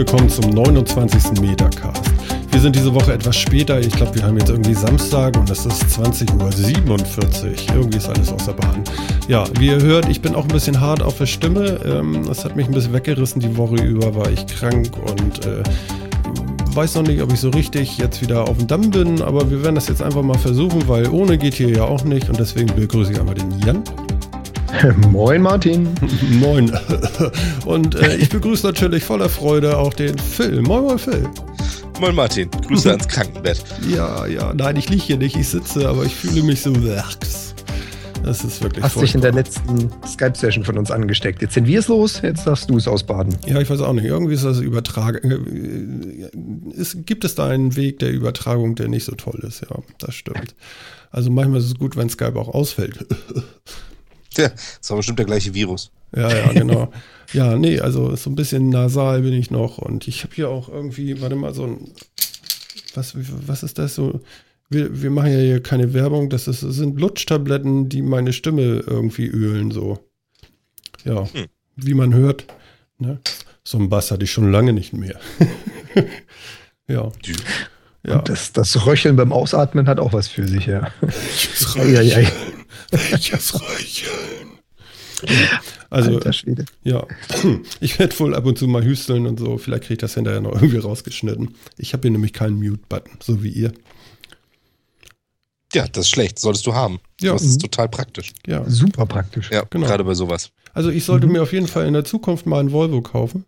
Willkommen zum 29. Metacast. Wir sind diese Woche etwas später. Ich glaube, wir haben jetzt irgendwie Samstag und es ist 20.47 Uhr. Irgendwie ist alles außer Bahn. Ja, wie ihr hört, ich bin auch ein bisschen hart auf der Stimme. Ähm, das hat mich ein bisschen weggerissen. Die Woche über war ich krank und äh, weiß noch nicht, ob ich so richtig jetzt wieder auf dem Damm bin, aber wir werden das jetzt einfach mal versuchen, weil ohne geht hier ja auch nicht und deswegen begrüße ich einmal den Jan. Moin Martin. Moin. Und äh, ich begrüße natürlich voller Freude auch den Phil. Moin, moin Phil. Moin Martin, Grüße ans Krankenbett. Ja, ja, nein, ich liege hier nicht, ich sitze, aber ich fühle mich so. Das ist wirklich Hast dich in der letzten Skype-Session von uns angesteckt. Jetzt sind wir es los, jetzt darfst du es ausbaden. Ja, ich weiß auch nicht. Irgendwie ist das Übertragen. Äh, ist, gibt es da einen Weg der Übertragung, der nicht so toll ist? Ja, das stimmt. Also manchmal ist es gut, wenn Skype auch ausfällt. Ja, das war bestimmt der gleiche Virus. Ja, ja, genau. ja, nee, also so ein bisschen nasal bin ich noch und ich habe hier auch irgendwie, warte mal, so ein, was, was ist das so? Wir, wir machen ja hier keine Werbung, das, ist, das sind Lutschtabletten, die meine Stimme irgendwie ölen, so. Ja, hm. wie man hört. Ne? So ein Bass hatte ich schon lange nicht mehr. ja. ja. Und das, das Röcheln beim Ausatmen hat auch was für sich, ja. Das Röcheln. Welches Röcheln? Also, Alter Schwede. ja, ich werde wohl ab und zu mal hüsteln und so. Vielleicht kriege ich das hinterher noch irgendwie rausgeschnitten. Ich habe hier nämlich keinen Mute-Button, so wie ihr. Ja, das ist schlecht. Solltest du haben. Ja. Das ist mhm. total praktisch. Ja. Super praktisch. Ja, genau. gerade bei sowas. Also ich sollte mhm. mir auf jeden Fall in der Zukunft mal einen Volvo kaufen.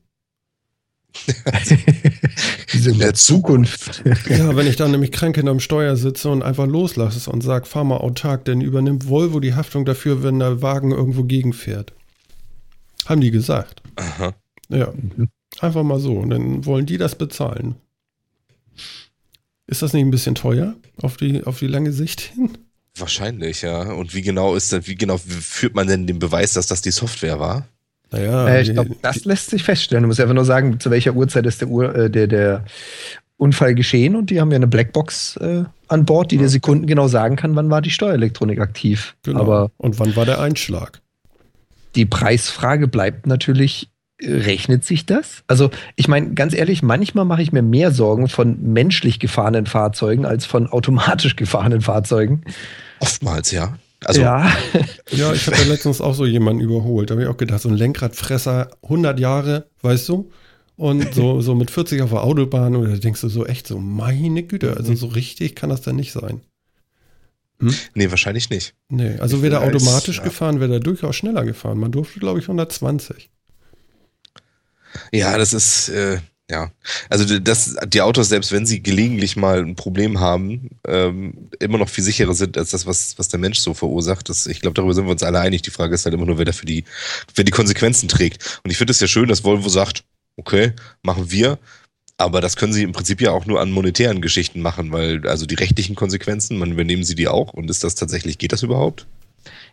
In der Zukunft. ja, wenn ich dann nämlich krank hinterm Steuer sitze und einfach loslasse und sage, fahr mal autark, dann übernimmt Volvo die Haftung dafür, wenn der Wagen irgendwo gegenfährt. Haben die gesagt. Aha. Ja. Einfach mal so. Und dann wollen die das bezahlen. Ist das nicht ein bisschen teuer auf die, auf die lange Sicht hin? Wahrscheinlich, ja. Und wie genau ist das, wie genau führt man denn den Beweis, dass das die Software war? Naja, äh, ich glaube, das lässt sich feststellen. Du musst einfach nur sagen, zu welcher Uhrzeit ist der, Uhr, äh, der, der Unfall geschehen und die haben ja eine Blackbox äh, an Bord, die ja. dir sekundengenau sagen kann, wann war die Steuerelektronik aktiv. Genau. Aber und wann war der Einschlag? Die Preisfrage bleibt natürlich, rechnet sich das? Also ich meine, ganz ehrlich, manchmal mache ich mir mehr Sorgen von menschlich gefahrenen Fahrzeugen als von automatisch gefahrenen Fahrzeugen. Oftmals, ja. Also, ja. ja, ich habe ja letztens auch so jemanden überholt. Da habe ich auch gedacht, so ein Lenkradfresser, 100 Jahre, weißt du? Und so, so mit 40 auf der Autobahn, oder denkst du so echt so, meine Güte, also so richtig kann das dann nicht sein. Hm? Nee, wahrscheinlich nicht. Nee, also wäre der automatisch ja. gefahren, wäre der durchaus schneller gefahren. Man durfte, glaube ich, 120. Ja, das ist, äh, ja, also dass die Autos, selbst wenn sie gelegentlich mal ein Problem haben, ähm, immer noch viel sicherer sind als das, was, was der Mensch so verursacht. Das, ich glaube, darüber sind wir uns alle einig. Die Frage ist halt immer nur, wer dafür die, wer die Konsequenzen trägt. Und ich finde es ja schön, dass Volvo sagt, okay, machen wir. Aber das können sie im Prinzip ja auch nur an monetären Geschichten machen, weil also die rechtlichen Konsequenzen, man übernehmen sie die auch. Und ist das tatsächlich, geht das überhaupt?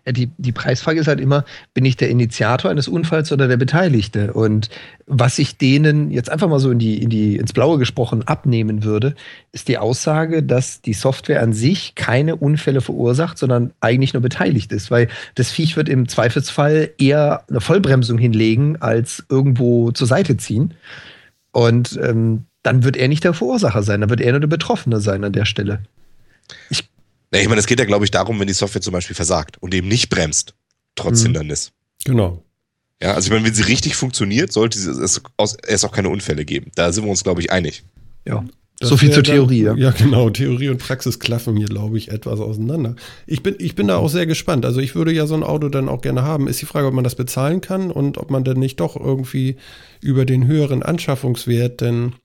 Ja, die, die Preisfrage ist halt immer, bin ich der Initiator eines Unfalls oder der Beteiligte? Und was ich denen jetzt einfach mal so in die, in die, ins Blaue gesprochen abnehmen würde, ist die Aussage, dass die Software an sich keine Unfälle verursacht, sondern eigentlich nur beteiligt ist, weil das Viech wird im Zweifelsfall eher eine Vollbremsung hinlegen, als irgendwo zur Seite ziehen. Und ähm, dann wird er nicht der Verursacher sein, dann wird er nur der Betroffene sein an der Stelle. Ich na, ich meine, es geht ja, glaube ich, darum, wenn die Software zum Beispiel versagt und eben nicht bremst, trotz mhm. Hindernis. Genau. Ja, also ich meine, wenn sie richtig funktioniert, sollte es, es auch keine Unfälle geben. Da sind wir uns, glaube ich, einig. Ja. Das so viel zur Theorie, dann, ja. Ja, genau. Theorie und Praxis klaffen hier, glaube ich, etwas auseinander. Ich bin, ich bin da auch sehr gespannt. Also ich würde ja so ein Auto dann auch gerne haben. Ist die Frage, ob man das bezahlen kann und ob man dann nicht doch irgendwie über den höheren Anschaffungswert denn,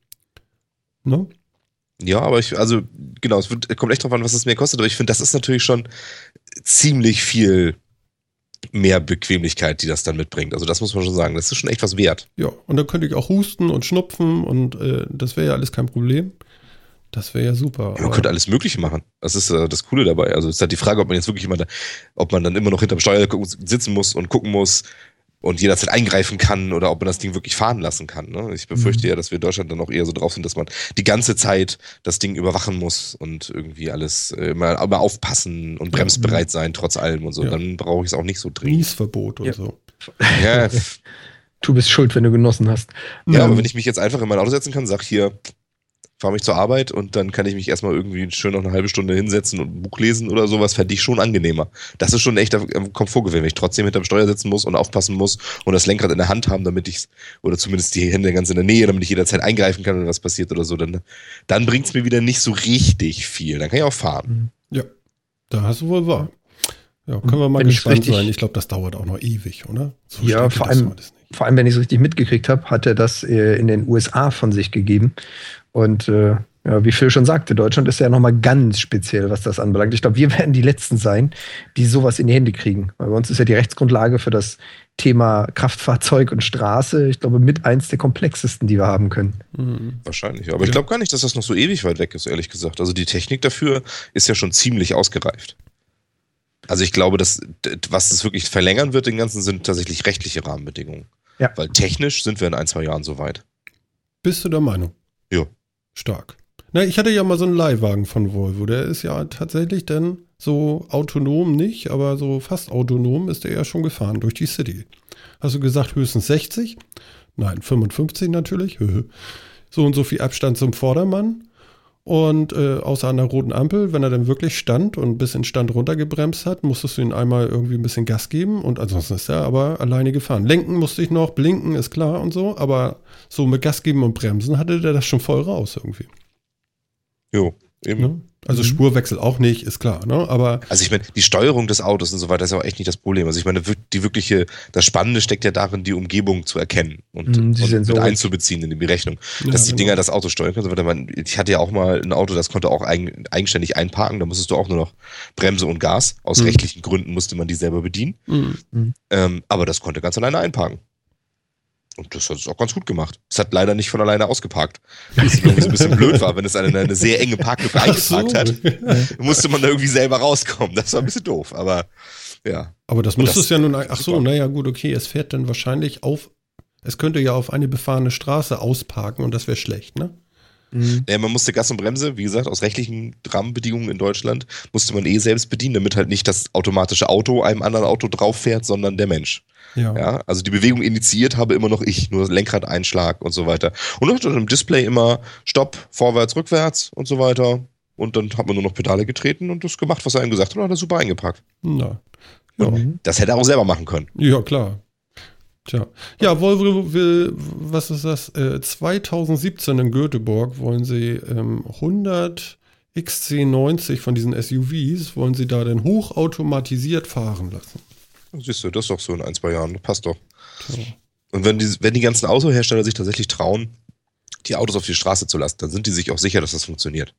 ne? Ja, aber ich, also, genau, es wird, kommt echt drauf an, was es mir kostet, aber ich finde, das ist natürlich schon ziemlich viel mehr Bequemlichkeit, die das dann mitbringt. Also das muss man schon sagen. Das ist schon echt was wert. Ja, und dann könnte ich auch husten und schnupfen und äh, das wäre ja alles kein Problem. Das wäre ja super. Ja, man könnte alles Mögliche machen. Das ist äh, das Coole dabei. Also es ist halt die Frage, ob man jetzt wirklich immer, da, ob man dann immer noch hinterm Steuer sitzen muss und gucken muss, und jederzeit eingreifen kann oder ob man das Ding wirklich fahren lassen kann. Ne? Ich befürchte mhm. ja, dass wir in Deutschland dann auch eher so drauf sind, dass man die ganze Zeit das Ding überwachen muss und irgendwie alles äh, immer, immer aufpassen und bremsbereit sein, trotz allem und so. Ja. Dann brauche ich es auch nicht so dringend. Niesverbot und ja. so. Ja. Du bist schuld, wenn du genossen hast. Ja, Ähm, aber wenn ich mich jetzt einfach in mein Auto setzen kann, sag hier, fahre mich zur Arbeit und dann kann ich mich erstmal irgendwie schön noch eine halbe Stunde hinsetzen und ein Buch lesen oder sowas, fände ich schon angenehmer. Das ist schon ein echter ähm, Komfortgewinn, wenn ich trotzdem hinterm Steuer sitzen muss und aufpassen muss und das Lenkrad in der Hand haben, damit ich oder zumindest die Hände ganz in der Nähe, damit ich jederzeit eingreifen kann, wenn was passiert oder so, dann, dann bringt es mir wieder nicht so richtig viel. Dann kann ich auch fahren. Ja, da hast du wohl wahr. Ja, können wir mal Wenn gespannt richtig- sein. Ich glaube, das dauert auch noch ewig, oder? So Ja, vor das allem-. Vor allem, wenn ich es richtig mitgekriegt habe, hat er das äh, in den USA von sich gegeben. Und äh, ja, wie Phil schon sagte, Deutschland ist ja nochmal ganz speziell, was das anbelangt. Ich glaube, wir werden die Letzten sein, die sowas in die Hände kriegen. Weil bei uns ist ja die Rechtsgrundlage für das Thema Kraftfahrzeug und Straße, ich glaube, mit eins der komplexesten, die wir haben können. Mhm. Wahrscheinlich. Aber ich Ja. glaube gar nicht, dass das noch so ewig weit weg ist, ehrlich gesagt. Also die Technik dafür ist ja schon ziemlich ausgereift. Also ich glaube, dass was das wirklich verlängern wird, den ganzen, sind tatsächlich rechtliche Rahmenbedingungen. Ja. Weil technisch sind wir in ein, zwei Jahren so weit. Bist du der Meinung? Ja. Stark. Na, ich hatte ja mal so einen Leihwagen von Volvo. Der ist ja tatsächlich dann so autonom nicht, aber so fast autonom ist der ja schon gefahren durch die City. Hast du gesagt höchstens 60? Nein, 55 natürlich. So und so viel Abstand zum Vordermann. Und äh, außer an der roten Ampel, wenn er dann wirklich stand und ein bisschen Stand runtergebremst hat, musstest du ihn einmal irgendwie ein bisschen Gas geben und ansonsten ist er aber alleine gefahren. Lenken musste ich noch, blinken ist klar und so, aber so mit Gas geben und bremsen hatte der das schon voll raus irgendwie. Jo, eben. Ne? Also Mhm. Spurwechsel auch nicht, ist klar, ne? Aber Also ich meine, die Steuerung des Autos und so weiter ist ja auch echt nicht das Problem. Also ich meine, die wirkliche, das Spannende steckt ja darin, die Umgebung zu erkennen und, Mhm, die und mit einzubeziehen in die Berechnung. Ja, dass die genau. Dinger das Auto steuern können. und so weiter. Man- Ich hatte ja auch mal ein Auto, das konnte auch eigen, eigenständig einparken. Da musstest du auch nur noch Bremse und Gas. Aus Mhm. rechtlichen Gründen musste man die selber bedienen. Mhm. Ähm, aber das konnte ganz alleine einparken. Und das hat es auch ganz gut gemacht. Es hat leider nicht von alleine ausgeparkt. Was irgendwie so ein bisschen blöd war, wenn es eine, eine sehr enge Parklücke Ach so. eingeparkt hat, musste man da irgendwie selber rauskommen. Das war ein bisschen doof, aber ja. Aber das das- es ja nun, ach so, naja, gut, okay, es fährt dann wahrscheinlich auf, es könnte ja auf eine befahrene Straße ausparken und das wäre schlecht, ne? Mhm. Ja, man musste Gas und Bremse, wie gesagt, aus rechtlichen Rahmenbedingungen in Deutschland, musste man eh selbst bedienen, damit halt nicht das automatische Auto einem anderen Auto drauf fährt, sondern der Mensch. Ja. Ja, also die Bewegung initiiert habe immer noch ich, nur Lenkradeinschlag und so weiter. Und dann hat dann im Display immer Stopp, vorwärts, rückwärts und so weiter. Und dann hat man nur noch Pedale getreten und das gemacht, was er einem gesagt hat, und hat er super eingepackt. Na. Ja. Mhm. Das hätte er auch selber machen können. ja, klar. Tja. Ja, Volvo will, was ist das? Äh, 2017 in Göteborg wollen sie ähm, 100 XC90 von diesen SUVs, wollen sie da denn hochautomatisiert fahren lassen. Siehst du, das ist doch so in ein, zwei Jahren. Passt doch. Tja. Und wenn die, wenn die ganzen Autohersteller sich tatsächlich trauen, die Autos auf die Straße zu lassen, dann sind die sich auch sicher, dass das funktioniert.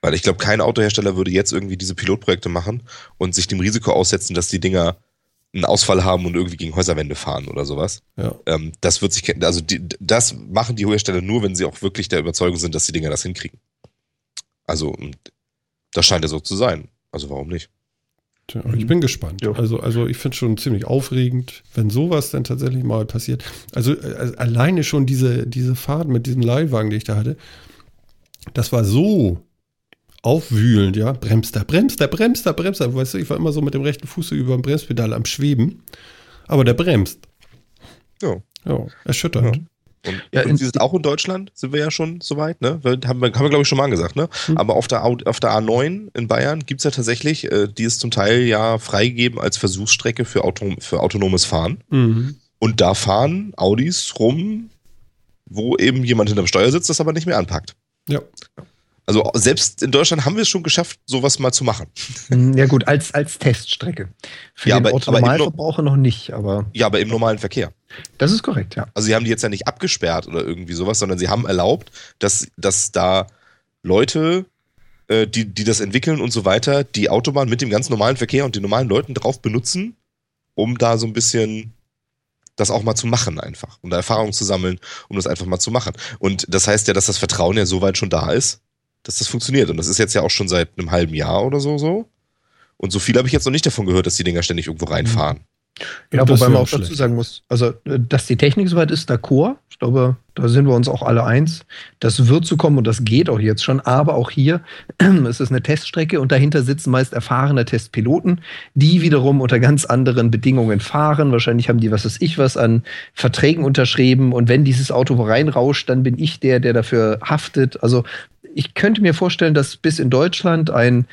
Weil ich glaube, kein Autohersteller würde jetzt irgendwie diese Pilotprojekte machen und sich dem Risiko aussetzen, dass die Dinger einen Ausfall haben und irgendwie gegen Häuserwände fahren oder sowas. Ja. Ähm, das wird sich, also die, das machen die Hersteller nur, wenn sie auch wirklich der Überzeugung sind, dass die Dinger das hinkriegen. Also, das scheint ja so zu sein. Also warum nicht? Tja, Mhm. ich bin gespannt. Ja. Also, also ich finde schon ziemlich aufregend, wenn sowas dann tatsächlich mal passiert. Also äh, alleine schon diese, diese Fahrt mit diesem Leihwagen, die ich da hatte, das war so aufwühlend, ja. Bremst da, bremst da, bremst da, bremst da. Weißt du, ich war immer so mit dem rechten Fuß über dem Bremspedal am Schweben. Aber der bremst. Ja. Ja, erschütternd. Ja, und wir sind auch in Deutschland, sind wir ja schon soweit, ne? Haben wir, haben wir glaube ich, schon mal gesagt, ne? Hm. Aber auf der, Au- auf der A9 in Bayern gibt es ja tatsächlich, äh, die ist zum Teil ja freigegeben als Versuchsstrecke für, Auto, für autonomes Fahren. Mhm. Und da fahren Audis rum, wo eben jemand hinterm Steuer sitzt, das aber nicht mehr anpackt. Ja. Also selbst in Deutschland haben wir es schon geschafft, sowas mal zu machen. Mhm, Ja gut, als, als Teststrecke. Für Ja, den aber- Autonormalverbraucher noch nicht, aber Ja, aber im normalen Verkehr. das ist korrekt, ja. Also sie haben die jetzt ja nicht abgesperrt oder irgendwie sowas, sondern sie haben erlaubt, dass, dass da Leute, äh, die, die das entwickeln und so weiter, die Autobahn mit dem ganz normalen Verkehr und den normalen Leuten drauf benutzen, um da so ein bisschen das auch mal zu machen einfach, um da Erfahrungen zu sammeln, um das einfach mal zu machen. Und das heißt ja, dass das Vertrauen ja soweit schon da ist, dass das funktioniert. Und das ist jetzt ja auch schon seit einem halben Jahr oder so so. Und so viel habe ich jetzt noch nicht davon gehört, dass die Dinger ständig irgendwo reinfahren. Ja, wobei man auch schlecht. dazu sagen muss, also äh, dass die Technik soweit ist, d'accord. Ich glaube, da sind wir uns auch alle eins. Das wird zu kommen und das geht auch jetzt schon. Aber auch hier es ist eine Teststrecke und dahinter sitzen meist erfahrene Testpiloten, die wiederum unter ganz anderen Bedingungen fahren. Wahrscheinlich haben die, was weiß ich, was an Verträgen unterschrieben. Und wenn dieses Auto reinrauscht, dann bin ich der, der dafür haftet. Also ich könnte mir vorstellen, dass bis in Deutschland ein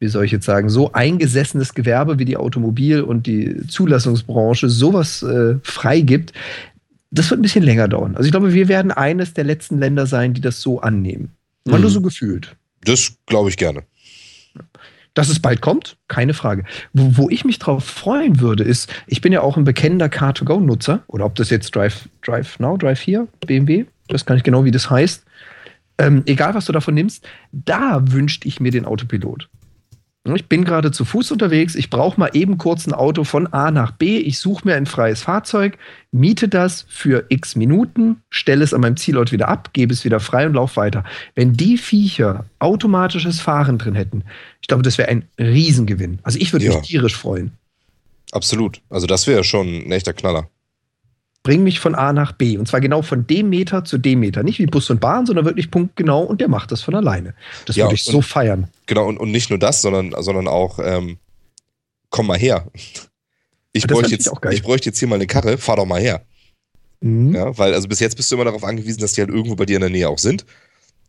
wie soll ich jetzt sagen, so eingesessenes Gewerbe wie die Automobil- und die Zulassungsbranche sowas äh, freigibt, das wird ein bisschen länger dauern. Also ich glaube, wir werden eines der letzten Länder sein, die das so annehmen. Mal mhm. nur so gefühlt. Das glaube ich gerne. Dass es bald kommt, keine Frage. Wo, wo, ich mich drauf freuen würde, ist, ich bin ja auch ein bekennender Car2Go-Nutzer, oder ob das jetzt Drive, Drive Now, Drive 4, BMW, ich weiß gar nicht genau, wie das heißt. Ähm, egal, was du davon nimmst, da wünschte ich mir den Autopilot. Ich bin gerade zu Fuß unterwegs, ich brauche mal eben kurz ein Auto von A nach B, ich suche mir ein freies Fahrzeug, miete das für x Minuten, stelle es an meinem Zielort wieder ab, gebe es wieder frei und laufe weiter. Wenn die Viecher automatisches Fahren drin hätten, ich glaube, das wäre ein Riesengewinn. Also ich würde ja. mich tierisch freuen. Absolut. Also das wäre schon ein echter Knaller bring mich von A nach B. Und zwar genau von dem Meter zu dem Meter. Nicht wie Bus und Bahn, sondern wirklich punktgenau und der macht das von alleine. Das ja, würde ich so feiern. Genau, und, und nicht nur das, sondern, sondern auch, ähm, komm mal her. Ich bräuchte, jetzt, ich, ich bräuchte jetzt hier mal eine Karre, fahr doch mal her. Mhm. Ja, weil also bis jetzt bist du immer darauf angewiesen, dass die halt irgendwo bei dir in der Nähe auch sind.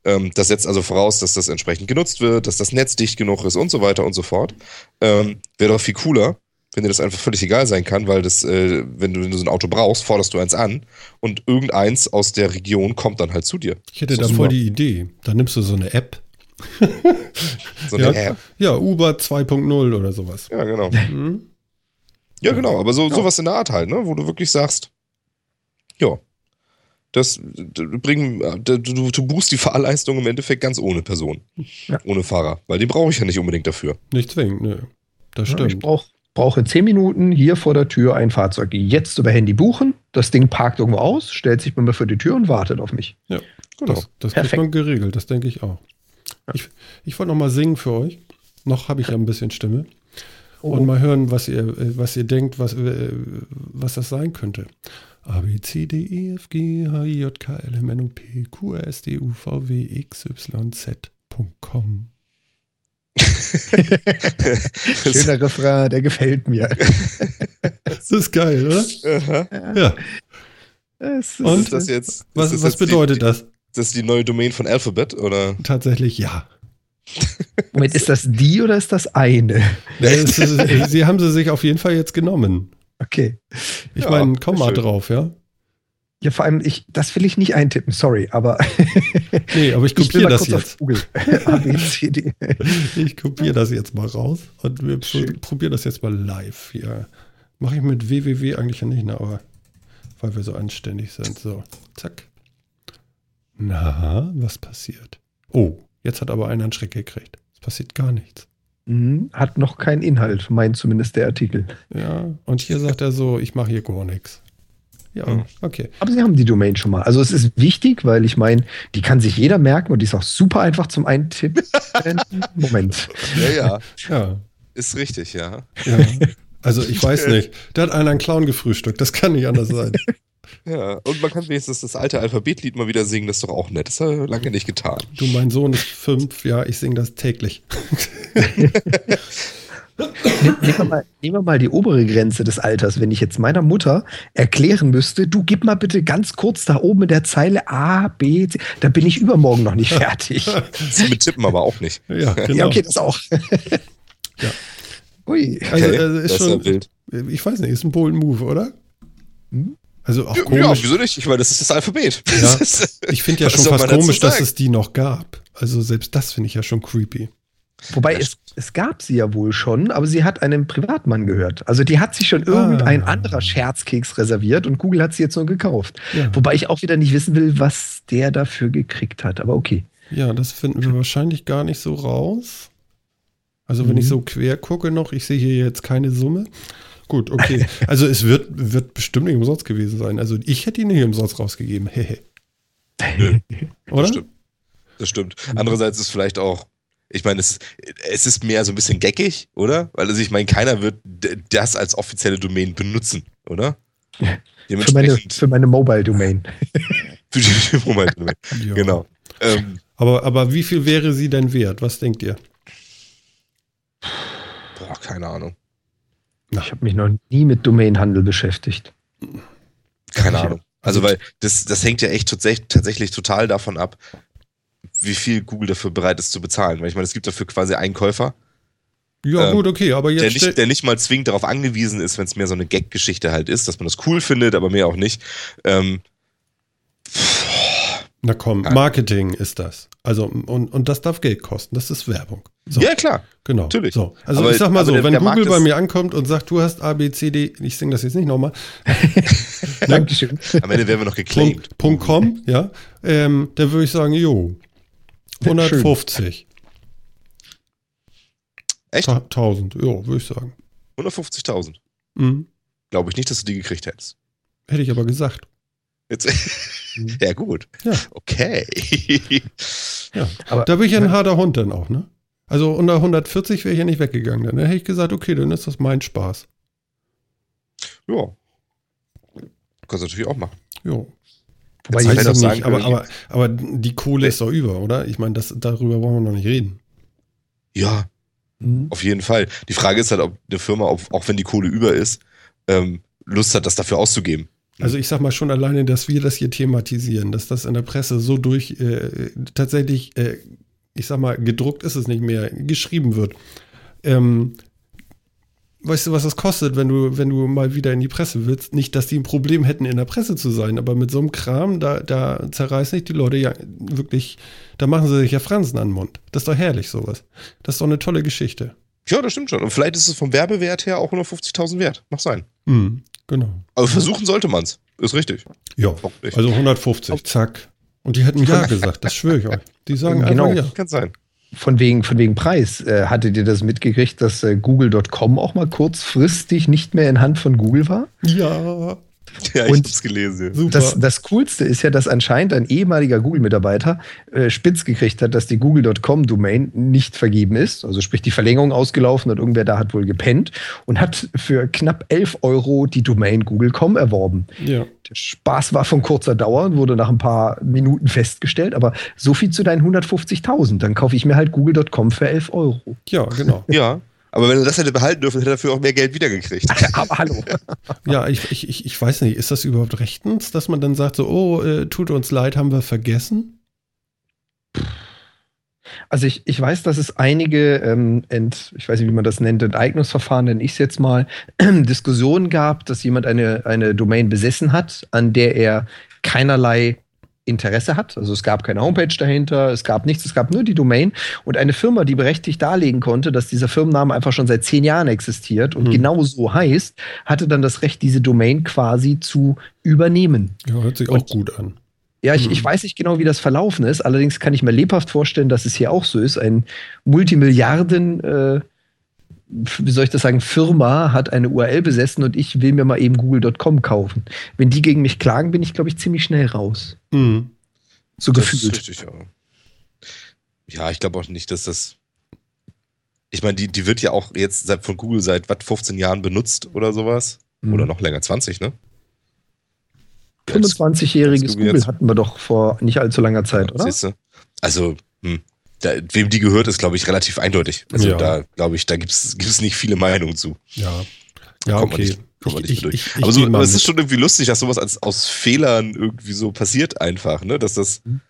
Ähm, das setzt also voraus, dass das entsprechend genutzt wird, dass das Netz dicht genug ist und so weiter und so fort. Ähm, Wäre doch viel cooler, wenn dir das einfach völlig egal sein kann, weil das, äh, wenn, du, wenn du so ein Auto brauchst, forderst du eins an und irgendeins aus der Region kommt dann halt zu dir. Ich hätte da voll die Idee. Da nimmst du so eine App. so eine ja, App. Ja, Uber 2.0 oder sowas. Ja, genau. Mhm. Ja, genau, aber so, ja. sowas in der Art halt, ne? wo du wirklich sagst, ja, das bringen, du, du buchst die Fahrleistung im Endeffekt ganz ohne Person. Ja. Ohne Fahrer. Weil die brauche ich ja nicht unbedingt dafür. Nicht zwingend, ne. Das stimmt. ich brauche brauche 10 Minuten hier vor der Tür ein Fahrzeug. Jetzt über Handy buchen, das Ding parkt irgendwo aus, stellt sich bei mir vor die Tür und wartet auf mich. Ja, genau. Das, das kriegt man geregelt, das denke ich auch. Ja. Ich, ich wollte noch mal singen für euch. Noch habe ich ja ein bisschen Stimme. Oh. Und mal hören, was ihr, was ihr denkt, was, äh, was das sein könnte. A, B, C, D, E, F, G, H, I, J, K, L, M, N, O, P, Q, R, S, D, U, V, W, X, Y, Z.com. Schöner Refrain, der gefällt mir. das ist geil, oder? Aha. Ja. Ist, Und das jetzt, was, das was jetzt bedeutet die, das? Das ist die neue Domain von Alphabet, oder? Tatsächlich ja. Moment, ist das die oder ist das eine? ist, sie haben sie sich auf jeden Fall jetzt genommen. Okay. Ich ja, meine, komm mal schön. drauf, ja? Ja, vor allem, ich, das will ich nicht eintippen, sorry, aber. nee, aber ich kopiere das jetzt. Ich kopiere das jetzt mal raus und wir Schön. probieren das jetzt mal live hier. Mache ich mit www eigentlich ja nicht, ne, aber weil wir so anständig sind. So, zack. Na, was passiert? Oh, jetzt hat aber einer einen Schreck gekriegt. Es passiert gar nichts. Mhm, hat noch keinen Inhalt, meint zumindest der Artikel. Ja, und hier sagt er so, ich mache hier gar nichts. Ja, hm. okay. Aber Sie haben die Domain schon mal. Also es ist wichtig, weil ich meine, die kann sich jeder merken und die ist auch super einfach zum Eintippen. Moment. Ja, ja. ja. Ist richtig, ja. ja. Also ich weiß nicht. Da hat einer einen Clown gefrühstückt. Das kann nicht anders sein. Ja, und man kann wenigstens das alte Alphabetlied mal wieder singen. Das ist doch auch nett. Das hat er lange nicht getan. Du, mein Sohn ist fünf. Ja, ich singe das täglich. Nehmen wir, mal, nehmen wir mal die obere Grenze des Alters. Wenn ich jetzt meiner Mutter erklären müsste, du gib mal bitte ganz kurz da oben in der Zeile A, B, C, da bin ich übermorgen noch nicht fertig. Das mit Tippen aber auch nicht. Ja, genau. ja okay, das auch. ja. Ui. Also, also ist das schon, ist wild. Ich weiß nicht, ist ein bold Move, oder? Hm? Also auch ja, komisch. Ja, wieso nicht? Ich meine, das ist das Alphabet. Ja, ich finde ja schon fast komisch, dass es die noch gab. Also selbst das finde ich ja schon creepy. Wobei es, es gab sie ja wohl schon, aber sie hat einem Privatmann gehört. Also die hat sich schon irgendein ah. anderer Scherzkeks reserviert und Google hat sie jetzt nur gekauft. Ja. Wobei ich auch wieder nicht wissen will, was der dafür gekriegt hat. Aber okay. Ja, das finden wir wahrscheinlich gar nicht so raus. Also wenn mhm. ich so quer gucke noch, ich sehe hier jetzt keine Summe. Gut, okay. Also es wird, wird bestimmt nicht umsonst gewesen sein. Also ich hätte ihn nicht umsonst rausgegeben. Hehe. Oder? Das stimmt. Das stimmt. Andererseits ist vielleicht auch Ich meine, es, es ist mehr so ein bisschen geckig, oder? Weil also ich meine, keiner wird das als offizielle Domain benutzen, oder? Für meine, für meine Mobile-Domain. für die Mobile-Domain, ja. genau. Ähm, aber, aber wie viel wäre sie denn wert? Was denkt ihr? Boah, keine Ahnung. Ich habe mich noch nie mit Domainhandel beschäftigt. Keine Ahnung. Also, weil das, das hängt ja echt tatsächlich total davon ab, wie viel Google dafür bereit ist zu bezahlen. Weil ich meine, es gibt dafür quasi einen Käufer. Ja, ähm, gut, okay, aber jetzt. Der nicht, der nicht mal zwingend darauf angewiesen ist, wenn es mehr so eine Gag-Geschichte halt ist, dass man das cool findet, aber mehr auch nicht. Ähm, na komm, Marketing ist das. Also, und, und das darf Geld kosten. Das ist Werbung. So. Ja, klar. Genau. Natürlich. So. Also, aber, ich sag mal so, der, wenn der Google bei mir ankommt und sagt, du hast A, B, C, D, ich singe das jetzt nicht nochmal. Dankeschön. Am Ende werden wir noch geclaimed. Punkt, Punkt com, ja. Ähm, dann würde ich sagen, jo, 150. Echt? 1000, ja, würde ich sagen. 150.000? Mhm. Glaube ich nicht, dass du die gekriegt hättest. Hätte ich aber gesagt. Jetzt, mhm. ja, gut. Ja. Okay. ja. Aber, da bin ich ein harter Hund dann auch, ne? Also unter 140 wäre ich ja nicht weggegangen. Dann hätte ich gesagt, okay, dann ist das mein Spaß. Ja. Kannst du natürlich auch machen. Ja. Wobei ich das sagen, nicht, aber, aber, aber die Kohle ist doch über, oder? Ich meine, darüber wollen wir noch nicht reden. Ja, mhm. auf jeden Fall. Die Frage ist halt, ob eine Firma, auch wenn die Kohle über ist, ähm, Lust hat, das dafür auszugeben. Also ich sag mal schon alleine, dass wir das hier thematisieren, dass das in der Presse so durch äh, tatsächlich, äh, ich sag mal, gedruckt ist es nicht mehr, geschrieben wird. Ähm, weißt du, was das kostet, wenn du, wenn du mal wieder in die Presse willst? Nicht, dass die ein Problem hätten, in der Presse zu sein, aber mit so einem Kram, da, da zerreißen nicht die Leute ja wirklich, da machen sie sich ja Fransen an den Mund. Das ist doch herrlich, sowas. Das ist doch eine tolle Geschichte. Ja, das stimmt schon. Und vielleicht ist es vom Werbewert her auch 150.000 wert. Mach sein. Mhm. Genau. Aber versuchen sollte man es. Ist richtig. Ja. Also 150, zack. Und die hätten Ja gesagt, das schwöre ich euch. Die sagen genau. einfach Ja. Kann sein. Von wegen, von wegen Preis. Äh, hattet ihr das mitgekriegt, dass äh, Google.com auch mal kurzfristig nicht mehr in Hand von Google war? Ja. Ja, ich und hab's gelesen. Super. Das, das Coolste ist ja, dass anscheinend ein ehemaliger Google-Mitarbeiter äh, spitz gekriegt hat, dass die Google.com-Domain nicht vergeben ist. Also sprich, die Verlängerung ausgelaufen und irgendwer da hat wohl gepennt und hat für knapp 11 Euro die Domain Google.com erworben. Ja. Der Spaß war von kurzer Dauer und wurde nach ein paar Minuten festgestellt, aber so viel zu deinen 150.000. Dann kaufe ich mir halt Google.com für 11 Euro. Ja, genau. ja. Aber wenn er das hätte behalten dürfen, hätte er dafür auch mehr Geld wiedergekriegt. Aber hallo. ja, ich, ich, ich weiß nicht, ist das überhaupt rechtens, dass man dann sagt, so, oh, äh, tut uns leid, haben wir vergessen? Also ich, ich weiß, dass es einige, ähm, ent, ich weiß nicht, wie man das nennt, Enteignungsverfahren, nenne ich es jetzt mal, Diskussionen gab, dass jemand eine, eine Domain besessen hat, an der er keinerlei Interesse hat. Also es gab keine Homepage dahinter, es gab nichts, es gab nur die Domain und eine Firma, die berechtigt darlegen konnte, dass dieser Firmenname einfach schon seit zehn Jahren existiert und mhm. genau so heißt, hatte dann das Recht, diese Domain quasi zu übernehmen. Ja, hört sich und, auch gut an. Ja, ich, ich mhm. weiß nicht genau, wie das verlaufen ist. Allerdings kann ich mir lebhaft vorstellen, dass es hier auch so ist. Ein Multimilliarden äh, wie soll ich das sagen, Firma hat eine URL besessen und ich will mir mal eben google.com kaufen. Wenn die gegen mich klagen, bin ich, glaube ich, ziemlich schnell raus. Mhm. So das gefühlt. Richtig, ja. ja, ich glaube auch nicht, dass das. Ich meine, die, die wird ja auch jetzt seit, von Google seit was, 15 Jahren benutzt oder sowas. Mhm. Oder noch länger, 20, ne? 25-jähriges Google, Google hatten wir doch vor nicht allzu langer Zeit, ja, oder? Siehst du? Also, hm da, wem die gehört, ist, glaube ich, relativ eindeutig. Also ja. da, glaube ich, da gibt es nicht viele Meinungen zu. Ja. Ja, okay. Nicht, ich, ich, ich, aber so, es ist schon irgendwie lustig, dass sowas als, aus Fehlern irgendwie so passiert einfach, ne? Dass das, mhm.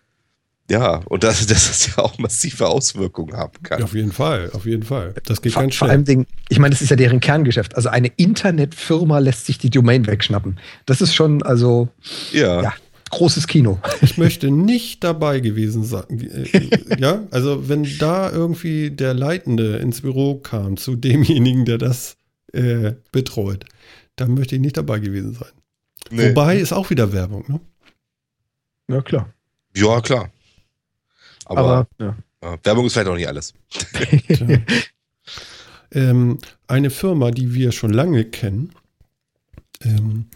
ja, und dass, dass das ja auch massive Auswirkungen haben kann. Auf jeden Fall, auf jeden Fall. Das geht vor, ganz schnell. Vor allem, Ding, ich meine, das ist ja deren Kerngeschäft. Also eine Internetfirma lässt sich die Domain wegschnappen. Das ist schon, also, ja. ja großes Kino. Ich möchte nicht dabei gewesen sein. Äh, ja, also wenn da irgendwie der Leitende ins Büro kam zu demjenigen, der das äh, betreut, dann möchte ich nicht dabei gewesen sein. Nee. Wobei ist auch wieder Werbung, ne? Ja, klar. Ja, klar. Aber, Aber. Ja, Werbung ist vielleicht auch nicht alles. ähm, eine Firma, die wir schon lange kennen, ähm,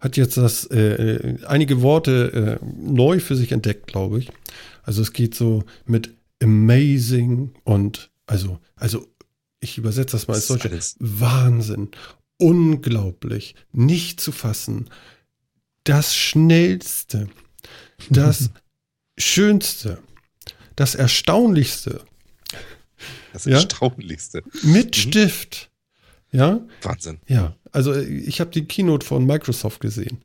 hat jetzt das äh, äh, einige Worte äh, neu für sich entdeckt, glaube ich. Also es geht so mit amazing und also, also ich übersetze das mal als solche Wahnsinn, unglaublich, nicht zu fassen, das schnellste, das schönste, das erstaunlichste. Das erstaunlichste. Mit mhm. Stift. Ja. Wahnsinn. Ja. Also ich habe die Keynote von Microsoft gesehen.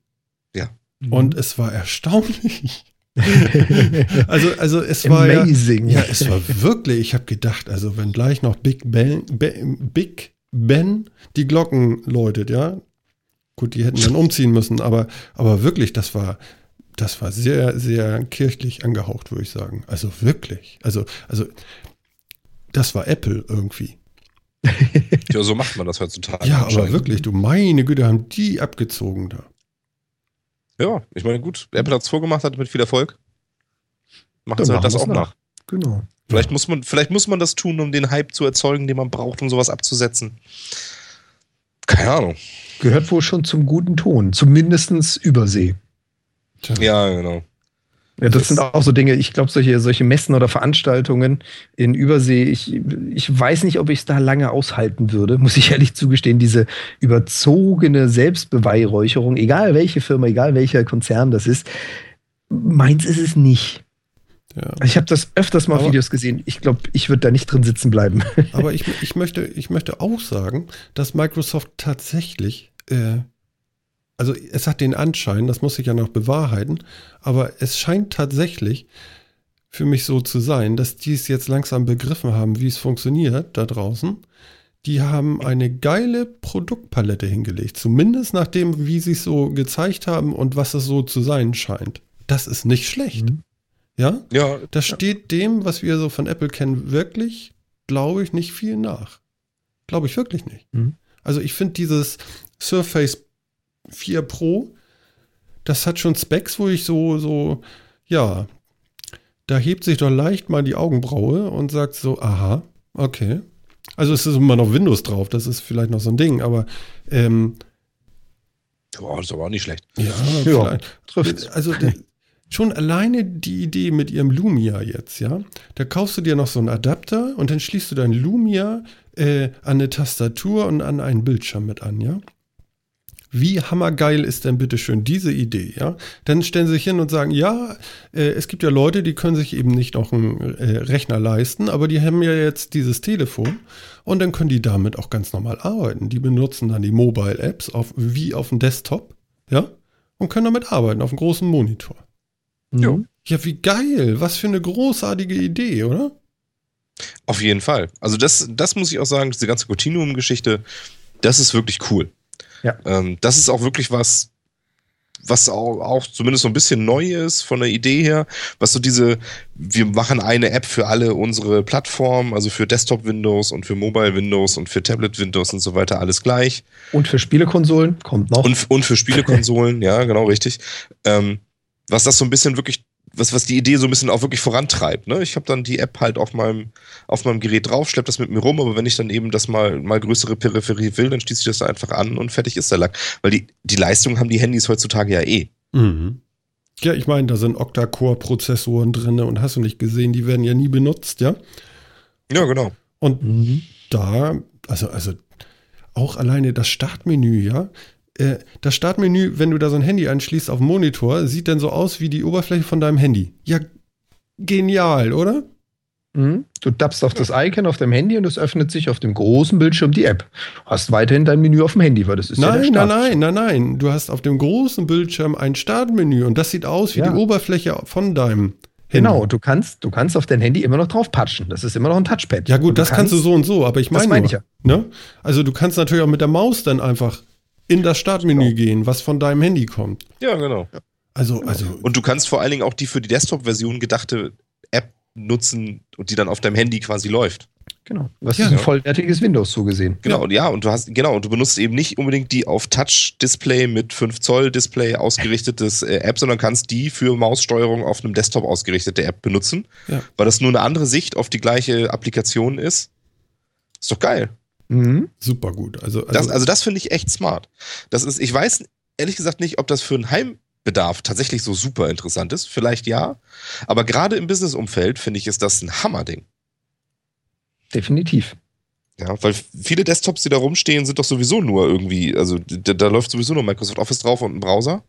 Ja. Und es war erstaunlich. also, also es war Amazing. Ja, ja, es war wirklich, ich habe gedacht, also wenn gleich noch Big Ben, Big Ben die Glocken läutet, ja. Gut, die hätten dann umziehen müssen, aber, aber wirklich, das war, das war sehr, sehr kirchlich angehaucht, würde ich sagen. Also wirklich. Also, also, das war Apple irgendwie. Ja, so macht man das heutzutage. Ja, aber wirklich, du meine Güte, haben die abgezogen da. Ja, ich meine, gut, Apple hat es vorgemacht, hat mit viel Erfolg. Machen sie halt das auch nach. nach. Genau. Vielleicht, ja. muss man, vielleicht muss man das tun, um den Hype zu erzeugen, den man braucht, um sowas abzusetzen. Keine Ahnung. Gehört wohl schon zum guten Ton, zumindest Übersee. Ja, genau. Ja, das, das sind auch so Dinge, ich glaube, solche, solche Messen oder Veranstaltungen in Übersee, ich, ich weiß nicht, ob ich es da lange aushalten würde, muss ich ehrlich zugestehen, diese überzogene Selbstbeweihräucherung, egal welche Firma, egal welcher Konzern das ist, meins ist es nicht. Ja. Also ich habe das öfters mal aber, Videos gesehen. Ich glaube, ich würde da nicht drin sitzen bleiben. Aber ich, ich, möchte, ich möchte auch sagen, dass Microsoft tatsächlich äh, also es hat den Anschein, das muss ich ja noch bewahrheiten, aber es scheint tatsächlich für mich so zu sein, dass die es jetzt langsam begriffen haben, wie es funktioniert da draußen. Die haben eine geile Produktpalette hingelegt, zumindest nach dem, wie sie es so gezeigt haben und was es so zu sein scheint. Das ist nicht schlecht. Mhm. Ja? Ja. Das steht dem, was wir so von Apple kennen, wirklich, glaube ich, nicht viel nach. Glaube ich wirklich nicht. Mhm. Also ich finde dieses Surface 4 Pro, das hat schon Specs, wo ich so, so, ja, da hebt sich doch leicht mal die Augenbraue und sagt so, aha, okay. Also es ist immer noch Windows drauf, das ist vielleicht noch so ein Ding, aber ähm, Boah, das ist aber auch nicht schlecht. Ja, ja trifft. Also schon alleine die Idee mit ihrem Lumia jetzt, ja, da kaufst du dir noch so einen Adapter und dann schließt du dein Lumia äh, an eine Tastatur und an einen Bildschirm mit an, ja. Wie hammergeil ist denn bitte schön diese Idee, ja? Dann stellen sie sich hin und sagen, ja, äh, es gibt ja Leute, die können sich eben nicht noch einen äh, Rechner leisten, aber die haben ja jetzt dieses Telefon und dann können die damit auch ganz normal arbeiten. Die benutzen dann die Mobile Apps auf, wie auf dem Desktop, ja? Und können damit arbeiten, auf einem großen Monitor. Mhm. Ja, wie geil. Was für eine großartige Idee, oder? Auf jeden Fall. Also das, das muss ich auch sagen, diese ganze Continuum-Geschichte, das ist wirklich cool. Ja. Ähm, das ist auch wirklich was, was auch, auch zumindest so ein bisschen neu ist von der Idee her, was so diese, wir machen eine App für alle unsere Plattformen, also für Desktop Windows und für Mobile Windows und für Tablet Windows und so weiter, alles gleich. Und für Spielekonsolen kommt noch. Und, und für Spielekonsolen, ja, genau, richtig. Ähm, was das so ein bisschen wirklich was, was die Idee so ein bisschen auch wirklich vorantreibt. Ne? Ich habe dann die App halt auf meinem, auf meinem Gerät drauf, schlepp das mit mir rum, aber wenn ich dann eben das mal, mal größere Peripherie will, dann schließe ich das da einfach an und fertig ist der Lack. Weil die, die Leistung haben die Handys heutzutage ja eh. Mhm. Ja, ich meine, da sind Octa-Core-Prozessoren drin und hast du nicht gesehen, die werden ja nie benutzt, ja? Ja, genau. Und mhm. da, also, also auch alleine das Startmenü, ja, das Startmenü, wenn du da so ein Handy anschließt auf dem Monitor, sieht dann so aus wie die Oberfläche von deinem Handy. Ja, genial, oder? Mhm. Du tappst auf das Icon auf dem Handy und es öffnet sich auf dem großen Bildschirm die App. Hast weiterhin dein Menü auf dem Handy, weil das ist nein, ja der Start. Nein, nein, nein, nein. Du hast auf dem großen Bildschirm ein Startmenü und das sieht aus wie ja. die Oberfläche von deinem Handy. Genau, du kannst, du kannst auf dein Handy immer noch drauf patschen. Das ist immer noch ein Touchpad. Ja gut, das kannst, kannst, du so und so, aber ich meine, das meine ich ja. Ne? Also du kannst natürlich auch mit der Maus dann einfach in das Startmenü genau. gehen, was von deinem Handy kommt. Ja, genau. Also, also. Und du kannst vor allen Dingen auch die für die Desktop-Version gedachte App nutzen und die dann auf deinem Handy quasi läuft. Genau. Was ja, ist ein vollwertiges Windows so gesehen. Genau, ja. und ja, und du hast, genau, und du benutzt eben nicht unbedingt die auf Touch-Display mit 5 Zoll Display ausgerichtetes äh, App, sondern kannst die für Maussteuerung auf einem Desktop ausgerichtete App benutzen, ja. weil das nur eine andere Sicht auf die gleiche Applikation ist. Ist doch geil. Mhm. Super gut. Also, also das, also das finde ich echt smart. Das ist, ich weiß ehrlich gesagt nicht, ob das für einen Heim, Bedarf tatsächlich so super interessant ist. Vielleicht ja. Aber gerade im Business-Umfeld finde ich, ist das ein Hammerding. Definitiv. Ja, weil viele Desktops, die da rumstehen, sind doch sowieso nur irgendwie, also da, da läuft sowieso nur Microsoft Office drauf und ein Browser.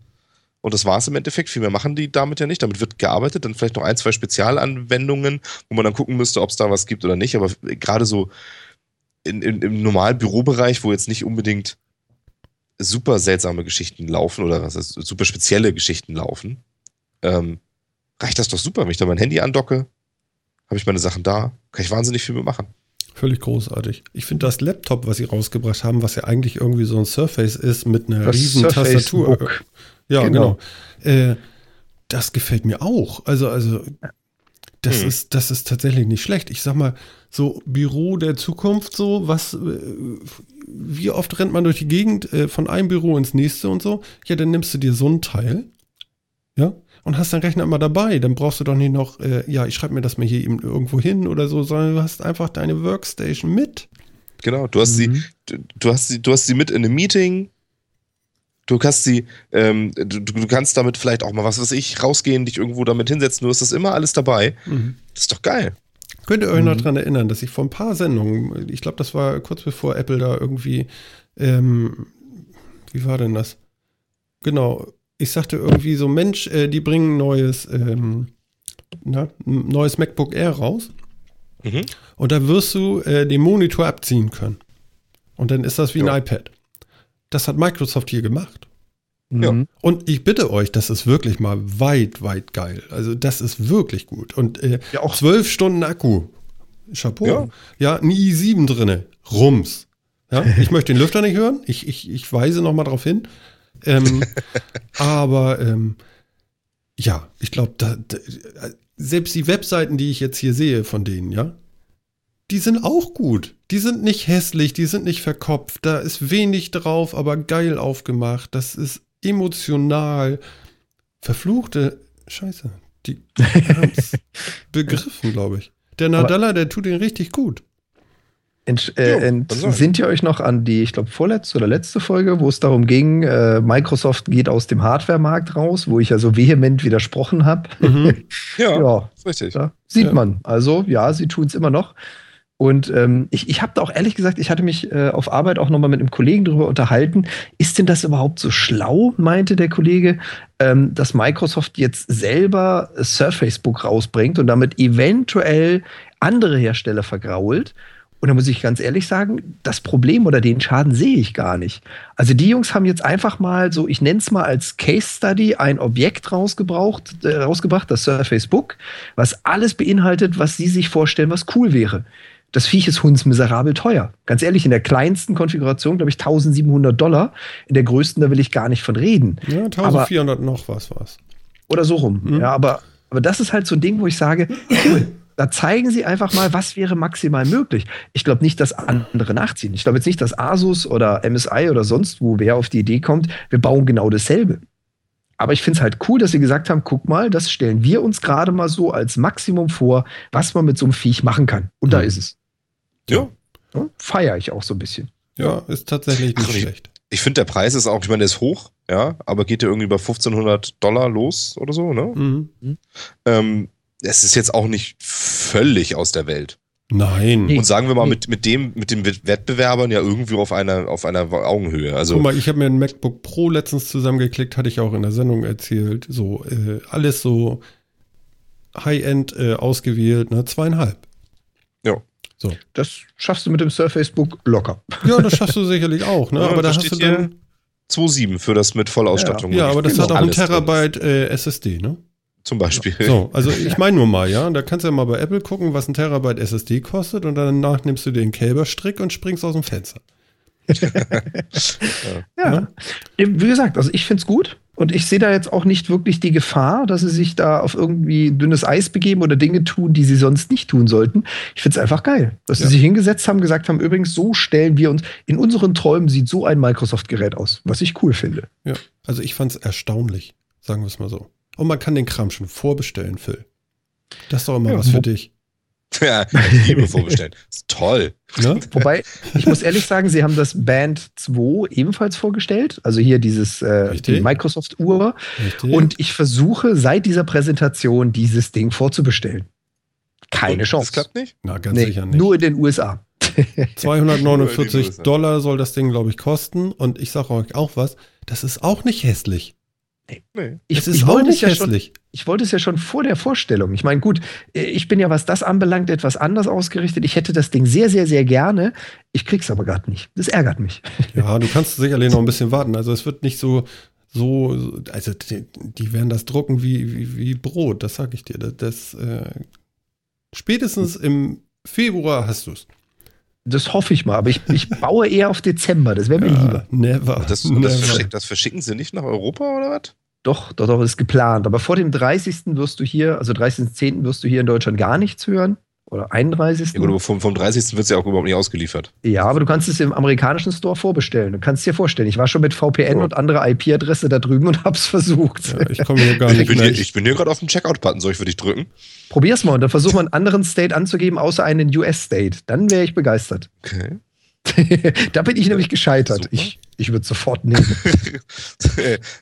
Und das war es im Endeffekt. Viel mehr machen die damit ja nicht. Damit wird gearbeitet. Dann vielleicht noch ein, zwei Spezialanwendungen, wo man dann gucken müsste, ob es da was gibt oder nicht. Aber gerade so in, in, im normalen Bürobereich, wo jetzt nicht unbedingt super seltsame Geschichten laufen oder was ist, super spezielle Geschichten laufen, ähm, reicht das doch super. Wenn ich da mein Handy andocke, habe ich meine Sachen da, kann ich wahnsinnig viel mitmachen. Völlig großartig. Ich finde das Laptop, was sie rausgebracht haben, was ja eigentlich irgendwie so ein Surface ist mit einer Das riesen Surface Tastatur. Book. Ja, Genau. genau. Äh, das gefällt mir auch. Also, also, das Hm. ist, das ist tatsächlich nicht schlecht. Ich sag mal, so Büro der Zukunft, so, was, äh, wie oft rennt man durch die Gegend äh, von einem Büro ins nächste und so? Ja, dann nimmst du dir so ein Teil, ja, und hast deinen Rechner immer dabei. Dann brauchst du doch nicht noch, äh, ja, ich schreibe mir das mal hier eben irgendwo hin oder so, sondern du hast einfach deine Workstation mit. Genau, du hast sie, Mhm. du, du hast sie, du hast sie mit in einem Meeting. Du kannst sie, ähm, du, du kannst damit vielleicht auch mal was weiß ich, rausgehen, dich irgendwo damit hinsetzen. Du hast das immer alles dabei. Das ist doch geil. Könnt ihr euch noch Mhm. dran erinnern, dass ich vor ein paar Sendungen, ich glaube, das war kurz bevor Apple da irgendwie, ähm, wie war denn das? Genau, ich sagte irgendwie so, Mensch, äh, die bringen ein neues, ähm, na, ein neues MacBook Air raus Mhm. und da wirst du äh, den Monitor abziehen können. Und dann ist das wie Ja. ein iPad. Das hat Microsoft hier gemacht. Ja. Mhm. Und ich bitte euch, das ist wirklich mal weit, weit geil. Also das ist wirklich gut. Und äh, Ja, auch- zwölf Stunden Akku. Chapeau. Ja. Ja, ein i7 drinne. Rums. Ja, ich möchte den Lüfter nicht hören. Ich, ich, ich weise noch mal darauf hin. Ähm, aber ähm, ja, ich glaube, da, da, selbst die Webseiten, die ich jetzt hier sehe von denen, ja, die sind auch gut. Die sind nicht hässlich, die sind nicht verkopft. Da ist wenig drauf, aber geil aufgemacht. Das ist emotional. Verfluchte Scheiße. Die haben es begriffen, glaube ich. Der Nadalla, der tut ihn richtig gut. Ent, äh, sind ihr euch noch an die, ich glaube, vorletzte oder letzte Folge, wo es darum ging, äh, Microsoft geht aus dem Hardware-Markt raus, wo ich ja so vehement widersprochen habe? Mhm. Ja, ja, ist richtig. ja, sieht Ja. man. Also, ja, sie tun es immer noch. Und ähm, ich, ich habe da auch ehrlich gesagt, ich hatte mich äh, auf Arbeit auch nochmal mit einem Kollegen drüber unterhalten. Ist denn das überhaupt so schlau, meinte der Kollege, ähm, dass Microsoft jetzt selber Surface Book rausbringt und damit eventuell andere Hersteller vergrault? Und da muss ich ganz ehrlich sagen, das Problem oder den Schaden sehe ich gar nicht. Also die Jungs haben jetzt einfach mal so, ich nenne es mal als Case Study, ein Objekt rausgebraucht, äh, rausgebracht, das Surface Book, was alles beinhaltet, was sie sich vorstellen, was cool wäre. Das Viech ist hundsmiserabel teuer. Ganz ehrlich, in der kleinsten Konfiguration, glaube ich, 1700 Dollar. In der größten, da will ich gar nicht von reden. Ja, 1400 noch was war's. Oder so rum. Mhm. Ja, aber, aber das ist halt so ein Ding, wo ich sage, cool, da zeigen sie einfach mal, was wäre maximal möglich. Ich glaube nicht, dass andere nachziehen. Ich glaube jetzt nicht, dass Asus oder MSI oder sonst wo wer auf die Idee kommt, wir bauen genau dasselbe. Aber ich finde es halt cool, dass sie gesagt haben, guck mal, das stellen wir uns gerade mal so als Maximum vor, was man mit so einem Viech machen kann. Und da Mhm. ist es. Ja. Ja, Feiere ich auch so ein bisschen. Ja, ist tatsächlich nicht Ach, ich- schlecht. Ich finde, der Preis ist auch, ich meine, der ist hoch, ja, aber geht ja irgendwie bei 1500 Dollar los oder so, ne? Mhm. Ähm, es ist jetzt auch nicht völlig aus der Welt. Nein. Und sagen wir mal, mit, mit dem, mit den Wettbewerbern ja irgendwie auf einer, auf einer Augenhöhe. Also, Guck mal, ich habe mir ein MacBook Pro letztens zusammengeklickt, hatte ich auch in der Sendung erzählt. So, äh, alles so High-End äh, ausgewählt, ne? Zweieinhalb. Ja. So. Das schaffst du mit dem Surface Book locker. Ja, das schaffst du sicherlich auch, ne? Ja, aber da hast du steht hier dann. 2,7 für das mit Vollausstattung. Ja, aber das Genau. hat auch ein. Terabyte äh, SSD, ne? Zum Beispiel. So, also ich meine nur mal, ja, da kannst du ja mal bei Apple gucken, was ein Terabyte SSD kostet und danach nimmst du den Kälberstrick und springst aus dem Fenster. Ja. Wie gesagt, also ich finde es gut und ich sehe da jetzt auch nicht wirklich die Gefahr, dass sie sich da auf irgendwie dünnes Eis begeben oder Dinge tun, die sie sonst nicht tun sollten. Ich finde es einfach geil, dass Ja. sie sich hingesetzt haben, gesagt haben, übrigens, so stellen wir uns, in unseren Träumen sieht so ein Microsoft-Gerät aus, was ich cool finde. Ja, also ich fand es erstaunlich, sagen wir es mal so. Und man kann den Kram schon vorbestellen, Phil. Das ist doch immer Ja, was für dich. Ja, ich liebe vorbestellen. Ist toll. Ne? Wobei, ich muss ehrlich sagen, sie haben das Band 2 ebenfalls vorgestellt. Also hier dieses äh, die Microsoft-Uhr. Und ich versuche seit dieser Präsentation dieses Ding vorzubestellen. Keine Und Chance. Das klappt nicht? Na, ganz nee, sicher nicht. Nur in den USA. 249 Dollar soll das Ding, glaube ich, kosten. Und ich sage euch auch was, das ist auch nicht hässlich. Nee. Ich, ich wollte es ja schon, ich wollte es ja schon vor der Vorstellung. Ich meine, gut, ich bin ja, was das anbelangt, etwas anders ausgerichtet. Ich hätte das Ding sehr, sehr, sehr gerne. Ich krieg's aber gerade nicht. Das ärgert mich. Ja, du kannst sicherlich noch ein bisschen warten. Also es wird nicht so, so, also die, die werden das drucken wie, wie, wie Brot, das sag ich dir. Das, das äh, spätestens im Februar hast du es. Das hoffe ich mal, aber ich, ich baue eher auf Dezember, das wäre mir ja, lieber. Never. Das, never. Das, verschick, das, verschicken sie nicht nach Europa oder was? Doch, doch, doch, ist geplant. Aber vor dem 30. wirst du hier, also 30.10. wirst du hier in Deutschland gar nichts hören. Oder 31. Ja, gut, vom, vom 30. wird es ja auch überhaupt nicht ausgeliefert. Ja, aber du kannst es im amerikanischen Store vorbestellen. Du kannst es dir vorstellen. Ich war schon mit VPN oh. und anderer IP-Adresse da drüben und hab's versucht. Ja, ich komme hier gar nicht ich bin, hier, ich bin hier gerade auf dem Checkout-Button. Soll ich für dich drücken? Probier's mal und dann versuch mal einen anderen State anzugeben, außer einen US-State. Dann wäre ich begeistert. Okay. da bin ich nämlich gescheitert. Ich, ich würde sofort nehmen.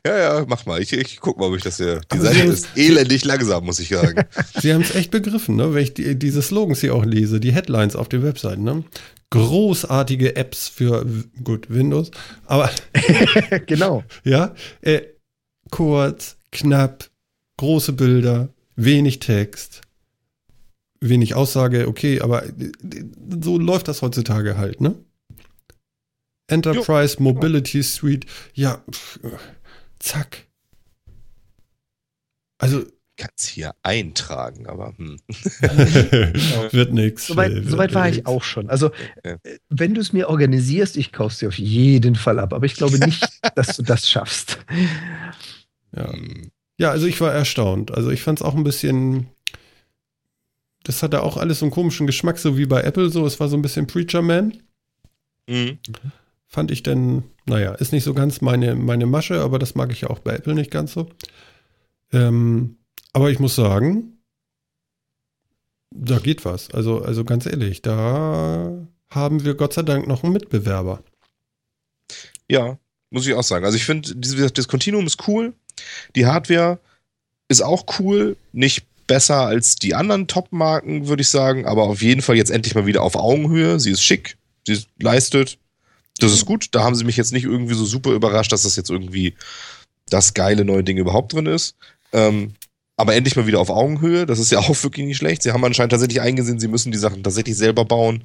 ja, ja, mach mal. Ich, ich guck mal, ob ich das hier. Die Seite ist elendig langsam, muss ich sagen. Sie haben es echt begriffen, ne? wenn ich die, diese Slogans hier auch lese, die Headlines auf den Webseiten. Ne? Großartige Apps für gut Windows, aber genau. Ja, äh, kurz, knapp, große Bilder, wenig Text wenig Aussage, okay, aber äh, so läuft das heutzutage halt, ne? Enterprise jo. Mobility Suite, ja, zack. Also. Kannst hier eintragen, aber hm. wird nichts. Soweit, wird soweit war ich auch schon. Also, ja. Äh, wenn du es mir organisierst, ich kaufe es dir auf jeden Fall ab, aber ich glaube nicht, dass du das schaffst. Ja. Ja, also ich war erstaunt. Also ich fand es auch ein bisschen, das hatte auch alles so einen komischen Geschmack, so wie bei Apple, so es war so ein bisschen Preacher Man. Mhm fand ich denn, naja, ist nicht so ganz meine, meine Masche, aber das mag ich ja auch bei Apple nicht ganz so. Ähm, aber ich muss sagen, da geht was. Also, also ganz ehrlich, da haben wir Gott sei Dank noch einen Mitbewerber. Ja, muss ich auch sagen. Also ich finde, das Continuum ist cool. Die Hardware ist auch cool. Nicht besser als die anderen Top-Marken, würde ich sagen, aber auf jeden Fall jetzt endlich mal wieder auf Augenhöhe. Sie ist schick, sie leistet, das ist gut. Da haben sie mich jetzt nicht irgendwie so super überrascht, dass das jetzt irgendwie das geile neue Ding überhaupt drin ist. Ähm, aber endlich mal wieder auf Augenhöhe. Das ist ja auch wirklich nicht schlecht. Sie haben anscheinend tatsächlich eingesehen, sie müssen die Sachen tatsächlich selber bauen.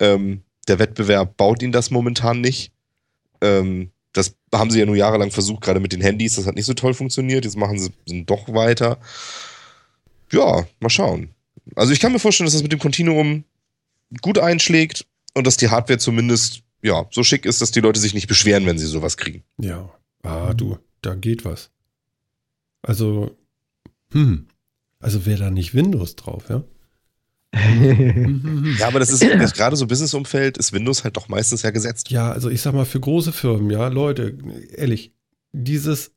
Ähm, der Wettbewerb baut ihnen das momentan nicht. Ähm, das haben sie ja nur jahrelang versucht, gerade mit den Handys. Das hat nicht so toll funktioniert. Jetzt machen sie doch weiter. Ja, mal schauen. Also ich kann mir vorstellen, dass das mit dem Continuum gut einschlägt und dass die Hardware zumindest ja, so schick ist, dass die Leute sich nicht beschweren, wenn sie sowas kriegen. Ja. Ah, du, da geht was. Also, hm. Also wäre da nicht Windows drauf, ja? ja, aber das ist, das gerade so Businessumfeld ist Windows halt doch meistens ja gesetzt. Ja, also ich sag mal, für große Firmen, ja, Leute, ehrlich, dieses,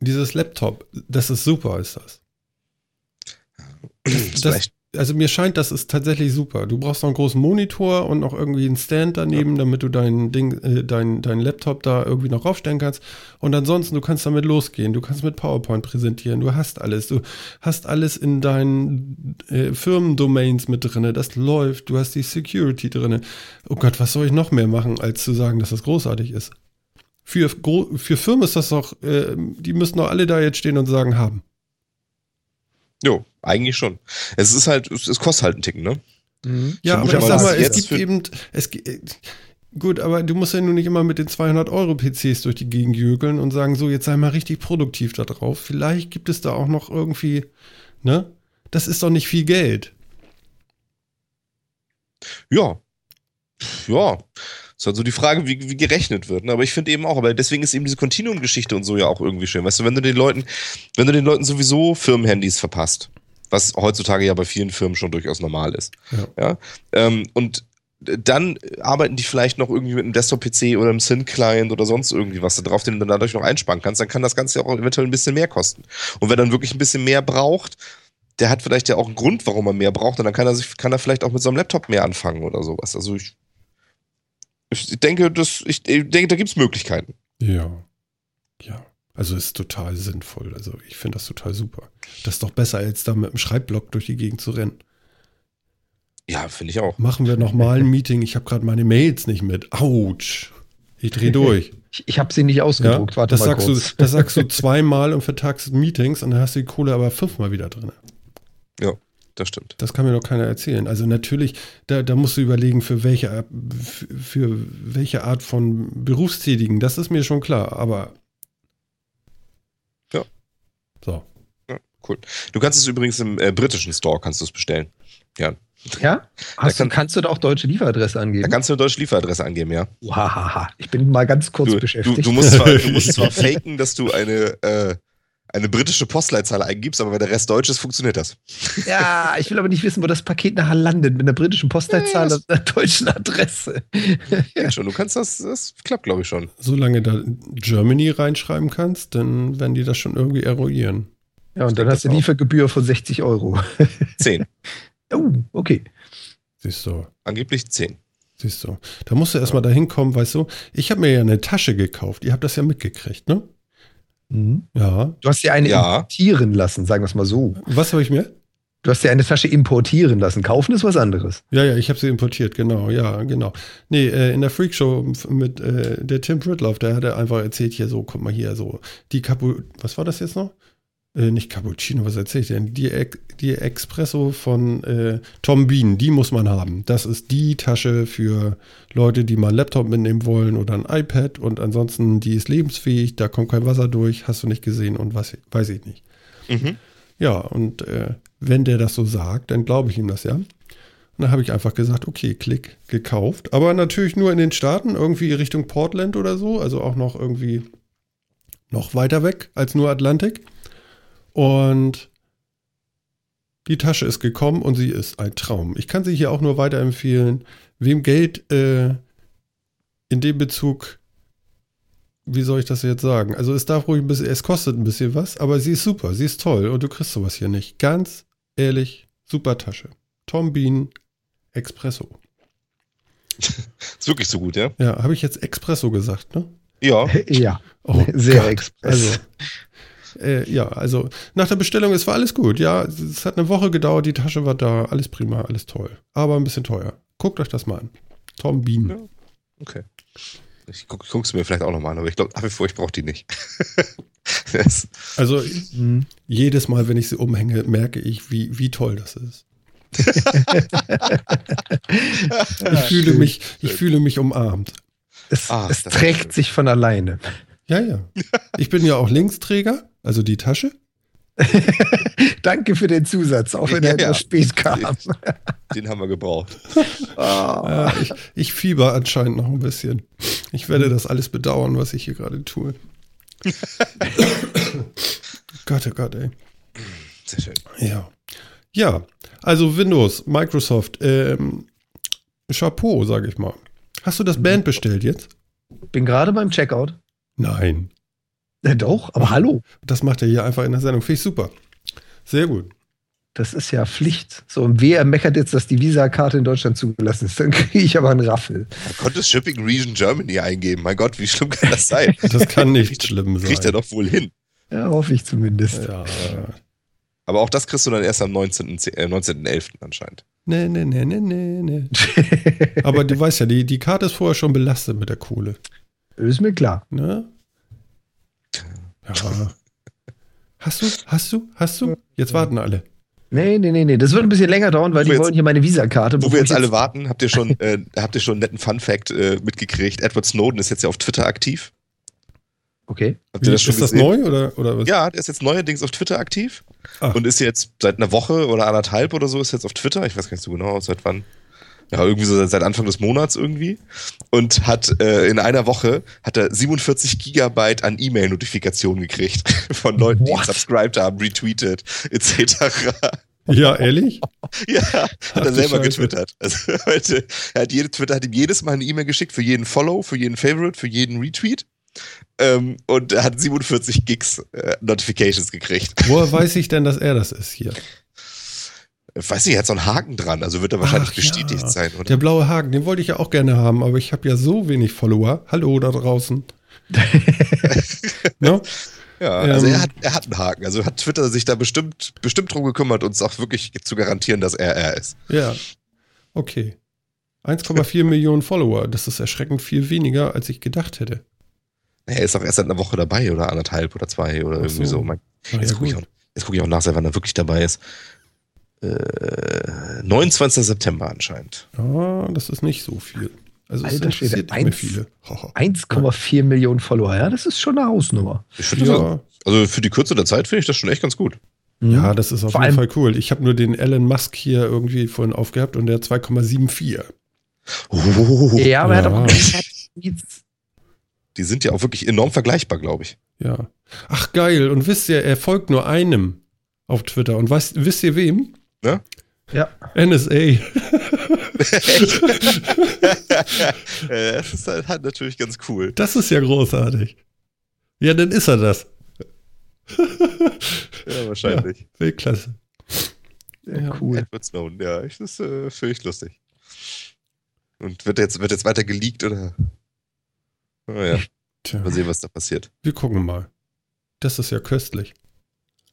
dieses Laptop, das ist super, ist das. Das, das, also mir scheint, das ist tatsächlich super. Du brauchst noch einen großen Monitor und noch irgendwie einen Stand daneben, ja. damit du dein Ding, äh, dein, dein Laptop da irgendwie noch raufstellen kannst. Und ansonsten, du kannst damit losgehen. Du kannst mit PowerPoint präsentieren. Du hast alles. Du hast alles in deinen äh, Firmendomains mit drin. Das läuft. Du hast die Security drin. Oh Gott, was soll ich noch mehr machen, als zu sagen, dass das großartig ist? Für, für Firmen ist das doch, äh, die müssen doch alle da jetzt stehen und sagen, haben. Jo, eigentlich schon. Es ist halt, es kostet halt einen Ticken, ne? Mhm. Ja, aber ich sag mal, es gibt eben, es, gut, aber du musst ja nun nicht immer mit den 200 Euro PCs durch die Gegend jügeln und sagen, so, jetzt sei mal richtig produktiv da drauf. Vielleicht gibt es da auch noch irgendwie, ne? Das ist doch nicht viel Geld. Ja. Ja. Ist halt so die Frage, wie, wie gerechnet wird. Ne? Aber ich finde eben auch, aber deswegen ist eben diese Continuum-Geschichte und so ja auch irgendwie schön. Weißt du, wenn du den Leuten, wenn du den Leuten sowieso Firmenhandys verpasst, was heutzutage ja bei vielen Firmen schon durchaus normal ist. Ja. ja? Ähm, und dann arbeiten die vielleicht noch irgendwie mit einem Desktop-PC oder einem Syn-Client oder sonst irgendwie was da drauf, den du dann dadurch noch einsparen kannst, dann kann das Ganze auch eventuell ein bisschen mehr kosten. Und wer dann wirklich ein bisschen mehr braucht, der hat vielleicht ja auch einen Grund, warum er mehr braucht und dann kann er sich, kann er vielleicht auch mit so einem Laptop mehr anfangen oder sowas. Also ich, ich denke, das, ich denke, da gibt es Möglichkeiten. Ja. Ja. Also ist total sinnvoll. Also ich finde das total super. Das ist doch besser, als da mit dem Schreibblock durch die Gegend zu rennen. Ja, finde ich auch. Machen wir nochmal ein Meeting. Ich habe gerade meine Mails nicht mit. Autsch. Ich drehe durch. Ich, ich habe sie nicht ausgedruckt. Ja, Warte das, mal sagst kurz. du, das sagst du zweimal und vertagst Meetings und dann hast du die Kohle aber fünfmal wieder drin. Ja, das stimmt. Das kann mir doch keiner erzählen. Also natürlich, da, da musst du überlegen, für welche, Art- für, für welche Art von Berufstätigen. Das ist mir schon klar, aber. Ja. So. Ja, cool. Du kannst es übrigens im äh, britischen Store kannst du es bestellen. Ja. Ja? Hast kann- du, kannst du da auch deutsche Lieferadresse Da angeben? kannst du eine deutsche Lieferadresse angeben, ja. Hahaha. Ich bin mal ganz kurz Du, du, beschäftigt. du, musst zwar, du musst zwar faken, dass du eine, äh, eine britische Postleitzahl eingibst, aber wenn der Rest deutsch ist, funktioniert das. ja, ich will aber nicht wissen, wo das Paket nachher landet. Mit einer britischen Postleitzahl Ja, und einer deutschen Adresse. Geht schon, du kannst das, das klappt, glaube ich, schon. Solange da Germany reinschreiben kannst, dann werden die das schon irgendwie eruieren. Ja, und Ich dann hast du. Liefergebühr von 60 Euro. Zehn. Oh, okay. Siehst du. Angeblich zehn. Siehst du. Da musst du erstmal dahin kommen, weißt du. Ich habe mir ja eine Tasche gekauft. Ihr habt das ja mitgekriegt, ne? Mhm. Ja. Du hast dir eine Ja. importieren lassen, sagen wir es mal so. Was habe ich mir? Du hast dir eine Tasche importieren lassen. Kaufen ist was anderes. Ja, ja, ich habe sie importiert, genau, ja, genau. Nee, äh, in der Freakshow mit äh, der Tim Pritloff, der hat er einfach erzählt hier so, guck mal hier, so, die Capu, was war das jetzt noch? Äh, nicht Cappuccino, was erzählt ich denn? Die, die Espresso von äh, Tom Bean, die muss man haben. Das ist die Tasche für Leute, die mal einen Laptop mitnehmen wollen oder ein iPad und ansonsten, die ist lebensfähig, da kommt kein Wasser durch, hast du nicht gesehen und was, weiß ich nicht. Mhm. Ja, und äh, wenn der das so sagt, dann glaube ich ihm das ja. Und dann habe ich einfach gesagt, okay, klick, gekauft. Aber natürlich nur in den Staaten, irgendwie Richtung Portland oder so, also auch noch irgendwie noch weiter weg als nur Atlantik. Und die Tasche ist gekommen und sie ist ein Traum. Ich kann sie hier auch nur weiterempfehlen. Wem Geld äh, in dem Bezug, wie soll ich das jetzt sagen? Also es darf ruhig ein bisschen, es kostet ein bisschen was, aber sie ist super, sie ist toll und du kriegst sowas hier nicht. Ganz ehrlich, super Tasche. Tom Bean Espresso. Ist wirklich so gut, ja? Ja, habe ich jetzt Espresso gesagt, ne? Ja. Ja, Oh sehr Gott. express. Also, äh, ja, also nach der Bestellung, es war alles gut. Ja, es hat eine Woche gedauert, die Tasche war da, alles prima, alles toll. Aber ein bisschen teuer. Guckt euch das mal an. Tom Bean. Ja. Okay. Ich guck, ich guck's mir vielleicht auch nochmal an, aber ich glaube nach wie vor, ich brauche die nicht. Also Mhm. jedes Mal, wenn ich sie umhänge, merke ich, wie, wie toll das ist. Ich fühle mich, ich fühle mich umarmt. Es, Ah, es trägt sich von alleine. Ja, ja. Ich bin ja auch Linksträger, also die Tasche. Danke für den Zusatz, auch wenn Ja, er ja. etwas spät kam. den haben wir gebraucht. Ah. Äh, ich, ich fieber anscheinend noch ein bisschen. Ich werde das alles bedauern, was ich hier gerade tue. Gott, oh Gott, ey. Sehr schön. Ja. Ja, also Windows, Microsoft, ähm, Chapeau, sage ich mal. Hast du das Band bestellt jetzt? Bin gerade beim Checkout. Nein. Ja, doch, aber hallo. Das macht er hier einfach in der Sendung. Finde ich super. Sehr gut. Das ist ja Pflicht. So, und wer meckert jetzt, dass die Visa-Karte in Deutschland zugelassen ist? Dann kriege ich aber einen Raffel. Man konnte Shipping Region Germany eingeben. Mein Gott, wie schlimm kann das sein? Das kann nicht schlimm sein. Kriegt er doch wohl hin. Ja, hoffe ich zumindest. Ja. Aber auch das kriegst du dann erst am 19.11. Äh, 19.11. anscheinend. Nee, nee, nee, nee, nee, nee. Aber du weißt ja, die, die Karte ist vorher schon belastet mit der Kohle. Ist mir klar. Ne? Ja. Hast du? Hast du? Hast du? Jetzt warten alle. Nee, nee, nee, nee. Das wird ein bisschen länger dauern, weil Wo die wir wollen hier meine Visakarte. Wo wir jetzt ich alle warten, habt ihr schon, äh, habt ihr schon einen netten Fun Fact äh, mitgekriegt? Edward Snowden ist jetzt ja auf Twitter aktiv. Okay. Habt ihr Wie, das schon ist das gesehen? neu oder, oder was? Ja, der ist jetzt neuerdings auf Twitter aktiv Ah. und ist jetzt seit einer Woche oder anderthalb oder so ist jetzt auf Twitter. Ich weiß gar nicht so genau, seit wann. Ja, irgendwie so seit Anfang des Monats irgendwie. Und hat äh, in einer Woche hat er 47 Gigabyte an E-Mail-Notifikationen gekriegt von Leuten, die ihn What? subscribed haben, retweetet, etc. Ja, ehrlich? Ja, hat Ach er selber getwittert. Also, heute, er hat jede, Twitter hat ihm jedes Mal eine E-Mail geschickt für jeden Follow, für jeden Favorite, für jeden Retweet. Ähm, und er hat 47 Gigs äh, Notifications gekriegt. Woher weiß ich denn, dass er das ist hier? Ich weiß nicht, er hat so einen Haken dran, also wird er wahrscheinlich Ach, bestätigt ja. sein, oder? Der blaue Haken, den wollte ich ja auch gerne haben, aber ich habe ja so wenig Follower. Hallo da draußen. no? Ja, also Ähm, er, hat, er hat einen Haken. Also hat Twitter sich da bestimmt, bestimmt drum gekümmert, uns auch wirklich zu garantieren, dass er er ist. Ja. Okay. 1,4 Millionen Follower. Das ist erschreckend viel weniger, als ich gedacht hätte. Er ist auch erst seit einer Woche dabei oder anderthalb oder zwei oder Ach irgendwie so. so. Mein- Na Jetzt ja, gucke ich, auch- jetzt guck ich auch nach, seit wann er wirklich dabei ist. Äh, 29. September anscheinend. Ja, das ist nicht so viel. Also es Alter interessiert nicht mehr viele. Haha. 1,4 Millionen Follower, ja, das ist schon eine Hausnummer. Das, Ja, also für die Kürze der Zeit finde ich das schon echt ganz gut. ja, das ist auf Vor jeden Fall cool. Ich habe nur den Elon Musk hier irgendwie vorhin aufgehabt und der hat 2,74. Oh, Ja, aber er hat Ja. auch. Die sind ja auch wirklich enorm vergleichbar, glaube ich. Ja. Ach geil. Und wisst ihr, er folgt nur einem auf Twitter. Und weißt, wisst ihr wem? Ne? Ja. NSA. Das ist halt, halt natürlich ganz cool. Das ist ja großartig. Ja, dann ist er das. Ja, wahrscheinlich. Weltklasse. Sehr Ja. cool. Edward Snowden, ja, ich, das äh, finde ich lustig. Und wird jetzt, wird jetzt weiter geleakt oder? Naja, Tja, mal sehen, was da passiert. wir gucken mal. Das ist ja köstlich.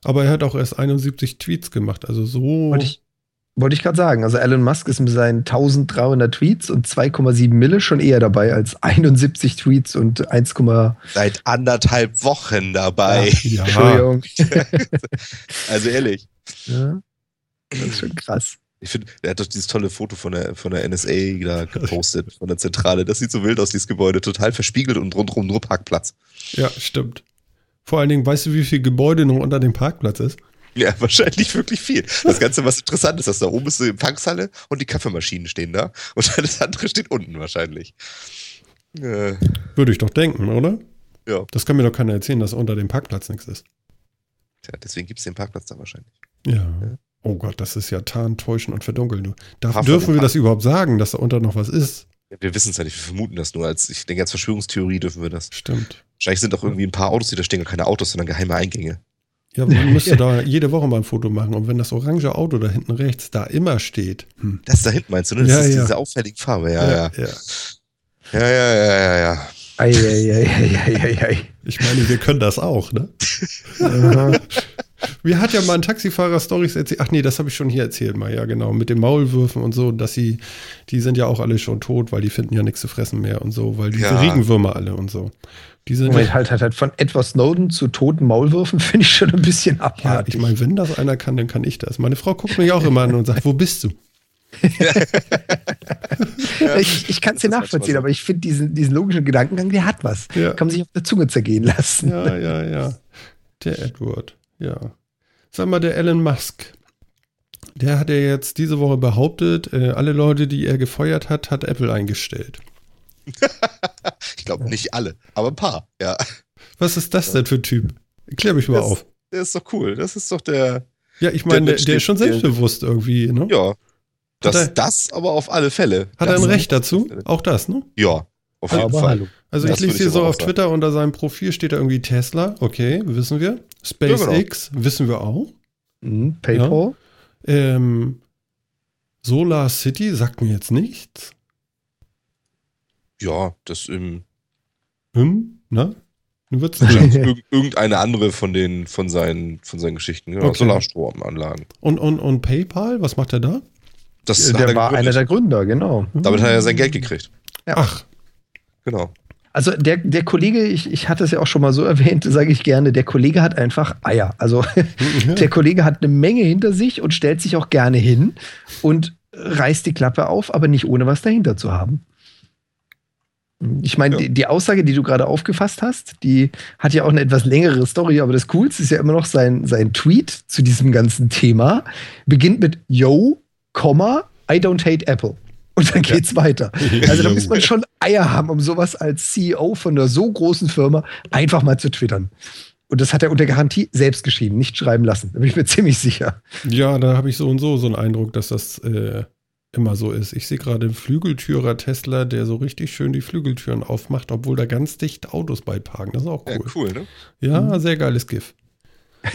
Aber er hat auch erst 71 Tweets gemacht. Also so. Wollte ich, wollte ich gerade sagen. Also Elon Musk ist mit seinen 1300 Tweets und 2,7 Mille schon eher dabei als 71 Tweets und 1, Seit anderthalb Wochen dabei. ja, Entschuldigung. Also ehrlich. Ja. Das ist schon krass. Ich finde, der hat doch dieses tolle Foto von der, von der NSA da gepostet, von der Zentrale. Das sieht so wild aus, dieses Gebäude. Total verspiegelt und rundherum nur Parkplatz. ja, stimmt. Vor allen Dingen, weißt du, wie viel Gebäude noch unter dem Parkplatz ist? Ja, wahrscheinlich wirklich viel. Das Ganze, was interessant ist, dass da oben ist die Empfangshalle und die Kaffeemaschinen stehen da. Und das andere steht unten wahrscheinlich. Äh, Würde ich doch denken, oder? ja, Das kann mir doch keiner erzählen, dass unter dem Parkplatz nichts ist. tja, deswegen gibt es den Parkplatz da wahrscheinlich. Ja. Oh Gott, das ist ja tarn, täuschen und verdunkeln. Du. Darf, Hafer- dürfen wir das überhaupt sagen, dass da unter noch was ist? Ja, wir wissen es ja nicht, wir vermuten das nur. Als, ich denke, als Verschwörungstheorie dürfen wir das. Stimmt. Wahrscheinlich sind doch irgendwie ein paar Autos, die da stehen, gar keine Autos, sondern geheime Eingänge. Ja, man müsste da jede Woche mal ein Foto machen. Und wenn das orange Auto da hinten rechts da immer steht. Hm. Das da hinten meinst du, ne? Das Ja, ist ja. diese auffällige Farbe. Ja, ja. ja. Ja, ja, ja, ja, ja. Ei, ei, ei, ei, ei, ei, ei. Ich meine, wir können das auch, ne? Mir hat ja mal ein Taxifahrer Stories erzählt. Ach nee, das habe ich schon hier erzählt mal, ja genau. Mit den Maulwürfen und so, dass sie, die sind ja auch alle schon tot, weil die finden ja nichts zu fressen mehr und so, weil diese Ja. Regenwürmer alle und so. Die sind Moment, ja, halt, halt, halt. Von Edward Snowden zu toten Maulwürfen finde ich schon ein bisschen ja, abartig. ich meine, wenn das einer kann, dann kann ich das. Meine Frau guckt mich auch immer an und sagt, wo bist du? ich ich kann es dir manchmal nachvollziehen, aber ich finde diesen, diesen logischen Gedankengang, der hat was. Ja. Kann man sich auf der Zunge zergehen lassen. Ja, ja, ja. Der Edward, ja. Sag mal, der Elon Musk. Der hat ja jetzt diese Woche behauptet, äh, alle Leute, die er gefeuert hat, hat Apple eingestellt. Ich glaube nicht alle, aber ein paar. Ja, Was ist das denn für ein Typ? Klär mich mal Das- auf. der ist doch cool. Das ist doch der, Ja, ich meine, der, der der ist schon selbstbewusst irgendwie, ne? ja. Das, er- das aber auf alle Fälle. Hat er ein Recht dazu? Auch das, ne? Ja, auf jeden Aber Fall. hallo. Also Das ich lese hier so auf sagen. Twitter unter seinem Profil steht da irgendwie Tesla, okay, wissen wir. SpaceX, wissen wir auch. Mhm, PayPal. Ähm, Solar City sagt mir jetzt nichts. Ja, das ähm, Hm, ne? Wird's irgendeine andere von den von seinen von seinen Geschichten. Ja, Okay. Solarstromanlagen. und, und, und PayPal, was macht er da? Das Der er war einer gegründet. der Gründer, genau. Damit hat er sein Geld gekriegt. Ja. Ach, Genau. Also der, der Kollege, ich, ich hatte es ja auch schon mal so erwähnt, sage ich gerne, der Kollege hat einfach Eier. Also der Kollege hat eine Menge hinter sich und stellt sich auch gerne hin und reißt die Klappe auf, aber nicht ohne was dahinter zu haben. Ich meine, Ja. die, die Aussage, die du gerade aufgefasst hast, die hat ja auch eine etwas längere Story, aber das Coolste ist ja immer noch sein, sein Tweet zu diesem ganzen Thema. Beginnt mit Yo, Komma, I don't hate Apple. Und dann geht's weiter. Also da muss man schon Eier haben, um sowas als CEO von einer so großen Firma einfach mal zu twittern. Und das hat er unter Garantie selbst geschrieben, nicht schreiben lassen. Da bin ich mir ziemlich sicher. ja, da habe ich so und so so einen Eindruck, dass das äh, immer so ist. Ich sehe gerade einen Flügeltürer Tesla, der so richtig schön die Flügeltüren aufmacht, obwohl da ganz dicht Autos beiparken. Das ist auch Ja, cool. cool, ne? Ja, sehr geiles GIF.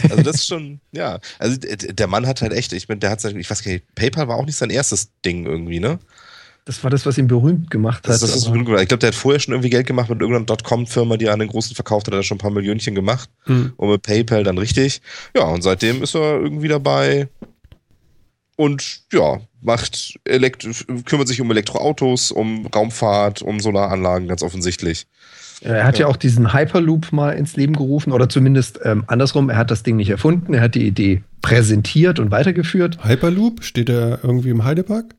Also das ist schon, ja. Also der Mann hat halt echt, ich meine, der hat, ich weiß gar nicht, PayPal war auch nicht sein erstes Ding irgendwie, ne? Das war das, was ihn berühmt gemacht hat. Das, das ist berühmt gemacht. Ich glaube, der hat vorher schon irgendwie Geld gemacht mit irgendeiner Dotcom-Firma, die er an den Großen verkauft hat, hat er schon ein paar Millionchen gemacht. Mhm. Und mit PayPal dann richtig. Ja, und seitdem ist er irgendwie dabei und ja, macht Elekt kümmert sich um Elektroautos, um Raumfahrt, um Solaranlagen, ganz offensichtlich. Er hat ja. ja auch diesen Hyperloop mal ins Leben gerufen oder zumindest ähm, andersrum, er hat das Ding nicht erfunden, er hat die Idee präsentiert und weitergeführt. Hyperloop? Steht er irgendwie im Heidepark?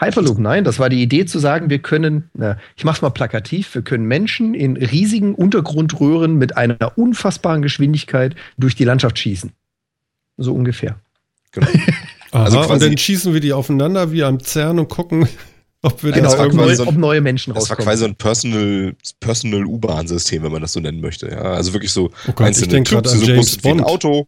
Hyperloop, nein, das war die Idee zu sagen, wir können, na, ich mach's mal plakativ, wir können Menschen in riesigen Untergrundröhren mit einer unfassbaren Geschwindigkeit durch die Landschaft schießen. So ungefähr. Genau. Aha, also und dann schießen wir die aufeinander wie am CERN und gucken, ob wir genau, ob, neu, so ein, ob neue Menschen rauskommen. Das war quasi so ein Personal, Personal U-Bahn-System, wenn man das so nennen möchte. Ja, also wirklich so oh Gott, einzelne ich denke gerade an James Bond. Ein Auto,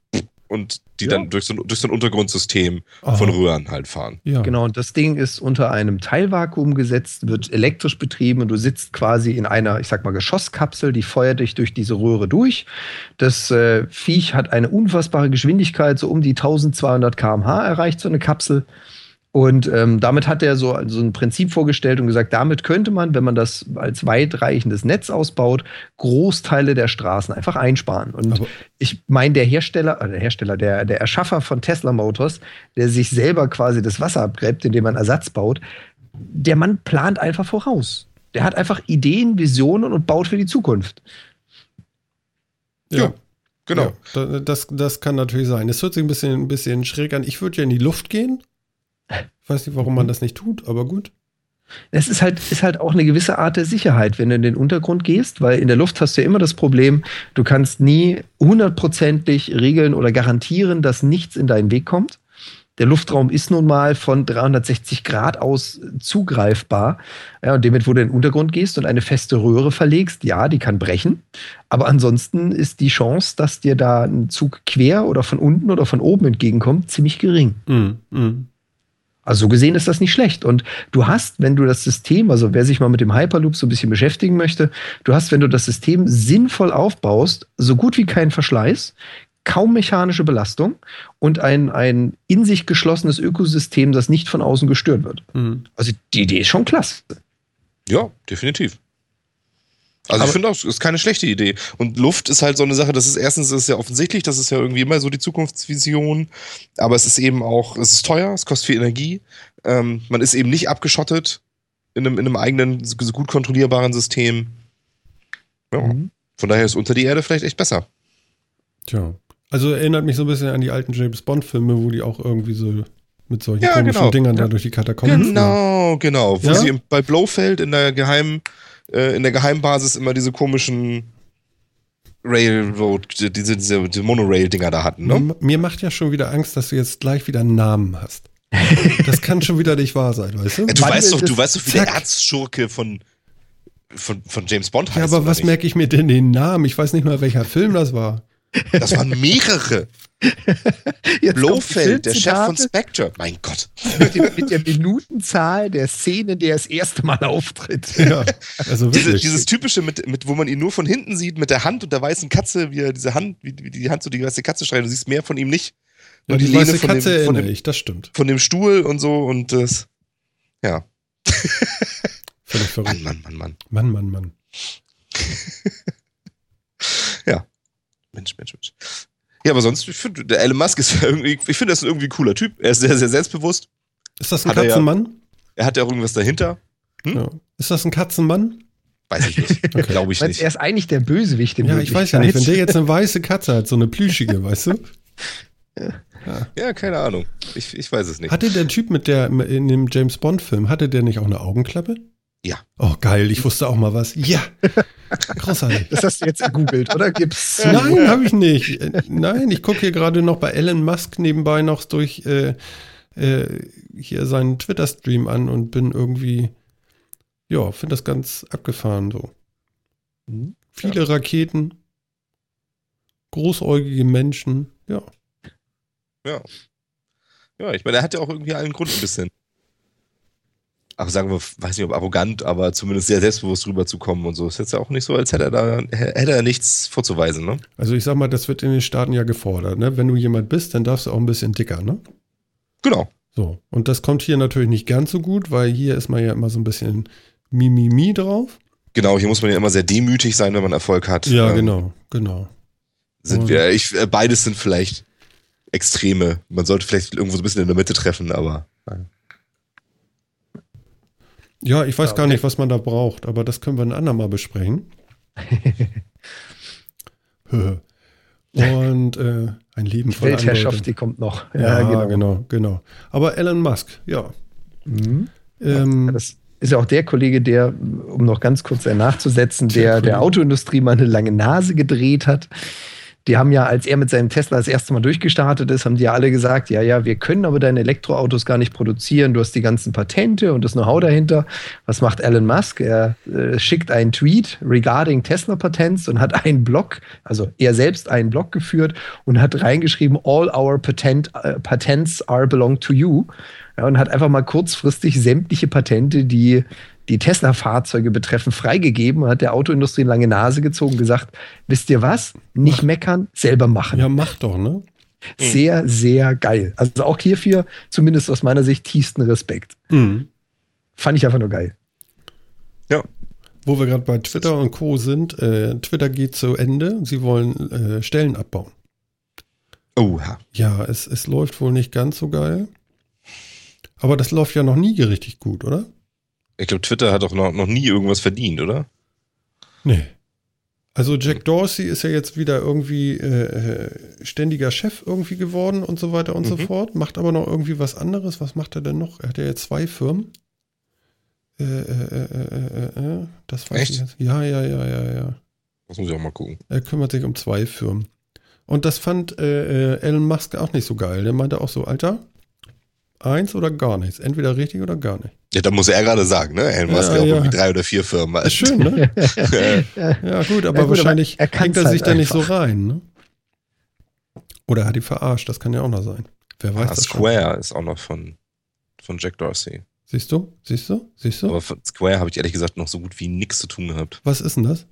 und die ja. dann durch so, ein, durch so ein Untergrundsystem Aha. von Röhren halt fahren. Ja. Genau, und das Ding ist unter einem Teilvakuum gesetzt, wird elektrisch betrieben und du sitzt quasi in einer, ich sag mal, Geschosskapsel, die feuert dich durch diese Röhre durch. Das äh, Viech hat eine unfassbare Geschwindigkeit, so um die 1200 km/h erreicht so eine Kapsel. Und ähm, damit hat er so, so ein Prinzip vorgestellt und gesagt, damit könnte man, wenn man das als weitreichendes Netz ausbaut, Großteile der Straßen einfach einsparen. Und Aber ich meine, der Hersteller, äh, der Hersteller, der, der Erschaffer von Tesla Motors, der sich selber quasi das Wasser abgräbt, indem man Ersatz baut, der Mann plant einfach voraus. Der hat einfach Ideen, Visionen und baut für die Zukunft. Ja. ja. Genau. Ja, das, das kann natürlich sein. Es hört sich ein bisschen, ein bisschen schräg an. Ich würde ja in die Luft gehen ich weiß nicht, warum man das nicht tut, aber gut. Es ist halt, ist halt auch eine gewisse Art der Sicherheit, wenn du in den Untergrund gehst, weil in der Luft hast du ja immer das Problem, du kannst nie hundertprozentig regeln oder garantieren, dass nichts in deinen Weg kommt. Der Luftraum ist nun mal von 360 Grad aus zugreifbar. Ja, und damit, wo du in den Untergrund gehst und eine feste Röhre verlegst, ja, die kann brechen. Aber ansonsten ist die Chance, dass dir da ein Zug quer oder von unten oder von oben entgegenkommt, ziemlich gering. Mm, mm. Also so gesehen ist das nicht schlecht. Und du hast, wenn du das System, also wer sich mal mit dem Hyperloop so ein bisschen beschäftigen möchte, du hast, wenn du das System sinnvoll aufbaust, so gut wie keinen Verschleiß, kaum mechanische Belastung und ein, ein in sich geschlossenes Ökosystem, das nicht von außen gestört wird. Mhm. Also die Idee ist schon klasse. Ja, definitiv. Also aber ich finde auch, es ist keine schlechte Idee. Und Luft ist halt so eine Sache, das ist erstens ist ja offensichtlich, das ist ja irgendwie immer so die Zukunftsvision, aber es ist eben auch, es ist teuer, es kostet viel Energie, ähm, man ist eben nicht abgeschottet in einem, in einem eigenen, gut kontrollierbaren System. Ja. Mhm. Von daher ist unter die Erde vielleicht echt besser. Tja. Also erinnert mich so ein bisschen an die alten James Bond-Filme, wo die auch irgendwie so mit solchen ja, komischen genau. Dingern da durch die Katakomben Genau, genau. Wo ja? sie bei Blofeld in der geheimen äh, in der Geheimbasis immer diese komischen Railroad, diese, diese, diese Monorail-Dinger da hatten. Ne? Mir macht ja schon wieder Angst, dass du jetzt gleich wieder einen Namen hast. Das kann schon wieder nicht wahr sein, weißt du? Ja, du, weißt doch, du weißt doch, wie der Erzschurke von, von, von James Bond heißt. Ja, aber was merke ich mir denn den Namen? Ich weiß nicht mal, welcher Film das war. Das waren mehrere. Blofeld, der Chef von Spectre. Mein Gott. Mit, dem, mit, der Minutenzahl der Szene, der das erste Mal auftritt. Ja, also Diese, dieses typische, mit, mit, wo man ihn nur von hinten sieht, mit der Hand und der weißen Katze, wie er diese Hand, wie, wie die Hand so die weiße Katze schreit. Du siehst mehr von ihm nicht. Nur ja, die, die weiße von Katze dem, von dem, ich, das stimmt. Von dem Stuhl und so und das. Ja. Völlig verrückt. Mann, Mann, Mann, Mann. Mann, Mann, Mann. ja. Mensch, Mensch, Mensch. Ja, aber sonst, ich finde, der Elon Musk ist ja irgendwie, ich finde, das ist irgendwie ein cooler Typ. Er ist sehr, sehr selbstbewusst. Ist das ein hat Katzenmann? Er, ja, er, hat ja auch irgendwas dahinter. Hm? Ja. Ist das ein Katzenmann? Weiß ich nicht. Okay. Glaube ich nicht. Er ist eigentlich der Bösewicht im Ja, ich weiß ja nicht. Wenn der jetzt eine weiße Katze hat, so eine plüschige, weißt du? Ja. ja. keine Ahnung. Ich, ich weiß es nicht. Hatte der Typ mit der, in dem James Bond-Film, hatte der nicht auch eine Augenklappe? Ja. Oh, geil, ich wusste auch mal was. Ja. Großartig. Das hast du jetzt gegoogelt, oder? Gibt's? Nein, habe ich nicht. Nein, ich gucke hier gerade noch bei Elon Musk nebenbei noch durch äh, äh, hier seinen Twitter-Stream an und bin irgendwie, ja, finde das ganz abgefahren so. Mhm. Viele ja. Raketen, großäugige Menschen, ja. Ja. Ja, ich meine, er hat ja auch irgendwie allen Grund ein bisschen. Ach, sagen wir, weiß nicht ob arrogant, aber zumindest sehr selbstbewusst rüberzukommen und so. Ist jetzt ja auch nicht so, als hätte er da, hätte er nichts vorzuweisen, ne? Also ich sag mal, das wird in den Staaten ja gefordert, ne? Wenn du jemand bist, dann darfst du auch ein bisschen dicker, ne? Genau. So. Und das kommt hier natürlich nicht ganz so gut, weil hier ist man ja immer so ein bisschen Mimimi drauf. Genau, hier muss man ja immer sehr demütig sein, wenn man Erfolg hat. Ja, ähm, genau, genau. Sind wir, ich, äh, beides sind vielleicht Extreme. Man sollte vielleicht irgendwo so ein bisschen in der Mitte treffen, aber. Nein. Ja, ich weiß gar nicht, was man da braucht, aber das können wir ein andermal besprechen. Und äh, ein Leben von Weltherrschaft, die kommt noch. Ja, ja genau. genau. genau, Aber Elon Musk, ja. Mhm. Ähm, das ist ja auch der Kollege, der, um noch ganz kurz nachzusetzen, der der Autoindustrie mal eine lange Nase gedreht hat die haben ja, als er mit seinem Tesla das erste Mal durchgestartet ist, haben die ja alle gesagt, ja, ja, wir können aber deine Elektroautos gar nicht produzieren. Du hast die ganzen Patente und das Know-how dahinter. Was macht Elon Musk? Er äh, schickt einen Tweet regarding Tesla-Patents und hat einen Blog, also er selbst einen Blog geführt und hat reingeschrieben, all our patent, äh, patents are belong to you. Ja, und hat einfach mal kurzfristig sämtliche Patente, die die Tesla-Fahrzeuge betreffen, freigegeben und hat der Autoindustrie eine lange Nase gezogen und gesagt, wisst ihr was? Nicht mach. meckern, selber machen. Ja, mach doch, ne? Sehr, sehr geil. Also auch hierfür, zumindest aus meiner Sicht, tiefsten Respekt. Mhm. Fand ich einfach nur geil. Ja. Wo wir gerade bei Twitter und Co. sind, äh, Twitter geht zu Ende. Sie wollen äh, Stellen abbauen. Oha. Ja, es, es läuft wohl nicht ganz so geil. Aber das läuft ja noch nie richtig gut, oder? Ich glaube, Twitter hat doch noch, noch nie irgendwas verdient, oder? Nee. Also Jack Dorsey ist ja jetzt wieder irgendwie äh, äh ständiger Chef irgendwie geworden und so weiter und mhm. so fort, macht aber noch irgendwie was anderes. Was macht er denn noch? Er hat ja jetzt zwei Firmen. Äh, äh, äh, das weiß Echt? ich jetzt. Ja, ja, ja, ja, ja. Das muss ich auch mal gucken. Er kümmert sich um zwei Firmen. Und das fand Elon Musk auch nicht so geil. Der meinte auch so, Alter, eins oder gar nichts. Entweder richtig oder gar nicht. Ja, da muss er gerade sagen, ne? Elon Musk ja, ja irgendwie drei oder vier Firmen. Ist schön, ne? ja, gut, aber ja, gut, wahrscheinlich aber hängt er sich halt da nicht so rein, ne? Oder er hat die verarscht, das kann ja auch noch sein. Wer weiß ah, das Square schon. ist auch noch von, von Jack Dorsey. Siehst du? Siehst du? Siehst du? Aber von Square habe ich ehrlich gesagt noch so gut wie nichts zu tun gehabt. Was ist denn das?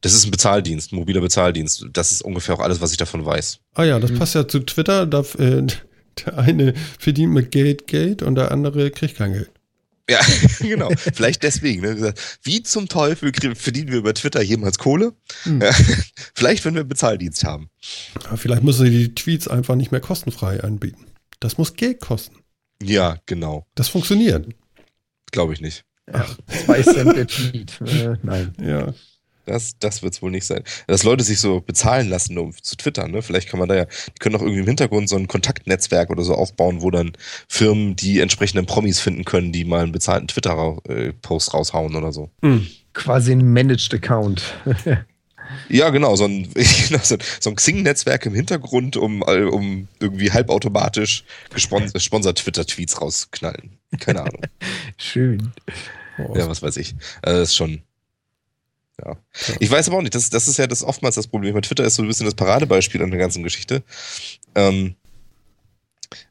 Das ist ein Bezahldienst, ein mobiler Bezahldienst. Das ist ungefähr auch alles, was ich davon weiß. Ah ja, das hm. passt ja zu Twitter. Da, äh, der eine verdient mit Geld Geld und der andere kriegt kein Geld. Ja, genau. Vielleicht deswegen. Ne? Wie zum Teufel verdienen wir über Twitter jemals Kohle? Hm. Vielleicht, wenn wir Bezahldienst haben. Vielleicht müssen sie die Tweets einfach nicht mehr kostenfrei anbieten. Das muss Geld kosten. Ja, genau. Das funktioniert. Glaube ich nicht. Ach, zwei Cent der Tweet. Äh, nein. Ja. Das, das wird es wohl nicht sein. Dass Leute sich so bezahlen lassen, um zu twittern, ne? Vielleicht kann man da ja, die können auch irgendwie im Hintergrund so ein Kontaktnetzwerk oder so aufbauen, wo dann Firmen die entsprechenden Promis finden können, die mal einen bezahlten Twitter-Post raushauen oder so. Mhm. Quasi ein Managed Account. ja, genau, so ein, so ein Xing-Netzwerk im Hintergrund, um, um irgendwie halbautomatisch gesponsert Twitter-Tweets rausknallen. Keine Ahnung. Schön. Ja, was weiß ich. Also das ist schon ja. Ich weiß aber auch nicht, das, das ist ja das oftmals das Problem. Twitter ist so ein bisschen das Paradebeispiel an der ganzen Geschichte. Ähm,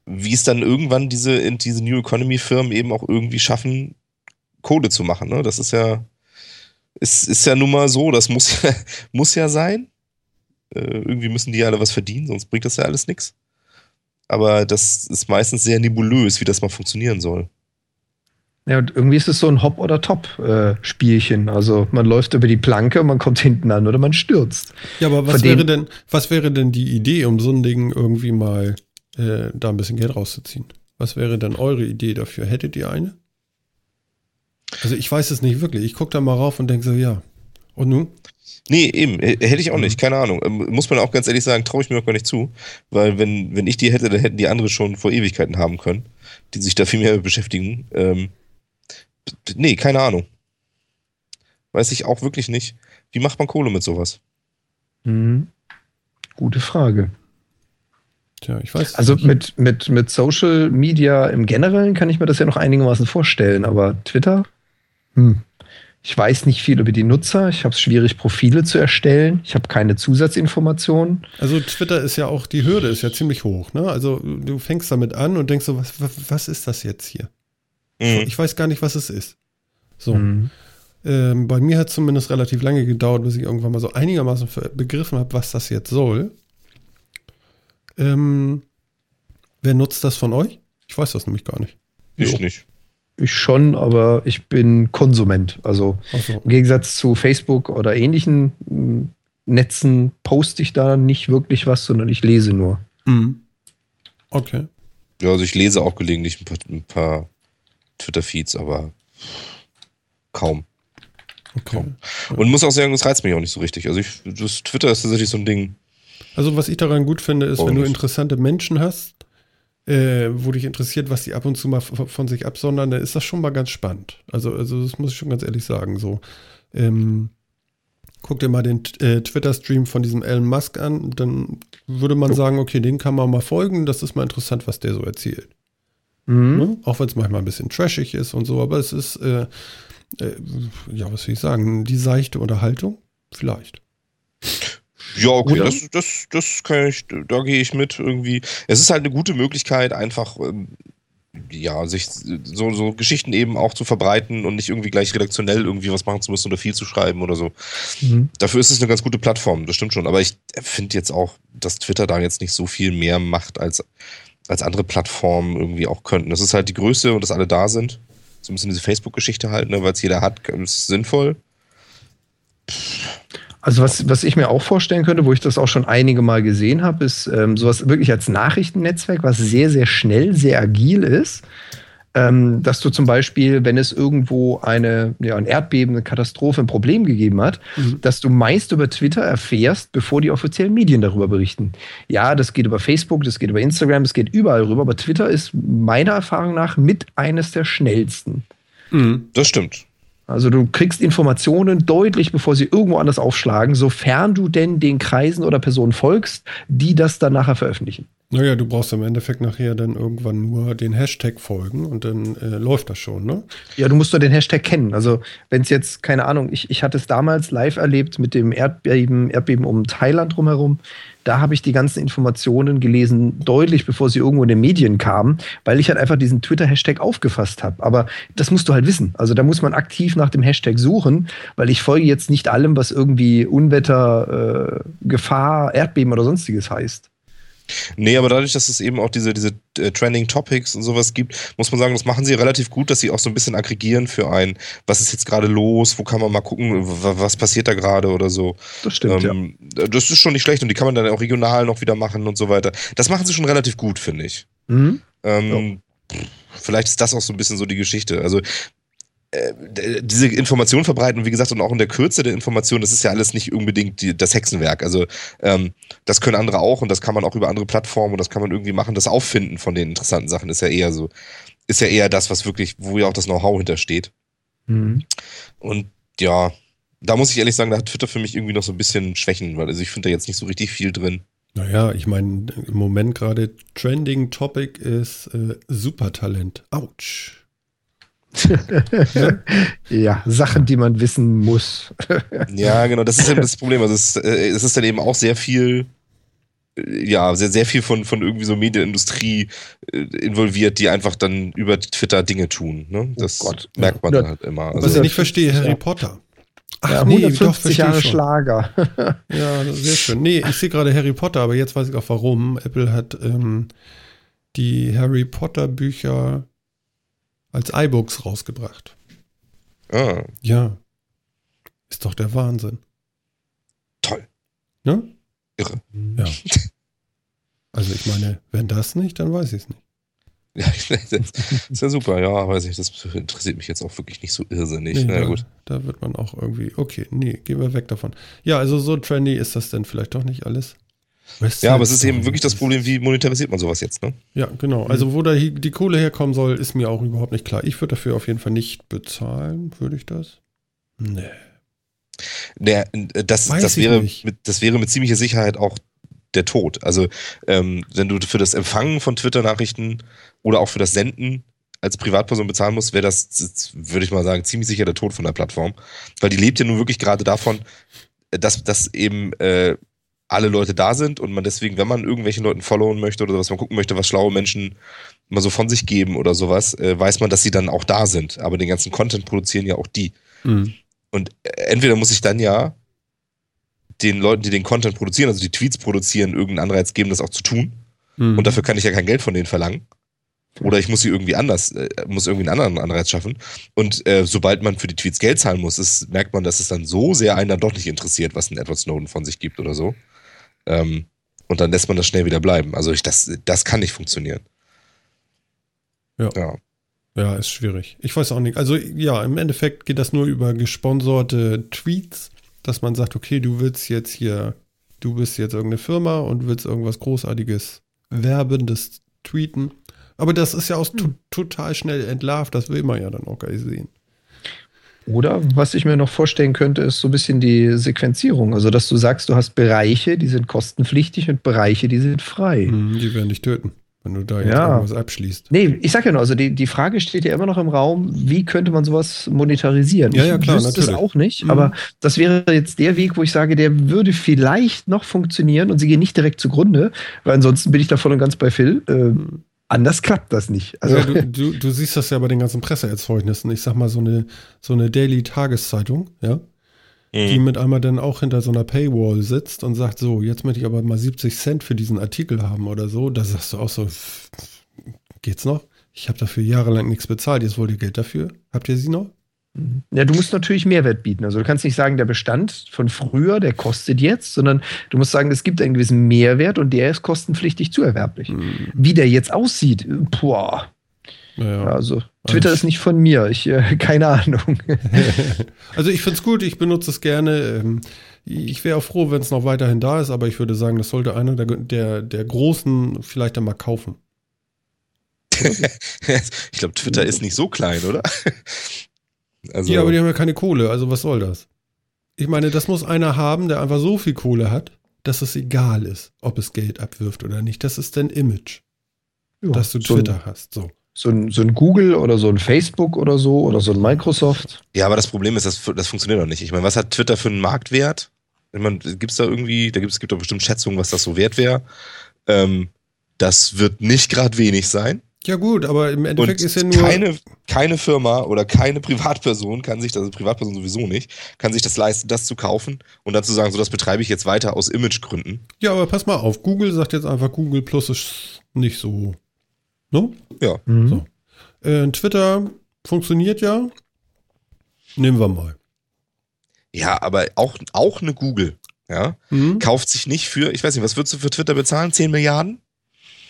wie es dann irgendwann diese, diese New Economy Firmen eben auch irgendwie schaffen, Kohle zu machen. Ne? Das ist ja, ist, ist ja nun mal so, das muss, muss ja sein. Äh, irgendwie müssen die alle was verdienen, sonst bringt das ja alles nichts. Aber das ist meistens sehr nebulös, wie das mal funktionieren soll. Ja, und irgendwie ist es so ein Hop- oder Top-Spielchen. also man läuft über die Planke und man kommt hinten an oder man stürzt. Ja, aber was wäre denn, was wäre denn die Idee, um so ein Ding irgendwie mal äh, da ein bisschen Geld rauszuziehen? Was wäre denn eure Idee dafür? Hättet ihr eine? Also ich weiß es nicht wirklich. Ich gucke da mal rauf und denke so, ja. Und nun? Nee, eben, hätte ich auch nicht, keine Ahnung. Ähm, muss man auch ganz ehrlich sagen, traue ich mir auch gar nicht zu. Weil wenn, wenn ich die hätte, dann hätten die andere schon vor Ewigkeiten haben können, die sich da viel mehr beschäftigen. Ähm, nee, keine Ahnung. Weiß ich auch wirklich nicht. Wie macht man Kohle mit sowas? Mhm. Gute Frage. Tja, ich weiß. Also mit, mit, mit Social Media im Generellen kann ich mir das ja noch einigermaßen vorstellen, aber Twitter? Hm. Ich weiß nicht viel über die Nutzer. Ich habe es schwierig, Profile zu erstellen. Ich habe keine Zusatzinformationen. Also Twitter ist ja auch, die Hürde ist ja ziemlich hoch. Ne? Also du fängst damit an und denkst so, was, was, was ist das jetzt hier? Mhm. Ich weiß gar nicht, was es ist. So. Mhm. Ähm, bei mir hat es zumindest relativ lange gedauert, bis ich irgendwann mal so einigermaßen begriffen habe, was das jetzt soll. Ähm, wer nutzt das von euch? Ich weiß das nämlich gar nicht. Ich jo. nicht. Ich schon, aber ich bin Konsument. Also so. im Gegensatz zu Facebook oder ähnlichen hm, Netzen poste ich da nicht wirklich was, sondern ich lese nur. Mhm. Okay. Ja, also ich lese auch gelegentlich ein paar, ein paar Twitter-Feeds, aber kaum. Okay. Kaum. Und muss auch sagen, das reizt mich auch nicht so richtig. Also ich, das Twitter ist tatsächlich so ein Ding. Also was ich daran gut finde, ist, wenn du interessante Menschen hast, äh, wo dich interessiert, was die ab und zu mal von sich absondern, dann ist das schon mal ganz spannend. Also, also das muss ich schon ganz ehrlich sagen. So, ähm, guck dir mal den äh, Twitter-Stream von diesem Elon Musk an, dann würde man sagen, okay, den kann man mal folgen, das ist mal interessant, was der so erzählt. Mhm. Ne? Auch wenn es manchmal ein bisschen trashig ist und so, aber es ist, äh, äh, ja, was will ich sagen, die seichte Unterhaltung, vielleicht. Ja, okay, das, das, das kann ich, da gehe ich mit irgendwie. Es ist halt eine gute Möglichkeit, einfach ähm, ja, sich so, so Geschichten eben auch zu verbreiten und nicht irgendwie gleich redaktionell irgendwie was machen zu müssen oder viel zu schreiben oder so. Mhm. Dafür ist es eine ganz gute Plattform, das stimmt schon. Aber ich finde jetzt auch, dass Twitter da jetzt nicht so viel mehr macht, als, als andere Plattformen irgendwie auch könnten. Das ist halt die Größe und dass alle da sind. So ein bisschen diese Facebook-Geschichte halt, ne, weil es jeder hat, ist sinnvoll. Also was, was ich mir auch vorstellen könnte, wo ich das auch schon einige Mal gesehen habe, ist ähm, sowas wirklich als Nachrichtennetzwerk, was sehr, sehr schnell, sehr agil ist. Ähm, dass du zum Beispiel, wenn es irgendwo eine, ja, ein Erdbeben, eine Katastrophe, ein Problem gegeben hat, mhm. dass du meist über Twitter erfährst, bevor die offiziellen Medien darüber berichten. Ja, das geht über Facebook, das geht über Instagram, das geht überall rüber, aber Twitter ist meiner Erfahrung nach mit eines der schnellsten. Mhm, das stimmt. Also du kriegst Informationen deutlich, bevor sie irgendwo anders aufschlagen, sofern du denn den Kreisen oder Personen folgst, die das dann nachher veröffentlichen. Naja, du brauchst im Endeffekt nachher dann irgendwann nur den Hashtag folgen und dann äh, läuft das schon, ne? Ja, du musst nur den Hashtag kennen. Also wenn es jetzt, keine Ahnung, ich, ich hatte es damals live erlebt mit dem Erdbeben, Erdbeben um Thailand drumherum. Da habe ich die ganzen Informationen gelesen, deutlich bevor sie irgendwo in den Medien kamen, weil ich halt einfach diesen Twitter-Hashtag aufgefasst habe. Aber das musst du halt wissen. Also da muss man aktiv nach dem Hashtag suchen, weil ich folge jetzt nicht allem, was irgendwie Unwetter, äh, Gefahr, Erdbeben oder sonstiges heißt. Nee, aber dadurch, dass es eben auch diese, diese äh, Trending Topics und sowas gibt, muss man sagen, das machen sie relativ gut, dass sie auch so ein bisschen aggregieren für einen. Was ist jetzt gerade los? Wo kann man mal gucken, was passiert da gerade oder so? Das stimmt. Ähm, ja. Das ist schon nicht schlecht und die kann man dann auch regional noch wieder machen und so weiter. Das machen sie schon relativ gut, finde ich. Mhm. Ähm, ja. Vielleicht ist das auch so ein bisschen so die Geschichte. Also diese Information verbreiten und wie gesagt und auch in der Kürze der Information, das ist ja alles nicht unbedingt die, das Hexenwerk. Also ähm, das können andere auch und das kann man auch über andere Plattformen und das kann man irgendwie machen. Das Auffinden von den interessanten Sachen ist ja eher so, ist ja eher das, was wirklich, wo ja auch das Know-how hintersteht. Mhm. Und ja, da muss ich ehrlich sagen, da hat Twitter für mich irgendwie noch so ein bisschen Schwächen, weil also ich finde da jetzt nicht so richtig viel drin. Naja, ich meine, im Moment gerade Trending Topic ist äh, Supertalent. Autsch ja, Sachen, die man wissen muss. ja, genau, das ist eben das Problem. Also es, äh, es ist dann eben auch sehr viel, äh, ja, sehr, sehr viel von, von irgendwie so Medienindustrie äh, involviert, die einfach dann über Twitter Dinge tun. Ne? Oh das oh Gott. merkt man dann halt immer. Also, Was ich nicht verstehe, Harry ja. Potter. Ach ja, nee, 150 doch, Jahre schon. Schlager. ja, sehr schön. Nee, ich sehe gerade Harry Potter, aber jetzt weiß ich auch warum. Apple hat ähm, die Harry Potter Bücher als iBooks rausgebracht. Ah. Ja. Ist doch der Wahnsinn. Toll. Ne? Irre. Ja. Also ich meine, wenn das nicht, dann weiß ich es nicht. Ja, das ist ja super, ja, weiß ich, das interessiert mich jetzt auch wirklich nicht so irrsinnig. Nee, Na, gut. Da wird man auch irgendwie, okay, nee, gehen wir weg davon. Ja, also so trendy ist das denn vielleicht doch nicht alles. Ja, aber es ist eben wirklich das Problem, wie monetarisiert man sowas jetzt, ne? Ja, genau. Also wo da die Kohle herkommen soll, ist mir auch überhaupt nicht klar. Ich würde dafür auf jeden Fall nicht bezahlen, würde ich das? Nee. Der, das, das, wäre mit, das wäre mit ziemlicher Sicherheit auch der Tod. Also ähm, wenn du für das Empfangen von Twitter-Nachrichten oder auch für das Senden als Privatperson bezahlen musst, wäre das, würde ich mal sagen, ziemlich sicher der Tod von der Plattform. Weil die lebt ja nun wirklich gerade davon, dass, dass eben äh, alle Leute da sind und man deswegen, wenn man irgendwelchen Leuten followen möchte oder was man gucken möchte, was schlaue Menschen mal so von sich geben oder sowas, äh, weiß man, dass sie dann auch da sind. Aber den ganzen Content produzieren ja auch die. Mhm. Und äh, entweder muss ich dann ja den Leuten, die den Content produzieren, also die Tweets produzieren, irgendeinen Anreiz geben, das auch zu tun. Mhm. Und dafür kann ich ja kein Geld von denen verlangen. Oder ich muss sie irgendwie anders, äh, muss irgendwie einen anderen Anreiz schaffen. Und äh, sobald man für die Tweets Geld zahlen muss, ist, merkt man, dass es dann so sehr einen dann doch nicht interessiert, was ein Edward Snowden von sich gibt oder so. Ähm, und dann lässt man das schnell wieder bleiben. Also ich, das, das kann nicht funktionieren. Ja. ja. Ja, ist schwierig. Ich weiß auch nicht. Also ja, im Endeffekt geht das nur über gesponserte Tweets, dass man sagt, okay, du willst jetzt hier, du bist jetzt irgendeine Firma und willst irgendwas Großartiges, Werbendes tweeten aber das ist ja auch hm. total schnell entlarvt, das will man ja dann auch gar nicht sehen. Oder was ich mir noch vorstellen könnte, ist so ein bisschen die Sequenzierung. Also, dass du sagst, du hast Bereiche, die sind kostenpflichtig und Bereiche, die sind frei. Mhm, die werden dich töten, wenn du da jetzt ja. irgendwas abschließt. Nee, ich sag ja nur, also die, die Frage steht ja immer noch im Raum, wie könnte man sowas monetarisieren? Ja, ja, klar, ich natürlich. es auch nicht, mhm. aber das wäre jetzt der Weg, wo ich sage, der würde vielleicht noch funktionieren und sie gehen nicht direkt zugrunde, weil ansonsten bin ich da voll und ganz bei Phil. Äh, mhm anders klappt das nicht. Also ja, du, du, du, siehst das ja bei den ganzen Presseerzeugnissen. Ich sag mal, so eine, so eine Daily-Tageszeitung, ja, mhm. die mit einmal dann auch hinter so einer Paywall sitzt und sagt, so, jetzt möchte ich aber mal 70 Cent für diesen Artikel haben oder so. Da sagst du auch so, geht's noch? Ich habe dafür jahrelang nichts bezahlt, jetzt wollt ihr Geld dafür? Habt ihr sie noch? Ja, du musst natürlich Mehrwert bieten. Also du kannst nicht sagen, der Bestand von früher, der kostet jetzt, sondern du musst sagen, es gibt einen gewissen Mehrwert und der ist kostenpflichtig zuerwerblich. Mhm. Wie der jetzt aussieht, boah. Ja, also Twitter ist nicht von mir, ich äh, keine Ahnung. also ich finde es gut, ich benutze es gerne. Ähm, ich wäre auch froh, wenn es noch weiterhin da ist, aber ich würde sagen, das sollte einer der, der, der Großen vielleicht einmal kaufen. ich glaube, Twitter ist nicht so klein, oder? Also, ja, aber die haben ja keine Kohle, also was soll das? Ich meine, das muss einer haben, der einfach so viel Kohle hat, dass es egal ist, ob es Geld abwirft oder nicht. Das ist dein Image, ja, dass du Twitter so hast. So. So ein, so ein, Google oder so ein Facebook oder so oder so ein Microsoft. Ja, aber das Problem ist, das, das funktioniert doch nicht. Ich meine, was hat Twitter für einen Marktwert? Ich meine, gibt es da irgendwie, da gibt es gibt doch bestimmt Schätzungen, was das so wert wäre. Ähm, das wird nicht gerade wenig sein. Ja gut, aber im Endeffekt und ist ja nur... Keine, keine Firma oder keine Privatperson kann sich, also Privatperson sowieso nicht, kann sich das leisten, das zu kaufen und dann zu sagen, so das betreibe ich jetzt weiter aus Imagegründen. Ja, aber pass mal auf, Google sagt jetzt einfach, Google Plus ist nicht so... No? Ja. Mhm. So. Äh, Twitter funktioniert ja. Nehmen wir mal. Ja, aber auch, auch eine Google, ja, mhm. kauft sich nicht für, ich weiß nicht, was würdest du für Twitter bezahlen? 10 Milliarden?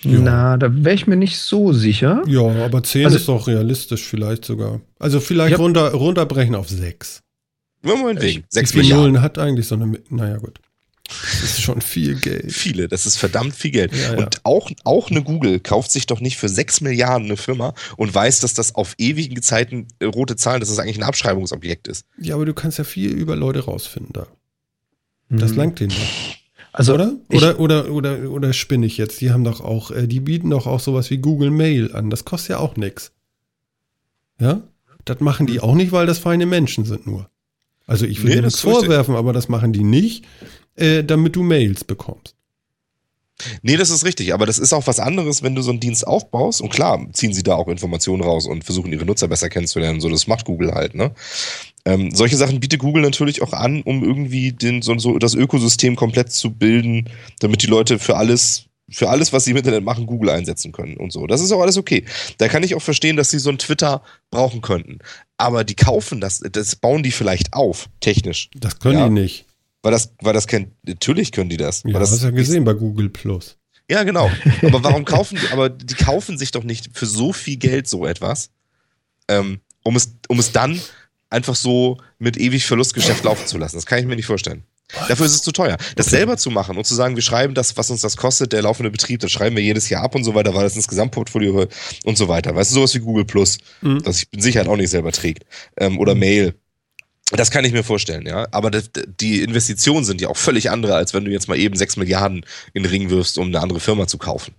Ja. Na, da wäre ich mir nicht so sicher. Ja, aber 10 also, ist doch realistisch vielleicht sogar. Also vielleicht runter, runterbrechen auf 6. Moment wegen. 6 Millionen hat eigentlich so eine. Naja, gut. Das ist schon viel Geld. Viele, das ist verdammt viel Geld. Ja, ja. Und auch, auch eine Google kauft sich doch nicht für 6 Milliarden eine Firma und weiß, dass das auf ewigen Zeiten äh, rote Zahlen, dass das eigentlich ein Abschreibungsobjekt ist. Ja, aber du kannst ja viel über Leute rausfinden da. Das mhm. langt denen doch. Also, oder? Oder, oder, oder, oder spinne ich jetzt? Die haben doch auch, äh, die bieten doch auch sowas wie Google Mail an. Das kostet ja auch nichts. Ja? Das machen die auch nicht, weil das feine Menschen sind nur. Also ich will nee, dir nichts vorwerfen, aber das machen die nicht, äh, damit du Mails bekommst. Nee, das ist richtig, aber das ist auch was anderes, wenn du so einen Dienst aufbaust. Und klar, ziehen sie da auch Informationen raus und versuchen ihre Nutzer besser kennenzulernen. So, das macht Google halt, ne? Ähm, solche Sachen bietet Google natürlich auch an, um irgendwie den, so, so das Ökosystem komplett zu bilden, damit die Leute für alles, für alles, was sie im Internet machen, Google einsetzen können und so. Das ist auch alles okay. Da kann ich auch verstehen, dass sie so ein Twitter brauchen könnten. Aber die kaufen das, das bauen die vielleicht auf, technisch. Das können ja? die nicht. Weil das, weil das kein, natürlich können die das. Ja, das hast du ja gesehen bei Google Plus. Ja, genau. Aber warum kaufen die, aber die kaufen sich doch nicht für so viel Geld so etwas, ähm, um es, um es dann einfach so mit ewig Verlustgeschäft laufen zu lassen. Das kann ich mir nicht vorstellen. Dafür ist es zu teuer. Das okay. selber zu machen und zu sagen, wir schreiben das, was uns das kostet, der laufende Betrieb, das schreiben wir jedes Jahr ab und so weiter, weil das ins Gesamtportfolio und so weiter. Weißt du, sowas wie Google Plus, mhm. das ich mit Sicherheit auch nicht selber trägt. Ähm, oder. Mail. Das kann ich mir vorstellen, ja. Aber die Investitionen sind ja auch völlig andere, als wenn du jetzt mal eben sechs Milliarden in den Ring wirfst, um eine andere Firma zu kaufen.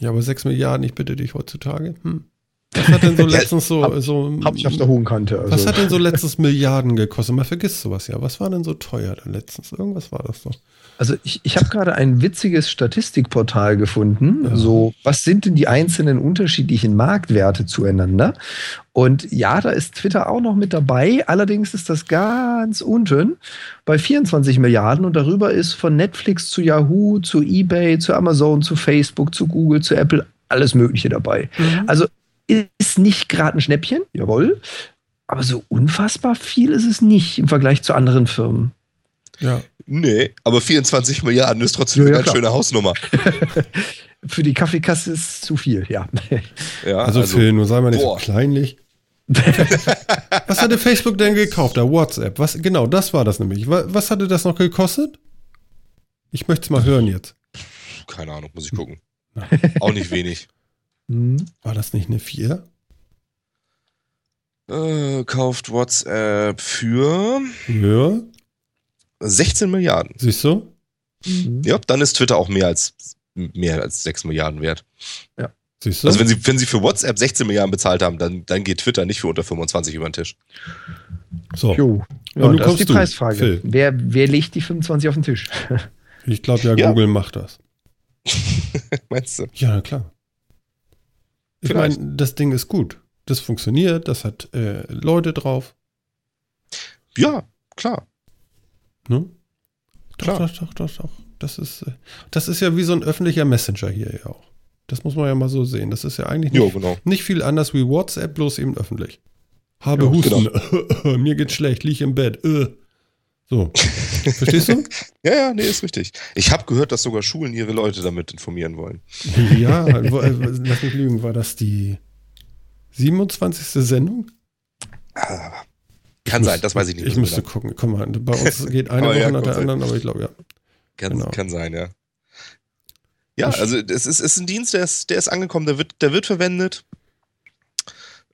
Ja, aber sechs Milliarden, ich bitte dich heutzutage. Hm. Was hat denn so letztens so, hab- so Hab ich auf der hohen Kante. Also. was hat denn so letztens Milliarden gekostet? Man vergisst sowas ja. Was war denn so teuer da letztens? Irgendwas war das doch. Also ich, ich habe gerade ein witziges Statistikportal gefunden. Ja. So, was sind denn die einzelnen unterschiedlichen Marktwerte zueinander? Und ja, da ist Twitter auch noch mit dabei. Allerdings ist das ganz unten bei 24 Milliarden und darüber ist von Netflix zu Yahoo, zu eBay, zu Amazon, zu Facebook, zu Google, zu Apple alles Mögliche dabei. Also ist nicht gerade ein Schnäppchen, jawohl. Aber so unfassbar viel ist es nicht im Vergleich zu anderen Firmen. Ja. Nee, aber 24 Milliarden ist trotzdem Ja, eine ja, ganz klar. schöne Hausnummer. Für die Kaffeekasse ist es zu viel, ja. Ja, Also, Phil, nur sei mal nicht boah. so kleinlich. was hatte Facebook denn gekauft? Da WhatsApp. Was, genau, das war das nämlich. Was, was hatte das noch gekostet? Ich möchte es mal hören jetzt. keine Ahnung, muss ich gucken. Auch nicht wenig. Hm. War das nicht eine 4? Äh, kauft WhatsApp für Ja, 16 Milliarden. siehst du? Mhm. Ja, dann ist Twitter auch mehr als mehr als 6 Milliarden wert. Siehst du? Also wenn sie, wenn sie für WhatsApp 16 Milliarden bezahlt haben, dann, dann geht Twitter nicht für unter 25 über den Tisch. so, Jo. Und Ja, das ist die du, Preisfrage. Phil. Wer, wer legt die 25 auf den Tisch? ich glaube ja, Ja. Google macht das. Meinst du? Ja, klar. Ich meine, das Ding ist gut. Das funktioniert, das hat äh, Leute drauf. Ja, klar. Ne? Doch, Klar. doch, doch, doch, doch. Das ist, äh, das ist ja wie so ein öffentlicher Messenger hier ja auch. Das muss man ja mal so sehen. Das ist ja eigentlich nicht, genau. nicht viel anders wie WhatsApp, bloß eben öffentlich. Habe Ja, Husten. Mir geht's schlecht, lieg im Bett. Äh. So. Verstehst du? Ja, ja, nee, ist richtig. Ich habe gehört, dass sogar Schulen ihre Leute damit informieren wollen. ja, wo, äh, lass mich lügen. War das die 27. Sendung? Ah, Kann Ich sein, muss- das weiß ich nicht. Ich müsste genau. gucken. Komm mal, bei uns geht eine Woche ja, nach der anderen, aber ich glaube ja. Kann, genau. kann sein, ja. Ja, also es ist, ist ein Dienst, der ist, der ist angekommen, der wird, der wird verwendet.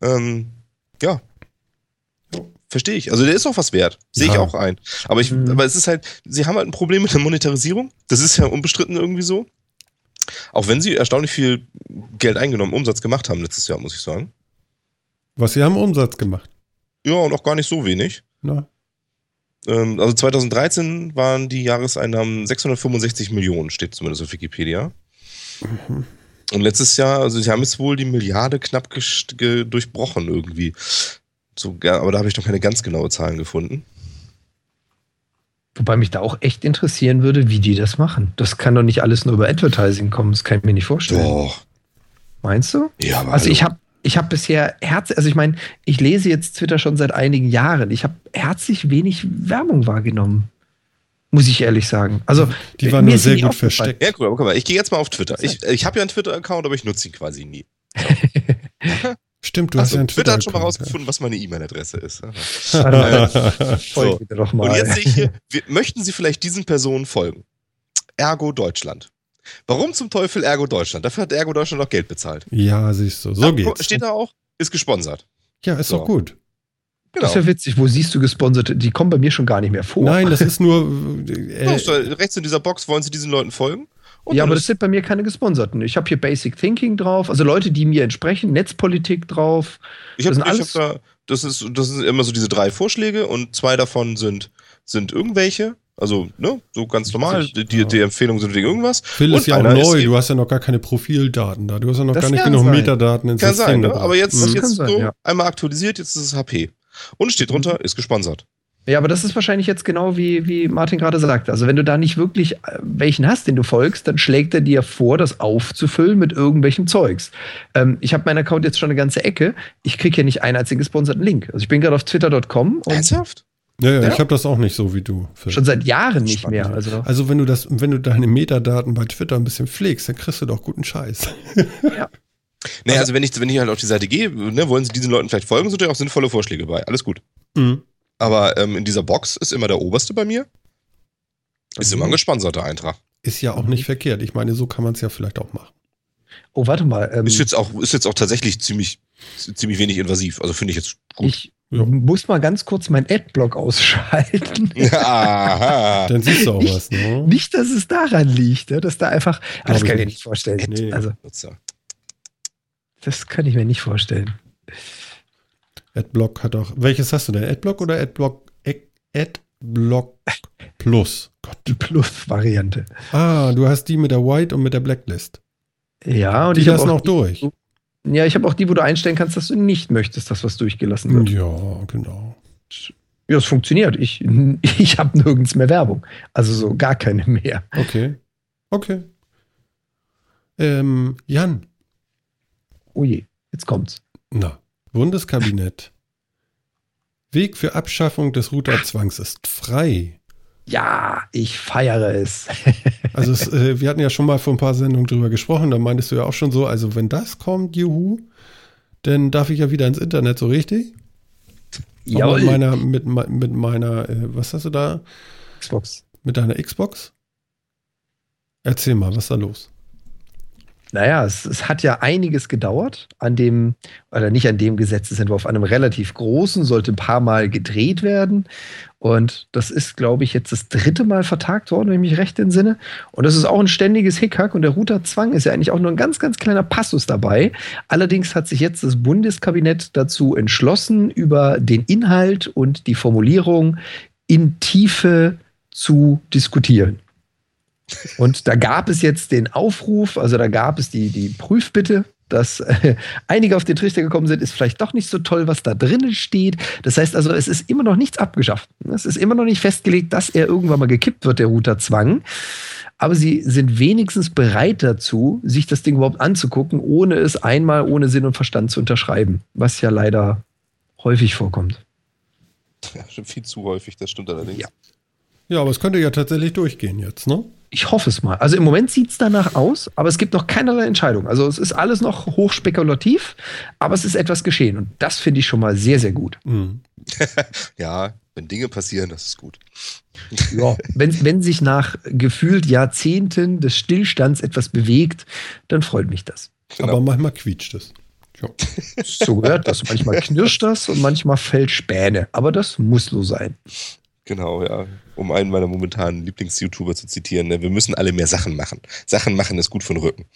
Ähm, ja. Verstehe ich. Also der ist auch was wert. Sehe ich Ja. auch ein. Aber, ich, Mhm. aber es ist halt, sie haben halt ein Problem mit der Monetarisierung. Das ist ja unbestritten irgendwie so. Auch wenn sie erstaunlich viel Geld eingenommen, Umsatz gemacht haben letztes Jahr, muss ich sagen. Was, sie haben Umsatz gemacht? Ja, und auch gar nicht so wenig. Na, Ähm, also 2013 waren die Jahreseinnahmen 665 Millionen, steht zumindest auf Wikipedia. Mhm. Und letztes Jahr, also sie haben jetzt wohl die Milliarde knapp durchbrochen irgendwie. So, ja, aber da habe ich noch keine ganz genaue Zahlen gefunden. Wobei mich da auch echt interessieren würde, wie die das machen. Das kann doch nicht alles nur über Advertising kommen. Das kann ich mir nicht vorstellen. Doch. Meinst du? Ja, aber Also hallo. ich habe ich hab bisher Herz, also ich meine, ich lese jetzt Twitter schon seit einigen Jahren. Ich habe herzlich wenig Werbung wahrgenommen. Muss ich ehrlich sagen. Also die war mir nur sehr gut versteckt. Ja, cool, aber guck mal, ich gehe jetzt mal auf Twitter. Ich, ich habe ja einen Twitter-Account, aber ich nutze ihn quasi nie. Stimmt, du hast Achso, ja einen Twitter hat schon mal rausgefunden, was meine E-Mail-Adresse ist. Ja. bitte doch mal. Und jetzt sehe ich hier, möchten Sie vielleicht diesen Personen folgen? Ergo Deutschland. Warum zum Teufel Ergo Deutschland? Dafür hat Ergo Deutschland auch Geld bezahlt. ja, siehst du. So Da, geht's. Steht da auch, ist gesponsert. Ja, ist So. doch gut. Genau. Das ist ja witzig. Wo siehst du gesponserte? Die kommen bei mir schon gar nicht mehr vor. Nein, das ist nur. Äh, Ja, da rechts in dieser Box wollen Sie diesen Leuten folgen? Und ja, aber das sind bei mir keine gesponserten. Ich habe hier Basic Thinking drauf, also Leute, die mir entsprechen, Netzpolitik drauf. ich habe das sind ich hab da, das ist, das sind immer so diese drei Vorschläge und zwei davon sind, sind irgendwelche. Also, ne, so ganz normal. Die, ja. die Empfehlungen sind wegen irgendwas. Phil Und ist ja auch neu. du hast ja noch gar keine Profildaten da. Du hast ja noch Das gar nicht genug sein. Metadaten ins Kann sein, System ne? gebracht. aber jetzt, Mhm. jetzt sein, so ja. einmal aktualisiert, jetzt ist es HP. Und steht drunter, ist gesponsert. Ja, aber das ist wahrscheinlich jetzt genau wie, wie Martin gerade sagte. Also wenn du da nicht wirklich äh, welchen hast, den du folgst, dann schlägt er dir vor, das aufzufüllen mit irgendwelchem Zeugs. Ähm, ich habe meinen Account jetzt schon eine ganze Ecke. Ich kriege hier nicht einen einzigen gesponserten Link. Also ich bin gerade auf twitter.com und Ernsthaft? Ja, ja, Ja. ich habe das auch nicht so wie du. Phil. schon seit Jahren nicht Spannend. mehr. Also Also wenn du das, wenn du deine Metadaten bei Twitter ein bisschen pflegst, dann kriegst du doch guten Scheiß. Naja, also wenn ich, wenn ich halt auf die Seite gehe, ne, wollen Sie diesen Leuten vielleicht folgen, sind ja auch sinnvolle Vorschläge bei. Alles gut. Mhm. Aber ähm, in dieser Box ist immer der oberste bei mir. Ist immer ein gesponserter Eintrag. Ist ja auch nicht verkehrt. Ich meine, so kann man es ja vielleicht auch machen. oh, warte mal. Ähm, Ist jetzt auch, ist jetzt auch tatsächlich ziemlich, ziemlich wenig invasiv. Also finde ich jetzt gut. ich Ja. muss mal ganz kurz meinen Adblock ausschalten. Aha. Dann siehst du auch Nicht- was, ne? Nicht, dass es daran liegt, ne? dass da einfach. Ah, das ich kann ich dir nicht. vorstellen. Nee. Also. Das kann ich mir nicht vorstellen. Adblock hat auch. Welches hast du denn? Adblock oder Adblock? Adblock Plus. Gott. Die Plus-Variante. Ah, du hast die mit der White und mit der Blacklist. Ja, und die ich lassen habe auch, durch. Ja, ich habe auch die, wo du einstellen kannst, dass du nicht möchtest, dass was durchgelassen wird. Ja, genau. Ja, es funktioniert. Ich, ich habe nirgends mehr Werbung. Also so gar keine mehr. Okay. Okay. Ähm, Jan. Oh je, jetzt kommt's. Na, Bundeskabinett. Weg für Abschaffung des Routerzwangs ist frei. Ja, ich feiere es. also es, äh, wir hatten ja schon mal vor ein paar Sendungen drüber gesprochen, da meintest du ja auch schon so, also wenn das kommt, juhu, dann darf ich ja wieder ins Internet, so richtig? Ja. Mit meiner, mit, mit meiner, äh, was hast du da? Xbox. Mit deiner Xbox? Erzähl mal, was ist da los? Naja, es, es, hat ja einiges gedauert an dem, oder nicht an dem Gesetzesentwurf, an einem relativ großen, sollte ein paar Mal gedreht werden. Und das ist, glaube ich, jetzt das dritte Mal vertagt worden, wenn ich mich recht entsinne. Und das ist auch ein ständiges Hickhack. Und der Routerzwang ist ja eigentlich auch nur ein ganz, ganz kleiner Passus dabei. Allerdings hat sich jetzt das Bundeskabinett dazu entschlossen, über den Inhalt und die Formulierung in Tiefe zu diskutieren. Und da gab es jetzt den Aufruf, also da gab es die, die Prüfbitte, dass äh, einige auf den Trichter gekommen sind, ist vielleicht doch nicht so toll, was da drinnen steht. Das heißt also, es ist immer noch nichts abgeschafft. Es ist immer noch nicht festgelegt, dass er irgendwann mal gekippt wird, der Routerzwang. Aber sie sind wenigstens bereit dazu, sich das Ding überhaupt anzugucken, ohne es einmal ohne Sinn und Verstand zu unterschreiben, was ja leider häufig vorkommt. Ja, schon viel zu häufig, das stimmt allerdings. Ja. Ja, aber es könnte ja tatsächlich durchgehen jetzt, ne? Ich hoffe es mal. Also im Moment sieht es danach aus, aber es gibt noch keinerlei Entscheidung. Also es ist alles noch hochspekulativ, aber es ist etwas geschehen und das finde ich schon mal sehr, sehr gut. Mhm. ja, wenn Dinge passieren, das ist gut. ja, wenn, wenn sich nach gefühlt Jahrzehnten des Stillstands etwas bewegt, dann freut mich das. Genau. Aber manchmal quietscht es. Ja. So gehört das. Manchmal knirscht das und manchmal fällt Späne. Aber das muss so sein. Genau, ja. Um einen meiner momentanen Lieblings-YouTuber zu zitieren, ne? wir müssen alle mehr Sachen machen. Sachen machen ist gut für den Rücken.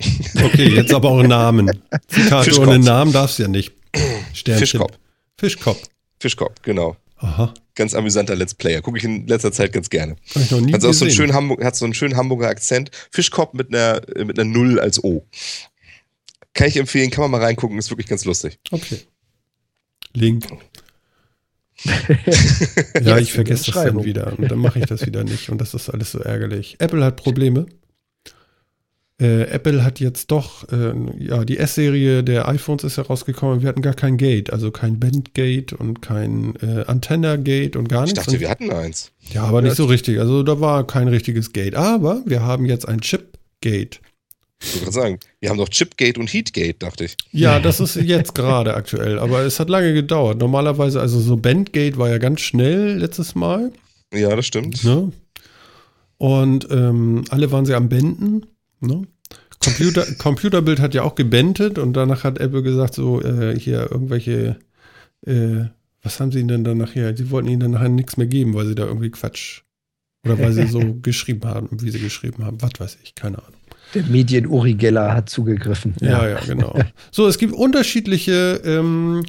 Okay, jetzt aber auch Namen. Zitate ohne Namen darfst du ja nicht. Sternchen. Fischkopf. Fischkopf. Fischkopf, genau. Aha. Ganz amüsanter Let's Player. Gucke ich in letzter Zeit ganz gerne. Hab ich noch nie hat, so einen schönen Hamburg, hat so einen schönen Hamburger Akzent. Fischkopf mit einer, mit einer Null als O. Kann ich empfehlen, kann man mal reingucken, ist wirklich ganz lustig. Okay. Link. ja, ich vergesse das dann wieder und dann mache ich das wieder nicht und das ist alles so ärgerlich. Apple hat Probleme. Äh, Apple hat jetzt doch, äh, ja, die S-Serie der iPhones ist herausgekommen. Wir hatten gar kein Gate, also kein Bandgate und kein äh, Antenna-Gate und gar nichts. Ich dachte, wir hatten eins. Ja, aber nicht so richtig. Also da war kein richtiges Gate. Aber wir haben jetzt ein Chip-Gate. Ich wollte gerade sagen, wir haben doch Chipgate und Heatgate, dachte ich. Ja, das ist jetzt gerade aktuell, aber es hat lange gedauert. Normalerweise, also so Bandgate war ja ganz schnell letztes Mal. Ja, das stimmt. Ne? Und ähm, alle waren sie am Benden. Ne? Computer, Computerbild hat ja auch gebendet und danach hat Apple gesagt, so äh, hier irgendwelche, äh, was haben sie ihnen denn dann nachher? Sie wollten ihnen dann nachher nichts mehr geben, weil sie da irgendwie Quatsch oder weil sie so geschrieben haben, wie sie geschrieben haben. Was weiß ich, keine Ahnung. Der Medien-Uri Geller hat zugegriffen. Ja, ja, ja genau. so, es gibt unterschiedliche, ähm,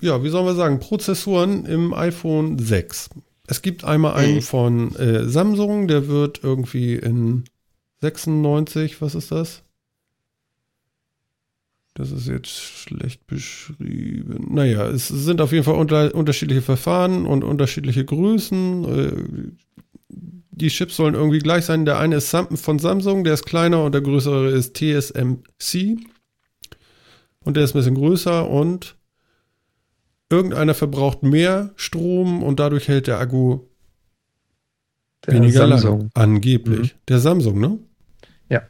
ja, wie sollen wir sagen, Prozessoren im iPhone 6. Es gibt einmal einen von äh, Samsung, der wird irgendwie in 96, was ist das? Das ist jetzt schlecht beschrieben. Naja, es sind auf jeden Fall unter, unterschiedliche Verfahren und unterschiedliche Größen. Die Chips sollen irgendwie gleich sein. Der eine ist von Samsung, der ist kleiner und der größere ist TSMC. Und der ist ein bisschen größer und irgendeiner verbraucht mehr Strom und dadurch hält der Akku der weniger Samsung. lang. Angeblich. Mhm. Der Samsung, ne? Ja.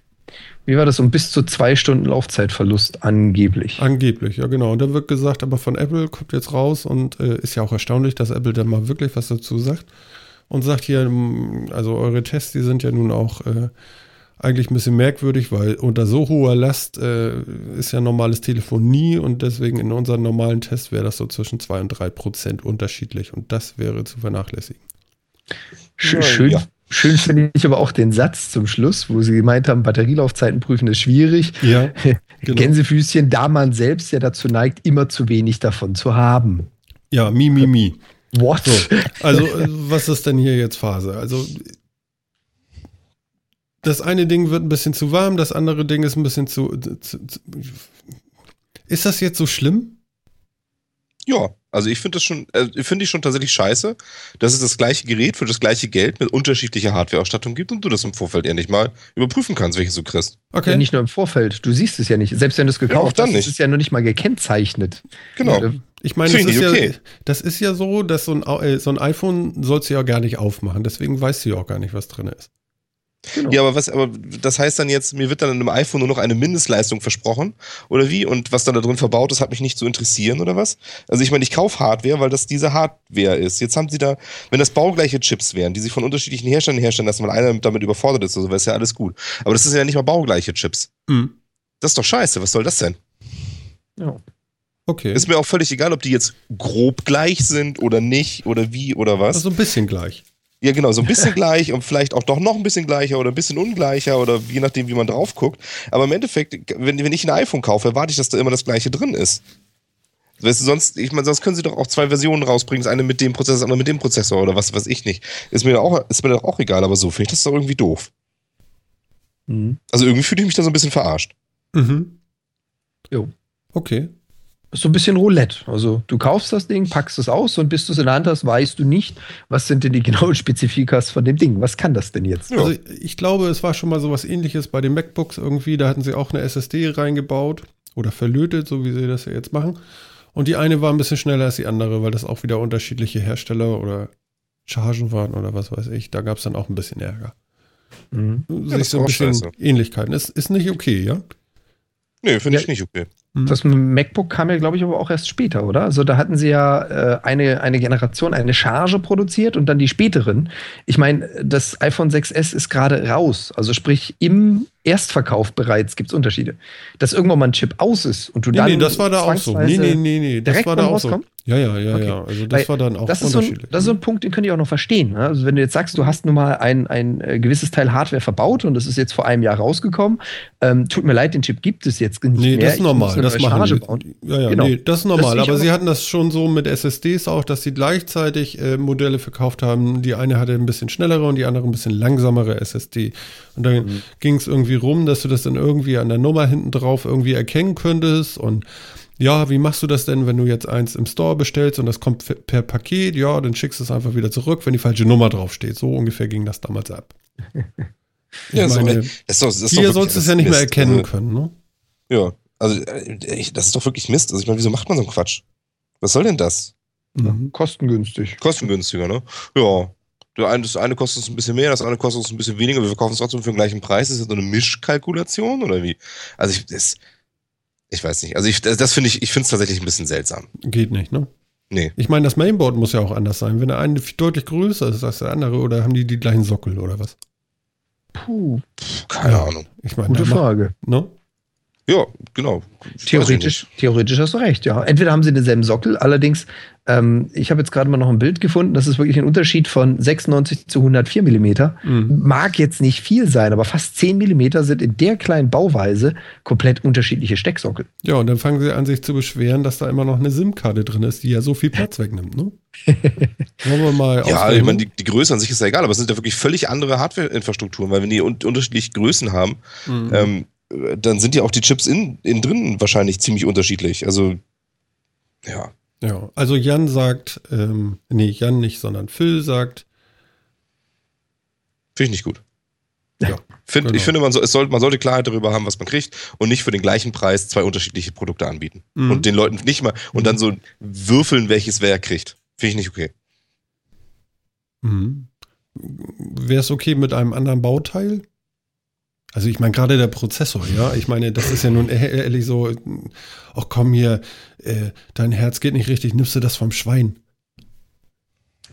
Wie war das? Um bis zu zwei Stunden Laufzeitverlust angeblich. Angeblich, ja genau. Und da wird gesagt, aber von Apple kommt jetzt raus und äh, ist ja auch erstaunlich, dass Apple da mal wirklich was dazu sagt und sagt hier, also eure Tests, die sind ja nun auch äh, eigentlich ein bisschen merkwürdig, weil unter so hoher Last äh, ist ja normales Telefon nie und deswegen in unseren normalen Tests wäre das so zwischen 2 und 3 Prozent unterschiedlich und das wäre zu vernachlässigen. Schön, schön, ja. schön finde ich aber auch den Satz zum Schluss, wo Sie gemeint haben, Batterielaufzeiten prüfen ist schwierig. Ja. genau. Gänsefüßchen, da man selbst ja dazu neigt, immer zu wenig davon zu haben. Ja, mi, mi, mi. What? So, also, was ist denn hier jetzt Phase? Also, das eine Ding wird ein bisschen zu warm, das andere Ding ist ein bisschen zu, zu, zu ist das jetzt so schlimm? Ja, also ich finde das schon, äh, finde ich schon tatsächlich scheiße, dass es das gleiche Gerät für das gleiche Geld mit unterschiedlicher Hardware-Ausstattung gibt und du das im Vorfeld ja nicht mal überprüfen kannst, welches du kriegst. Okay. Ja, nicht nur im Vorfeld, du siehst es ja nicht. Selbst wenn du es gekauft ja, hast, nicht. ist es ja noch nicht mal gekennzeichnet. Genau. Ich meine, das ist, okay. ja, das ist ja so, dass so ein, äh, so ein iPhone sollst du ja gar nicht aufmachen. Deswegen weißt du ja auch gar nicht, was drin ist. Genau. Ja, aber was, aber das heißt dann jetzt, mir wird dann in einem iPhone nur noch eine Mindestleistung versprochen oder wie? Und was dann da drin verbaut ist, hat mich nicht zu interessieren oder was? Also ich meine, ich kaufe Hardware, weil das diese Hardware ist. Jetzt haben sie da, wenn das baugleiche Chips wären, die sich von unterschiedlichen Herstellern herstellen lassen, weil einer damit überfordert ist, also ist ja alles gut. Aber das sind ja nicht mal baugleiche Chips. Mhm. Das ist doch scheiße. Was soll das denn? Ja. Okay. Ist mir auch völlig egal, ob die jetzt grob gleich sind oder nicht oder wie oder was. Also ein bisschen gleich. Ja, genau, so ein bisschen gleich und vielleicht auch doch noch ein bisschen gleicher oder ein bisschen ungleicher oder je nachdem, wie man drauf guckt. Aber im Endeffekt, wenn, wenn ich ein iPhone kaufe, erwarte ich, dass da immer das gleiche drin ist. Weißt du, sonst, ich meine, sonst können sie doch auch zwei Versionen rausbringen, das eine mit dem Prozessor, das andere mit dem Prozessor oder was weiß ich nicht. Ist mir auch, ist mir doch auch egal, aber so finde ich das doch irgendwie doof. Mhm. Also irgendwie fühle ich mich da so ein bisschen verarscht. Mhm. Jo. Okay so ein bisschen Roulette. Also du kaufst das Ding, packst es aus und bis du es in der Hand hast, weißt du nicht, was sind denn die genauen Spezifikas von dem Ding. Was kann das denn jetzt? Also ich glaube, es war schon mal so was ähnliches bei den MacBooks irgendwie. Da hatten sie auch eine SSD reingebaut oder verlötet, so wie sie das ja jetzt machen. Und die eine war ein bisschen schneller als die andere, weil das auch wieder unterschiedliche Hersteller oder Chargen waren oder was weiß ich. Da gab es dann auch ein bisschen Ärger. Mhm. Ja, Sich so ein bisschen. Ähnlichkeiten. Ist, ist nicht okay, ja? Nee, finde ja. ich nicht okay. Mhm. Das MacBook kam ja, glaube ich, aber auch erst später, oder? Also da hatten sie ja äh, eine, eine Generation, eine Charge produziert und dann die späteren. Ich meine, das iPhone 6S ist gerade raus. Also sprich, im Erstverkauf bereits gibt es Unterschiede. Dass irgendwann mal ein Chip aus ist und du nee, dann. Nee, das war da auch so. Nee, nee, nee, nee. Das war da auch so. Ja, ja, ja, okay. ja. Also das Weil war dann auch das ist, so ein, das ist so ein Punkt, den könnte ich auch noch verstehen. Ne? Also wenn du jetzt sagst, du hast nun mal ein, ein äh, gewisses Teil Hardware verbaut und das ist jetzt vor einem Jahr rausgekommen, ähm, tut mir leid, den Chip gibt es jetzt nicht nee, mehr. das ist normal. Das machen die. Ja, ja, genau. nee, das ist normal. Das aber sie hatten das schon so mit SSDs auch, dass sie gleichzeitig äh, Modelle verkauft haben. Die eine hatte ein bisschen schnellere und die andere ein bisschen langsamere SSD. Und dann mhm. ging es irgendwie rum, dass du das dann irgendwie an der Nummer hinten drauf irgendwie erkennen könntest und ja, wie machst du das denn, wenn du jetzt eins im Store bestellst und das kommt per Paket? Ja, dann schickst du es einfach wieder zurück, wenn die falsche Nummer draufsteht. So ungefähr ging das damals ab. ja, meine, das ist doch, das ist hier sollst du es ja nicht Mist. mehr erkennen also, können, ne? Ja, also äh, das ist doch wirklich Mist. Also ich meine, wieso macht man so einen Quatsch? Was soll denn das? Mhm. Kostengünstig. Kostengünstiger, ne? Ja. Das eine kostet uns ein bisschen mehr, das andere kostet uns ein bisschen weniger. Wir verkaufen es trotzdem für den gleichen Preis. Ist das so eine Mischkalkulation oder wie? Also ich, das, ich weiß nicht. Also ich, das finde ich, ich finde es tatsächlich ein bisschen seltsam. Geht nicht, ne? Nee. Ich meine, das Mainboard muss ja auch anders sein. Wenn der eine deutlich größer ist als der andere, oder haben die die gleichen Sockel oder was? Puh, keine ja, Ahnung. Ich meine, Gute Frage. Ne? Ja, genau. Theoretisch, theoretisch hast du recht, ja. Entweder haben sie denselben Sockel, allerdings ähm, ich habe jetzt gerade mal noch ein Bild gefunden. Das ist wirklich ein Unterschied von 96 zu 104 Millimeter. Mhm. Mag jetzt nicht viel sein, aber fast 10 Millimeter sind in der kleinen Bauweise komplett unterschiedliche Stecksockel. Ja, und dann fangen sie an, sich zu beschweren, dass da immer noch eine SIM-Karte drin ist, die ja so viel Platz wegnimmt. Ne? Wollen wir mal Ja, ich meine, die, die, Größe an sich ist ja egal, aber es sind ja wirklich völlig andere Hardware-Infrastrukturen, weil wenn die un unterschiedliche Größen haben, mhm. ähm, dann sind ja auch die Chips innen in drin wahrscheinlich ziemlich unterschiedlich. Also, ja. Ja, also Jan sagt, ähm, nee, Jan nicht, sondern Phil sagt. Finde ich nicht gut. Ja. Find, genau. Ich finde, man, so, soll, man sollte Klarheit darüber haben, was man kriegt und nicht für den gleichen Preis zwei unterschiedliche Produkte anbieten. Mhm. Und den Leuten nicht mal und dann so würfeln, welches wer kriegt. Finde ich nicht okay. Mhm. Wäre es okay mit einem anderen Bauteil? Also ich meine gerade der Prozessor, ja. Ich meine, das ist ja nun ehrlich so, ach komm hier, äh, dein Herz geht nicht richtig, nimmst du das vom Schwein?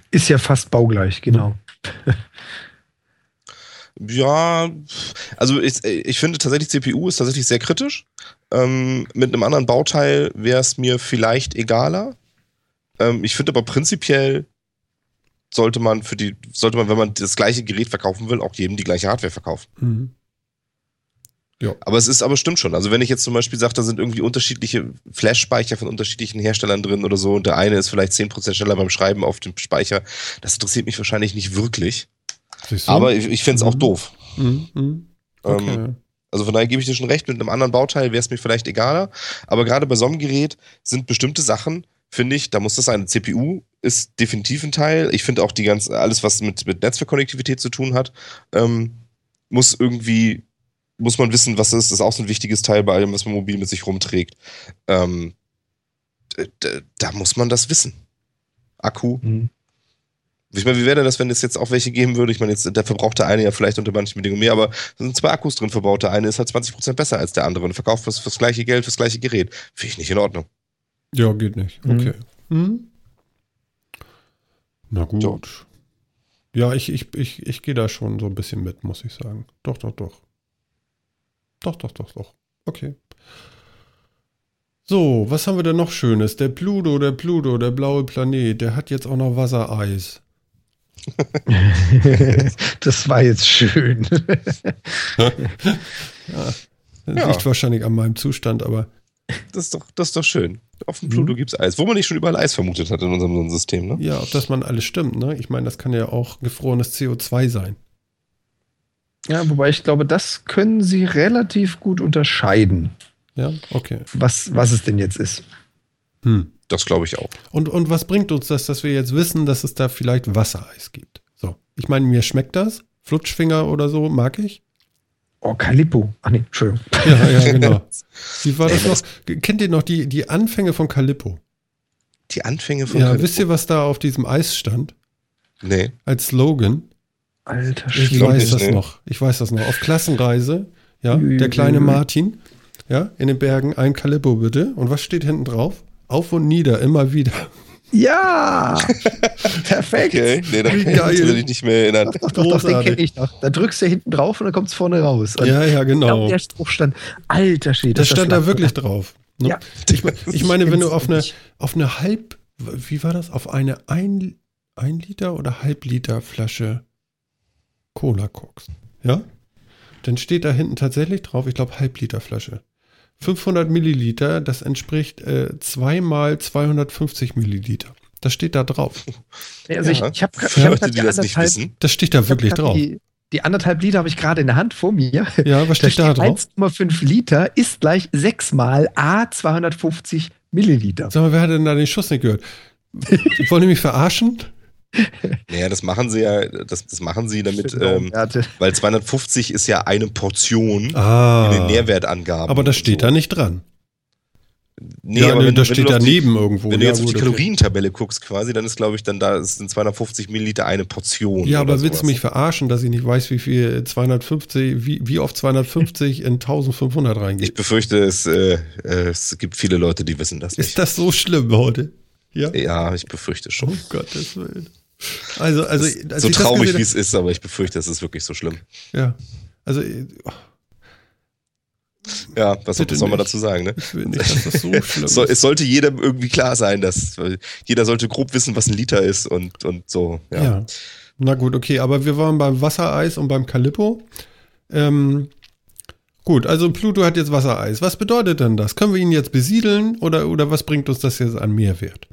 Ist ja fast baugleich, genau. Ja, also ich, ich finde tatsächlich CPU ist tatsächlich sehr kritisch. Ähm, mit einem anderen Bauteil wäre es mir vielleicht egaler. Ähm, ich finde aber prinzipiell sollte man für die, sollte man, wenn man das gleiche Gerät verkaufen will, auch jedem die gleiche Hardware verkaufen. Mhm. Ja. Aber es ist aber stimmt schon. Also wenn ich jetzt zum Beispiel sage, da sind irgendwie unterschiedliche Flash-Speicher von unterschiedlichen Herstellern drin oder so und der eine ist vielleicht 10% schneller beim Schreiben auf dem Speicher, das interessiert mich wahrscheinlich nicht wirklich. Aber ich, ich finde es mhm. auch doof. Mhm. mhm. Okay. Ähm, also von daher gebe ich dir schon recht, mit einem anderen Bauteil wäre es mir vielleicht egaler. Aber gerade bei so einem Gerät sind bestimmte Sachen, finde ich, da muss das sein. CPU ist definitiv ein Teil. Ich finde auch die ganze, alles, was mit, mit Netzwerkkonnektivität zu tun hat, ähm, muss irgendwie muss man wissen, was ist. Das ist auch so ein wichtiges Teil bei allem, was man mobil mit sich rumträgt. Ähm, da, muss man das wissen. Akku. Mhm. Ich meine, wie wäre das, wenn es jetzt auch welche geben würde? Ich meine, jetzt der verbraucht der eine ja vielleicht unter manchen Bedingungen mehr, aber da sind zwei Akkus drin verbaut. Der eine ist halt 20% besser als der andere und verkauft fürs, fürs gleiche Geld, fürs gleiche Gerät. Finde ich nicht in Ordnung. Ja, geht nicht. Mhm. Okay. Mhm. Mhm. Na gut. So. Ja, ich, ich, ich, ich gehe da schon so ein bisschen mit, muss ich sagen. Doch, doch, doch. Doch, doch, doch, doch. Okay. So, was haben wir denn noch Schönes? Der Pluto, der Pluto, der blaue Planet, der hat jetzt auch noch Wassereis. das war jetzt schön. ja, das ja. liegt wahrscheinlich an meinem Zustand, aber. Das ist doch, das ist doch schön. Auf dem Pluto mhm. gibt es Eis. Wo man nicht schon überall Eis vermutet hat in unserem System, ne? Ja, ob das man alles stimmt, ne? Ich meine, das kann ja auch gefrorenes CO2 sein. Ja, wobei ich glaube, das können sie relativ gut unterscheiden. Ja, okay. Was, was es denn jetzt ist. Hm. Das glaube ich auch. Und, und was bringt uns das, dass wir jetzt wissen, dass es da vielleicht Wassereis gibt? So. Ich meine, mir schmeckt das. Flutschfinger oder so mag ich. Oh, Calippo. Ach nee, Entschuldigung. Ja, ja, genau. Wie war das noch? Kennt ihr noch die, die Anfänge von Calippo? Die Anfänge von ja, Calippo? Ja, wisst ihr, was da auf diesem Eis stand? Nee. Als Slogan? Alter Schwede. Ich weiß das noch. Ich weiß das noch. Auf Klassenreise, ja, der kleine Martin, ja, in den Bergen, ein Calippo bitte. Und was steht hinten drauf? Auf und nieder, immer wieder. Ja! Perfekt! Okay, nee, da kann ich nicht mehr erinnern. Doch, doch, doch, den kenne ich noch. Da drückst du hinten drauf und dann kommt es vorne raus. Und ja, ja, genau. Der Spruch stand, alter Schwede. Das, das stand da wirklich drauf. Ne? Ja. Ich, ich meine, wenn du auf eine, auf eine halb, wie war das? Auf eine ein, ein Liter oder Halbliter Flasche Cola guckst, ja, dann steht da hinten tatsächlich drauf, ich glaube, Halbliterflasche. 500 Milliliter, das entspricht äh, zweimal 250 Milliliter. Das steht da drauf. Also ja, ich, ich habe hab Leute, die das nicht wissen. Das steht da wirklich drauf. Die, die anderthalb Liter habe ich gerade in der Hand vor mir. Ja, was steht da, da drauf? 1,5 Liter ist gleich 6 mal A 250 Milliliter. Sag mal, wer hat denn da den Schuss nicht gehört? Wollen die mich verarschen? Naja, das machen sie ja, das, das machen sie damit, ähm, weil 250 ist ja eine Portion ah, in den Nährwertangaben. Aber das steht so. da nicht dran. Nee, ja, aber nee, wenn, das wenn steht daneben die, irgendwo. Wenn du jetzt auf die Kalorientabelle guckst quasi, dann ist glaube ich dann da sind 250 Milliliter eine Portion. Ja, aber willst du mich verarschen, dass ich nicht weiß, wie viel 250, wie, wie oft 250 in 1500 reingeht? Ich befürchte, es, äh, es gibt viele Leute, die wissen das nicht. Ist das so schlimm heute? Ja? ja, ich befürchte schon. Oh Gottes Willen. Also, also, als so traurig wie es ist, aber ich befürchte, es ist wirklich so schlimm. Ja. Also. Oh. Ja, was Bitte soll man dazu sagen, ne? Ich will nicht, dass das so schlimm so. Es sollte jedem irgendwie klar sein, dass jeder sollte grob wissen, was ein Liter ist und, und so. Ja. ja. Na gut, okay, aber wir waren beim Wassereis und beim Calippo. Ähm, gut, also Pluto hat jetzt Wassereis. Was bedeutet denn das? Können wir ihn jetzt besiedeln oder, oder was bringt uns das jetzt an Mehrwert?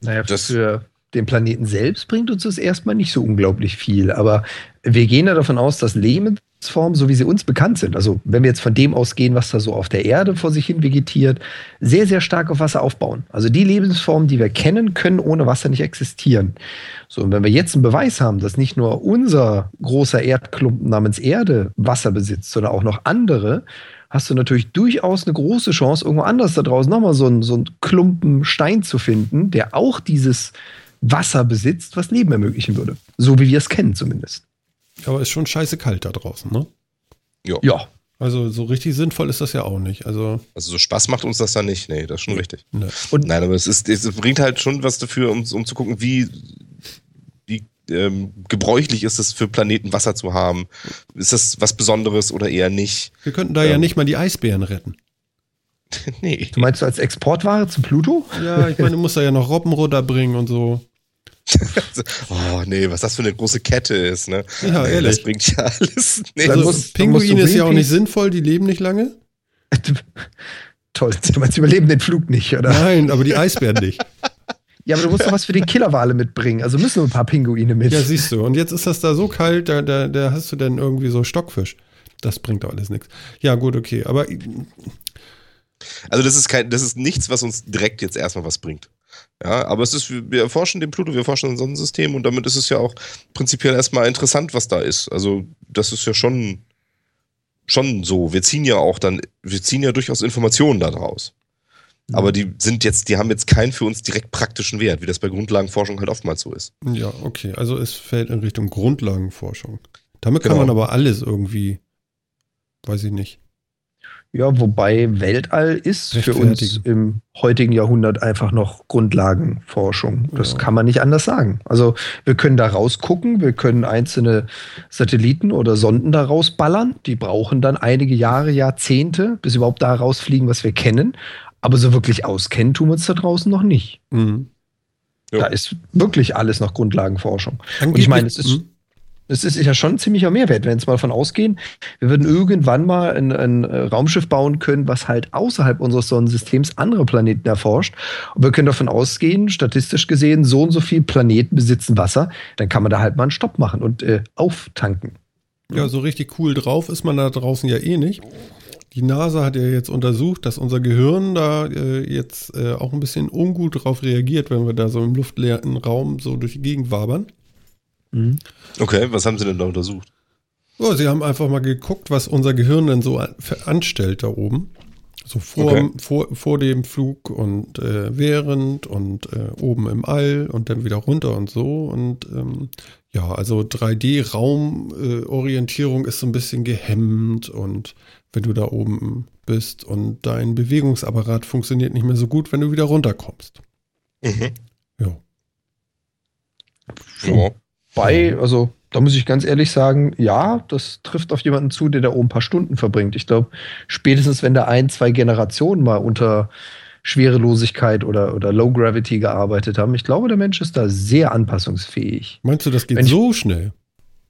Naja, das für den Planeten selbst bringt uns das erstmal nicht so unglaublich viel. Aber wir gehen ja davon aus, dass Lebensformen, so wie sie uns bekannt sind, also wenn wir jetzt von dem ausgehen, was da so auf der Erde vor sich hin vegetiert, sehr, sehr stark auf Wasser aufbauen. Also die Lebensformen, die wir kennen, können ohne Wasser nicht existieren. So, und wenn wir jetzt einen Beweis haben, dass nicht nur unser großer Erdklumpen namens Erde Wasser besitzt, sondern auch noch andere, hast du natürlich durchaus eine große Chance, irgendwo anders da draußen nochmal so einen, so einen Klumpen Stein zu finden, der auch dieses Wasser besitzt, was Leben ermöglichen würde. So wie wir es kennen zumindest. Aber ist schon scheiße kalt da draußen, ne? Jo. Ja. Also so richtig sinnvoll ist das ja auch nicht. Also, also so Spaß macht uns das dann nicht. Nee, das ist schon richtig. Nee. Und Nein, aber es, ist, es bringt halt schon was dafür, um, um zu gucken, wie ähm, gebräuchlich ist es für Planeten Wasser zu haben. Ist das was Besonderes oder eher nicht? Wir könnten da ähm, ja nicht mal die Eisbären retten. nee. Du meinst du als Exportware zu Pluto? Ja, ich meine, du musst da ja noch Robben runterbringen und so. oh nee, was das für eine große Kette ist, ne? Ja, ehrlich. Das bringt ja alles nichts. Also, musst du ist ja auch nicht sinnvoll, die leben nicht lange. Toll, du meinst, sie überleben den Flug nicht, oder? Nein, aber die Eisbären nicht. Ja, aber du musst doch was für die Killerwale mitbringen. Also müssen nur ein paar Pinguine mit. Ja, siehst du. Und jetzt ist das da so kalt, da, da, da hast du dann irgendwie so Stockfisch. Das bringt doch alles nichts. Ja, gut, okay. Aber Also das ist kein, das ist nichts, was uns direkt jetzt erstmal was bringt. Ja, aber es ist, wir erforschen den Pluto, wir erforschen ein Sonnensystem und damit ist es ja auch prinzipiell erstmal interessant, was da ist. Also das ist ja schon, schon so. Wir ziehen ja auch dann, wir ziehen ja durchaus Informationen daraus. Aber die sind jetzt, die haben jetzt keinen für uns direkt praktischen Wert, wie das bei Grundlagenforschung halt oftmals so ist. ja, okay. Also es fällt in Richtung Grundlagenforschung. Damit kann Genau. man aber alles irgendwie, weiß ich nicht. Ja, wobei Weltall ist für uns im heutigen Jahrhundert einfach noch Grundlagenforschung. Das Ja. kann man nicht anders sagen. Also wir können da rausgucken, wir können einzelne Satelliten oder Sonden da rausballern. Die brauchen dann einige Jahre, Jahrzehnte, bis überhaupt da rausfliegen, was wir kennen. Aber so wirklich auskennen tun wir uns da draußen noch nicht. Mhm. Da ist wirklich alles noch Grundlagenforschung. Angeblich, ich meine, es ist- Mhm. Es ist ja schon ein ziemlicher Mehrwert, wenn wir jetzt mal davon ausgehen, wir würden irgendwann mal ein, ein äh, Raumschiff bauen können, was halt außerhalb unseres Sonnensystems andere Planeten erforscht. Und wir können davon ausgehen, statistisch gesehen, so und so viele Planeten besitzen Wasser. Dann kann man da halt mal einen Stopp machen und äh, auftanken. Ja, so richtig cool drauf ist man da draußen ja eh nicht. Die NASA hat ja jetzt untersucht, dass unser Gehirn da äh, jetzt äh, auch ein bisschen ungut drauf reagiert, wenn wir da so im luftleeren Raum so durch die Gegend wabern. Okay, was haben sie denn da untersucht? Oh, sie haben einfach mal geguckt, was unser Gehirn denn so an, anstellt da oben. So vor, Okay. vor, vor dem Flug und äh, während und äh, oben im All und dann wieder runter und so. Und ähm, ja, also 3D-Raumorientierung äh, ist so ein bisschen gehemmt und wenn du da oben bist und dein Bewegungsapparat funktioniert nicht mehr so gut, wenn du wieder runterkommst. Mhm. Ja. Ja. Bei, also da muss ich ganz ehrlich sagen, ja, das trifft auf jemanden zu, der da oben ein paar Stunden verbringt. Ich glaube, spätestens wenn da ein, zwei Generationen mal unter Schwerelosigkeit oder, oder Low Gravity gearbeitet haben, ich glaube, der Mensch ist da sehr anpassungsfähig. Meinst du, das geht Wenn ich- so schnell?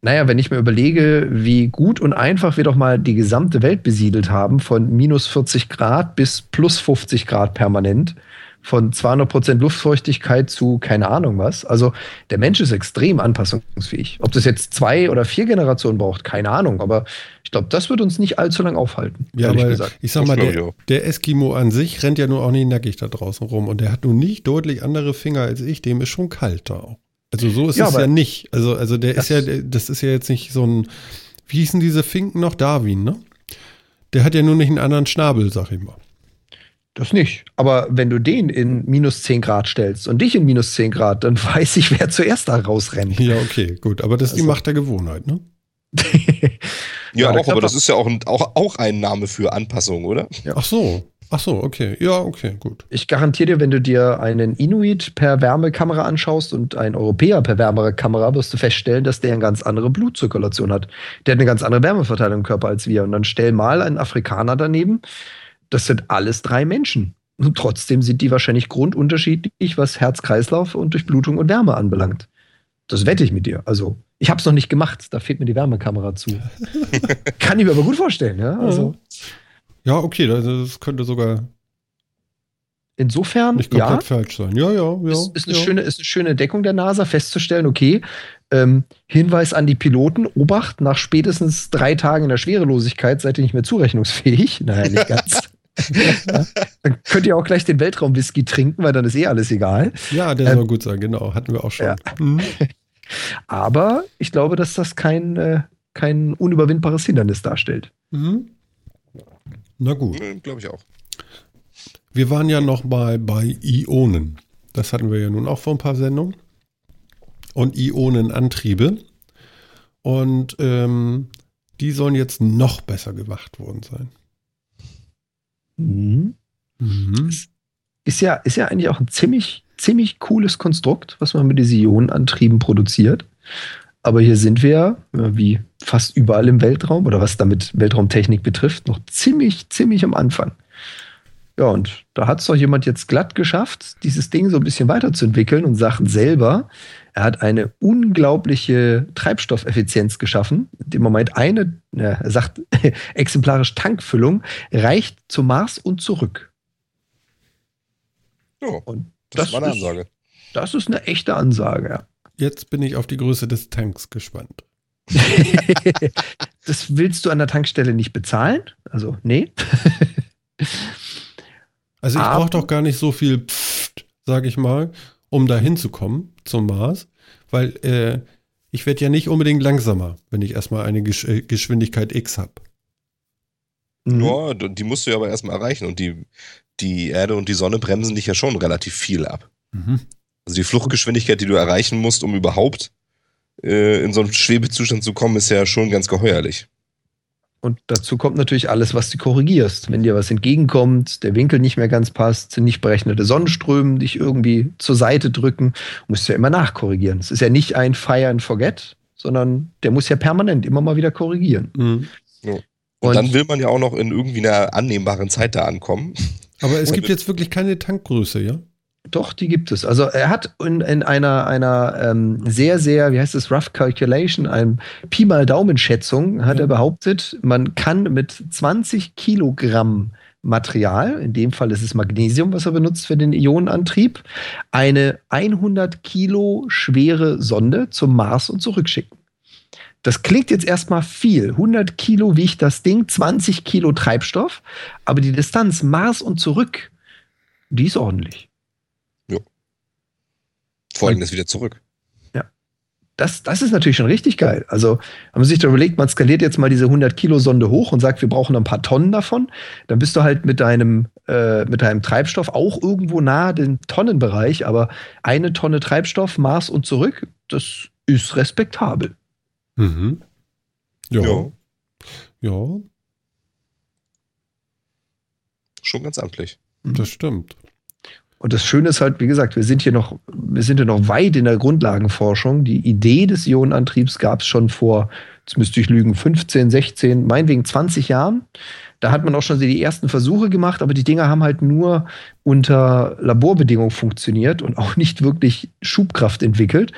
Naja, wenn ich mir überlege, wie gut und einfach wir doch mal die gesamte Welt besiedelt haben, von minus 40 Grad bis plus 50 Grad permanent, von 200 Prozent Luftfeuchtigkeit zu keine Ahnung was. Also der Mensch ist extrem anpassungsfähig. Ob das jetzt zwei oder vier Generationen braucht, keine Ahnung. Aber ich glaube, das wird uns nicht allzu lang aufhalten, Ja, aber gesagt. ich sag mal, der, der Eskimo an sich rennt ja nur auch nicht nackig da draußen rum und der hat nun nicht deutlich andere Finger als ich, dem ist schon kalt da auch. Also so ist Ja, es ja nicht. Also, also der ist ja, der- das ist ja jetzt nicht so ein, wie hießen diese Finken noch? Darwin, ne? Der hat ja nur nicht einen anderen Schnabel, sag ich mal. Das nicht. Aber wenn du den in minus 10 Grad stellst und dich in minus 10 Grad, dann weiß ich, wer zuerst da rausrennt. Ja, okay, gut. Aber das ist die Also- Macht der Gewohnheit, ne? Ja, Ja, auch, aber das ist ja auch ein, auch, auch ein Name für Anpassung, oder? Ach so. Ach so, okay. Ja, okay, gut. Ich garantiere dir, wenn du dir einen Inuit per Wärmekamera anschaust und einen Europäer per Wärmekamera, wirst du feststellen, dass der eine ganz andere Blutzirkulation hat. Der hat eine ganz andere Wärmeverteilung im Körper als wir. Und dann stell mal einen Afrikaner daneben. Das sind alles drei Menschen. Und trotzdem sind die wahrscheinlich grundunterschiedlich, was Herz-Kreislauf und Durchblutung und Wärme anbelangt. Das wette ich mit dir. Also, ich habe es noch nicht gemacht. Da fehlt mir die Wärmekamera zu. Kann ich mir aber gut vorstellen. Ja? Also, Ja, okay, das, könnte sogar insofern, nicht ja. komplett falsch sein. Ja, ja, ja. ist, ist, eine ja. schöne, ist eine schöne Deckung der NASA, festzustellen, okay, ähm, Hinweis an die Piloten, Obacht, nach spätestens drei Tagen in der Schwerelosigkeit seid ihr nicht mehr zurechnungsfähig. Naja, nicht ganz. ja, dann könnt ihr auch gleich den Weltraumwhisky trinken, weil dann ist eh alles egal. Ja, der Ähm, soll gut sein, genau. Hatten wir auch schon. ja. Mhm. Aber ich glaube, dass das kein, äh, kein unüberwindbares Hindernis darstellt. Mhm. Na gut. Glaube ich auch. Wir waren ja noch mal bei Ionen. Das hatten wir ja nun auch vor ein paar Sendungen. Und Ionenantriebe. Und ähm, die sollen jetzt noch besser gemacht worden sein. Mhm. Mhm. Ist ja, ist ja eigentlich auch ein ziemlich, ziemlich cooles Konstrukt, was man mit diesen Ionenantrieben produziert. Aber hier sind wir, äh, wie fast überall im Weltraum oder was damit Weltraumtechnik betrifft, noch ziemlich, ziemlich am Anfang. Ja, und da hat es doch jemand jetzt glatt geschafft, dieses Ding so ein bisschen weiterzuentwickeln und sagt selber, er hat eine unglaubliche Treibstoffeffizienz geschaffen. Im Moment eine, er sagt exemplarisch Tankfüllung, reicht zum Mars und zurück. Ja, und das, das war eine Ansage. Ist, das ist eine echte Ansage, ja. Jetzt bin ich auf die Größe des Tanks gespannt. das willst du an der Tankstelle nicht bezahlen? Also, nee. also, ich brauche doch gar nicht so viel, Pfft, sag ich mal, um da hinzukommen zum Mars, weil äh, ich werde ja nicht unbedingt langsamer, wenn ich erstmal eine Gesch äh, Geschwindigkeit X habe. Mhm. Ja, die musst du ja aber erstmal erreichen und die, die Erde und die Sonne bremsen dich ja schon relativ viel ab. Mhm. Also die Fluchtgeschwindigkeit, die du erreichen musst, um überhaupt äh, in so einen Schwebezustand zu kommen, ist ja schon ganz geheuerlich. Und dazu kommt natürlich alles, was du korrigierst. Wenn dir was entgegenkommt, der Winkel nicht mehr ganz passt, nicht berechnete Sonnenströme dich irgendwie zur Seite drücken, musst du ja immer nachkorrigieren. Es ist ja nicht ein Fire and Forget, sondern der muss ja permanent immer mal wieder korrigieren. Mhm. Ja. Und, und, dann will man ja auch noch in irgendwie einer annehmbaren Zeit da ankommen. Aber es gibt jetzt wirklich keine Tankgröße, ja? Doch, die gibt es. Also er hat in, in einer, einer ähm, sehr, sehr, wie heißt es, Rough Calculation, einem Pi mal Daumenschätzung, hat ja. er behauptet, man kann mit 20 Kilogramm Material, in dem Fall ist es Magnesium, was er benutzt für den Ionenantrieb, eine 100 Kilo schwere Sonde zum Mars und zurückschicken. Das klingt jetzt erstmal viel. 100 Kilo wiegt das Ding, 20 Kilo Treibstoff, aber die Distanz Mars und zurück, die ist ordentlich. Folgendes wieder zurück. Ja. Das, das ist natürlich schon richtig geil. Also, wenn man sich da überlegt, man skaliert jetzt mal diese 100 Kilo Sonde hoch und sagt, wir brauchen ein paar Tonnen davon, dann bist du halt mit deinem, äh, mit deinem Treibstoff auch irgendwo nahe dem Tonnenbereich, aber eine Tonne Treibstoff, Mars und zurück, das ist respektabel. Mhm. Ja. ja. Ja. Schon ganz amtlich. Das stimmt. Und das Schöne ist halt, wie gesagt, wir sind hier noch, wir sind hier noch weit in der Grundlagenforschung. Die Idee des Ionenantriebs gab es schon vor, jetzt müsste ich lügen, 15, 16, meinetwegen 20 Jahren. Da hat man auch schon die ersten Versuche gemacht, aber die Dinger haben halt nur unter Laborbedingungen funktioniert und auch nicht wirklich Schubkraft entwickelt.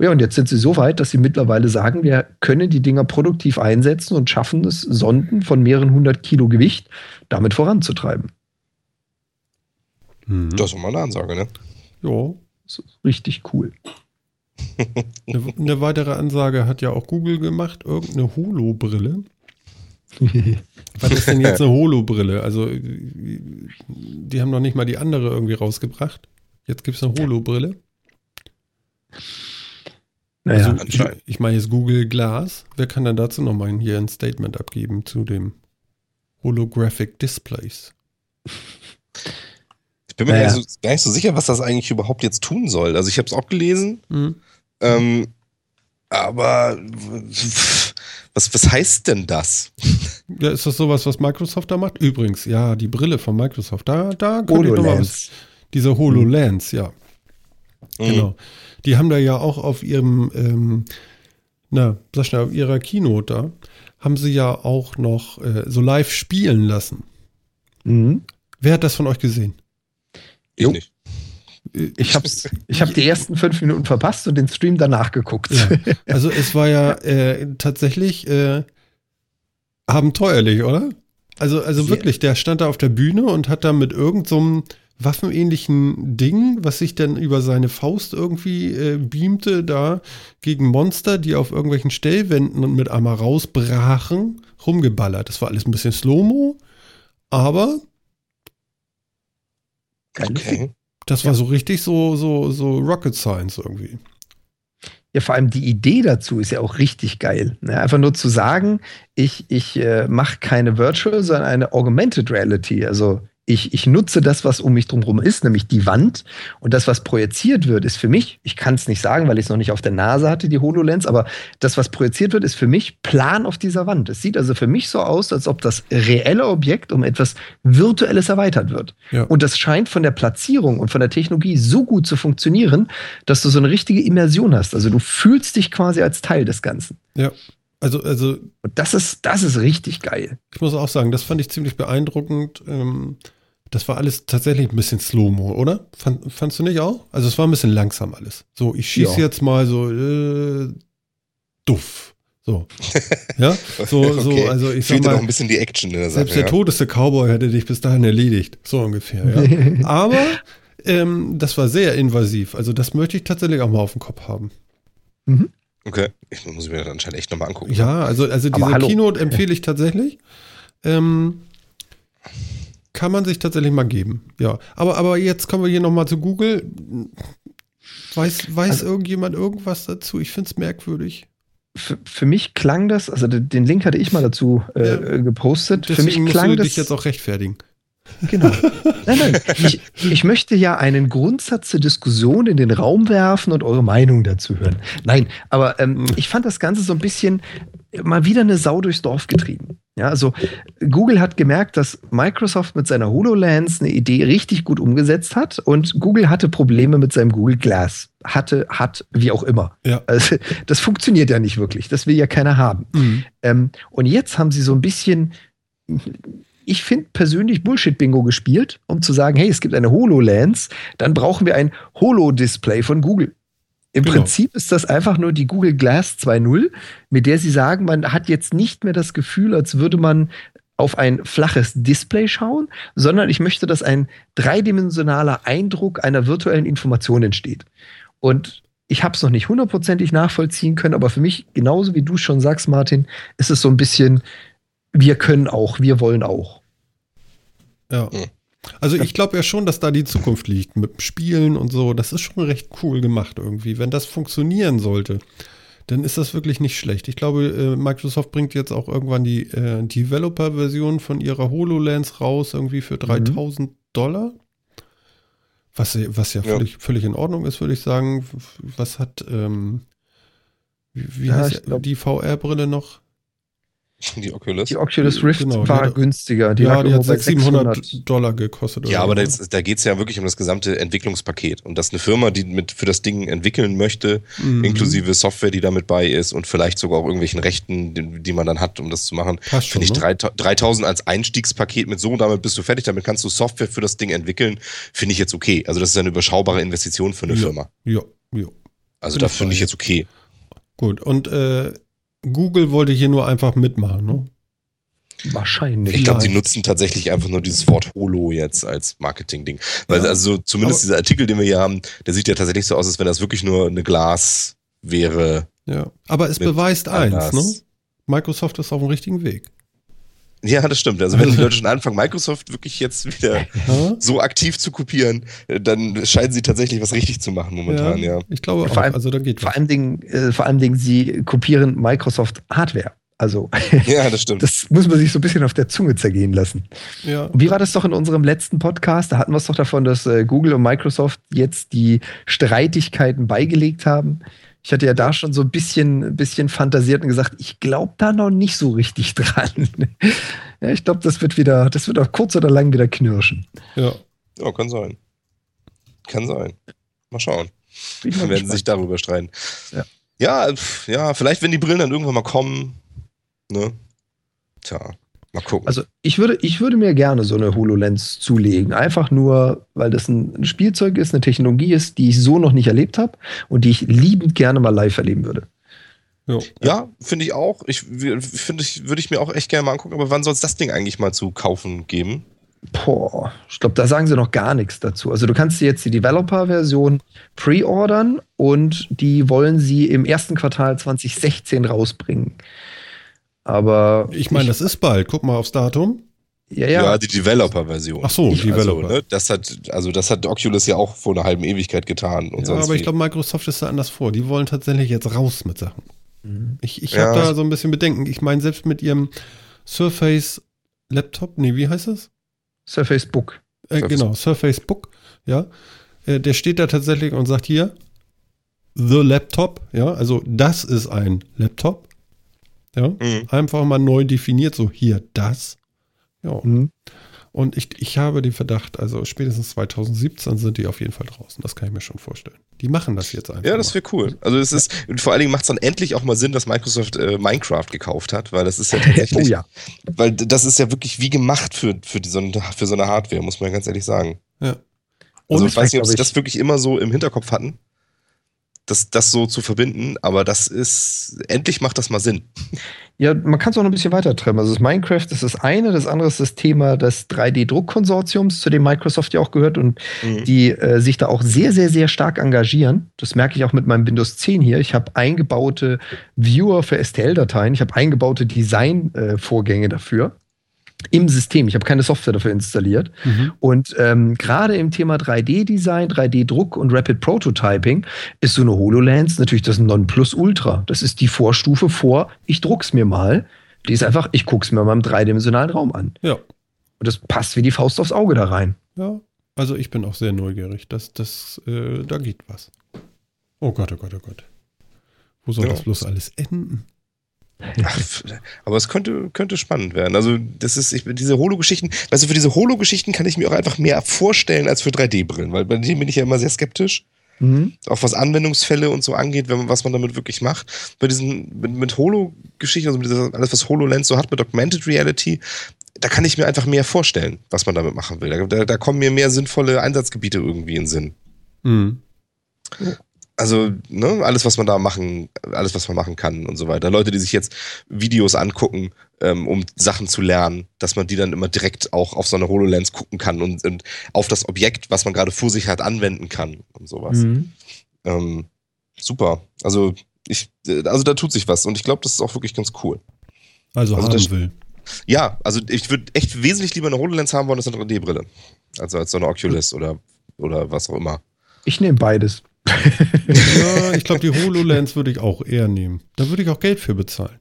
Ja, und jetzt sind sie so weit, dass sie mittlerweile sagen, wir können die Dinger produktiv einsetzen und schaffen es, Sonden von mehreren hundert Kilo Gewicht damit voranzutreiben. Mhm. Das ist mal eine Ansage, ne? Ja. Das ist richtig cool. eine, eine, weitere Ansage hat ja auch Google gemacht, irgendeine Holo-Brille. Was ist denn jetzt eine Holo-Brille? Also, die haben noch nicht mal die andere irgendwie rausgebracht. Jetzt gibt es eine Holo-Brille. Naja, also, ich, ich meine jetzt Google Glass. Wer kann dann dazu nochmal hier ein Statement abgeben zu dem Holographic Displays? bin mir naja. gar, nicht so, gar, nicht so, sicher, was das eigentlich überhaupt jetzt tun soll. Also ich habe es auch gelesen, mhm. ähm, aber was, was heißt denn das? Ja, ist das sowas, was Microsoft da macht? Übrigens, ja, die Brille von Microsoft, da, da könnte ich nochmal was. Diese HoloLens, mhm. ja. Mhm. Genau. Die haben da ja auch auf ihrem, ähm, na, sag schnell, auf ihrer Keynote da, haben sie ja auch noch äh, so live spielen lassen. Mhm. Wer hat das von euch gesehen? Ich jo. nicht. Ich habe ich hab die ersten fünf Minuten verpasst und den Stream danach geguckt. Ja. Also es war ja äh, tatsächlich äh, abenteuerlich, oder? Also, also wirklich, der stand da auf der Bühne und hat da mit irgendeinem so waffenähnlichen Ding, was sich dann über seine Faust irgendwie äh, beamte, da gegen Monster, die auf irgendwelchen Stellwänden und mit einmal rausbrachen, rumgeballert. Das war alles ein bisschen Slow-Mo, aber Okay. Das war ja. so richtig so, so, so Rocket Science irgendwie. Ja, vor allem die Idee dazu ist ja auch richtig geil. Ne? Einfach nur zu sagen, ich, ich äh, mache keine Virtual, sondern eine Augmented Reality. Also ich, ich nutze das, was um mich drumherum ist, nämlich die Wand. Und das, was projiziert wird, ist für mich, ich kann es nicht sagen, weil ich es noch nicht auf der Nase hatte, die HoloLens, aber das, was projiziert wird, ist für mich Plan auf dieser Wand. Es sieht also für mich so aus, als ob das reelle Objekt um etwas Virtuelles erweitert wird. Ja. Und das scheint von der Platzierung und von der Technologie so gut zu funktionieren, dass du so eine richtige Immersion hast. Also du fühlst dich quasi als Teil des Ganzen. Ja. Also, also. Und das ist, das ist richtig geil. Ich muss auch sagen, das fand ich ziemlich beeindruckend. Ähm Das war alles tatsächlich ein bisschen Slow-Mo, oder? Fand, fandst du nicht auch? Also es war ein bisschen langsam alles. So, ich schieße Ja. jetzt mal so äh, duff. So. Ja, so, so, Okay. also ich sag Fehlte noch mal, ein bisschen die Action in der Sache. selbst der ja. todeste Cowboy hätte dich bis dahin erledigt. So ungefähr, ja. Aber ähm, das war sehr invasiv. Also das möchte ich tatsächlich auch mal auf dem Kopf haben. Okay, ich muss mir das anscheinend echt nochmal angucken. Ja, also, also diese. Keynote empfehle ich tatsächlich. Ähm, kann man sich tatsächlich mal geben. Ja, aber, aber jetzt kommen wir hier nochmal zu Google. Weiß, weiß Also- irgendjemand irgendwas dazu? Ich finde es merkwürdig. Für, für mich klang das, also den Link hatte ich mal dazu äh, Ja. gepostet. Für Deswegen mich musst klang du das. dich jetzt auch rechtfertigen. Genau. Nein, nein. Ich, ich möchte ja einen Grundsatz zur Diskussion in den Raum werfen und eure Meinung dazu hören. Nein, aber ähm, ich fand das Ganze so ein bisschen mal wieder eine Sau durchs Dorf getrieben. Ja, also Google hat gemerkt, dass Microsoft mit seiner HoloLens eine Idee richtig gut umgesetzt hat und Google hatte Probleme mit seinem Google Glass. Hatte, hat, wie auch immer. Ja. Also, das funktioniert ja nicht wirklich. Das will ja keiner haben. Mhm. Ähm, und jetzt haben sie so ein bisschen, ich finde persönlich Bullshit-Bingo gespielt, um zu sagen, hey, es gibt eine HoloLens, dann brauchen wir ein Holo-Display von Google. Im Genau. Prinzip ist das einfach nur die Google Glass 2.0, mit der sie sagen, man hat jetzt nicht mehr das Gefühl, als würde man auf ein flaches Display schauen, sondern ich möchte, dass ein dreidimensionaler Eindruck einer virtuellen Information entsteht. Und ich habe es noch nicht hundertprozentig nachvollziehen können, aber für mich, genauso wie du schon sagst, Martin, ist es so ein bisschen, wir können auch, wir wollen auch. Ja. Mhm. Also ich glaube ja schon, dass da die Zukunft liegt mit Spielen und so. Das ist schon recht cool gemacht irgendwie. Wenn das funktionieren sollte, dann ist das wirklich nicht schlecht. Ich glaube, äh, Microsoft bringt jetzt auch irgendwann die äh, Developer-Version von ihrer HoloLens raus, irgendwie für 3000 Dollar. Was, was ja, Ja. Völlig, völlig in Ordnung ist, würde ich sagen. Was hat ähm, wie, wie Ja, heißt die VR-Brille noch? Die Oculus. Die Oculus Rift Genau, die war hat- günstiger. Die ja, die hat bei 600 600. Dollar gekostet. Ja, aber so. das, da geht es ja wirklich um das gesamte Entwicklungspaket. Und dass eine Firma, die mit für das Ding entwickeln möchte, Mhm. inklusive Software, die damit bei ist und vielleicht sogar auch irgendwelchen Rechten, die, die man dann hat, um das zu machen, finde ich ne? 3000 3000 als Einstiegspaket mit so, damit bist du fertig, damit kannst du Software für das Ding entwickeln, finde ich jetzt okay. Also das ist eine überschaubare Investition für eine Ja. Firma. Ja, ja. Also Bin da ich finde ich jetzt okay. Gut, und äh, Google wollte hier nur einfach mitmachen, ne? Wahrscheinlich. Ich glaube, die Vielleicht. nutzen tatsächlich einfach nur dieses Wort Holo jetzt als Marketing-Ding. Weil Ja. also zumindest Aber- dieser Artikel, den wir hier haben, der sieht ja tatsächlich so aus, als wenn das wirklich nur eine Glas wäre. Ja. Aber es beweist eins, ne? Microsoft ist auf dem richtigen Weg. Ja, das stimmt. Also wenn die Leute schon anfangen, Microsoft wirklich jetzt wieder Ja? so aktiv zu kopieren, äh, dann scheinen sie tatsächlich was richtig zu machen momentan, ja. Ich glaube Vor auch. allem- also da geht Vor was. allen Dingen, äh, vor allen Dingen, sie kopieren Microsoft Hardware. Also, Ja, das stimmt. das muss man sich so ein bisschen auf der Zunge zergehen lassen. Ja. Und wie war das doch in unserem letzten Podcast? Da hatten wir es doch davon, dass äh, Google und Microsoft jetzt die Streitigkeiten beigelegt haben. Ich hatte ja da schon so ein bisschen, bisschen fantasiert und gesagt, ich glaube da noch nicht so richtig dran. ja, ich glaube, das wird wieder, das wird auf kurz oder lang wieder knirschen. ja. Ja, kann sein. Kann sein. Mal schauen. Dann werden sie gespannt. sich darüber streiten. Ja. Ja, ja, vielleicht, wenn die Brillen dann irgendwann mal kommen, ne? Tja, mal gucken. Also ich würde, ich würde mir gerne so eine HoloLens zulegen. Einfach nur, weil das ein Spielzeug ist, eine Technologie ist, die ich so noch nicht erlebt habe und die ich liebend gerne mal live erleben würde. ja. ja, finde ich auch. Ich finde, ich würde ich mir auch echt gerne mal angucken, aber wann soll es das Ding eigentlich mal zu kaufen geben? Boah, ich glaube, da sagen sie noch gar nichts dazu. Also du kannst dir jetzt die Developer-Version pre-ordern und die wollen sie im ersten Quartal 2016 rausbringen. Aber Ich meine, das ist bald. Guck mal aufs Datum. ja, Ja, ja, die Developer-Version. Ach so, Also, Developer. ne, das hat, also das hat Oculus ja auch vor einer halben Ewigkeit getan und ja, sonst aber ich glaube, Microsoft ist da anders vor. Die wollen tatsächlich jetzt raus mit Sachen. Mhm. Ich, ich Ja. habe da so ein bisschen Bedenken. Ich meine, selbst mit ihrem Surface Laptop, nee, wie heißt es? Surface Book. Äh, Surface genau, Surface Book, ja. Äh, der steht da tatsächlich und sagt hier, The Laptop, ja, also das ist ein Laptop. Ja, Mhm. einfach mal neu definiert, so hier das. Ja, Mhm. Und ich, ich habe den Verdacht, also spätestens 2017 sind die auf jeden Fall draußen. Das kann ich mir schon vorstellen. Die machen das jetzt einfach. Ja, das wäre cool. Also es ist, und vor allen Dingen macht es dann endlich auch mal Sinn, dass Microsoft äh, Minecraft gekauft hat, weil das ist ja tatsächlich, Oh ja. weil das ist ja wirklich wie gemacht für, für, die, so, eine, für so eine Hardware, muss man ganz ehrlich sagen. Ja. Also Und ich weiß nicht, ob sie das wirklich immer so im Hinterkopf hatten, das, das so zu verbinden, aber das ist, endlich macht das mal Sinn. Ja, man kann es auch noch ein bisschen weiter trennen. Also das Minecraft ist das eine, das andere ist das Thema des 3D-Druckkonsortiums, zu dem Microsoft ja auch gehört und Mhm. die äh, sich da auch sehr, sehr, sehr stark engagieren. Das merke ich auch mit meinem Windows 10 hier. Ich habe eingebaute Viewer für STL-Dateien, ich habe eingebaute Design-Vorgänge dafür im System. Ich habe keine Software dafür installiert. Mhm. Und ähm, gerade im Thema 3D-Design, 3D-Druck und Rapid Prototyping ist so eine HoloLens natürlich das Nonplusultra. Das ist die Vorstufe vor, ich druck's mir mal. Die ist einfach, ich guck's mir mal im dreidimensionalen Raum an. Ja. Und das passt wie die Faust aufs Auge da rein. Ja. Also ich bin auch sehr neugierig. Das, das, äh, da geht was. Oh Gott, oh Gott, oh Gott. Wo soll Ja. das bloß alles enden? Ach, aber es könnte, könnte spannend werden. Also, das ist, ich, diese Holo-Geschichten, weißt du, für diese Holo-Geschichten kann ich mir auch einfach mehr vorstellen als für 3D-Brillen, weil bei denen bin ich ja immer sehr skeptisch. Mhm. Auch was Anwendungsfälle und so angeht, wenn man, was man damit wirklich macht. Bei diesen, mit, mit Holo-Geschichten, also mit dieser, alles, was HoloLens so hat, mit Augmented Reality, da kann ich mir einfach mehr vorstellen, was man damit machen will. Da, da, da kommen mir mehr sinnvolle Einsatzgebiete irgendwie in den Sinn. Mhm. Also, ne, alles, was man da machen, alles, was man machen kann und so weiter. Leute, die sich jetzt Videos angucken, ähm, um Sachen zu lernen, dass man die dann immer direkt auch auf so eine HoloLens gucken kann und, und auf das Objekt, was man gerade vor sich hat, anwenden kann und sowas. Mhm. Ähm, super. Also, ich, äh, also da tut sich was und ich glaube, das ist auch wirklich ganz cool. Also, Also haben das- will. Ja, also ich würde echt wesentlich lieber eine HoloLens haben wollen als eine 3D-Brille. Also als so eine Oculus oder, oder was auch immer. Ich nehme beides. Ja, ich glaube, die HoloLens würde ich auch eher nehmen. Da würde ich auch Geld für bezahlen.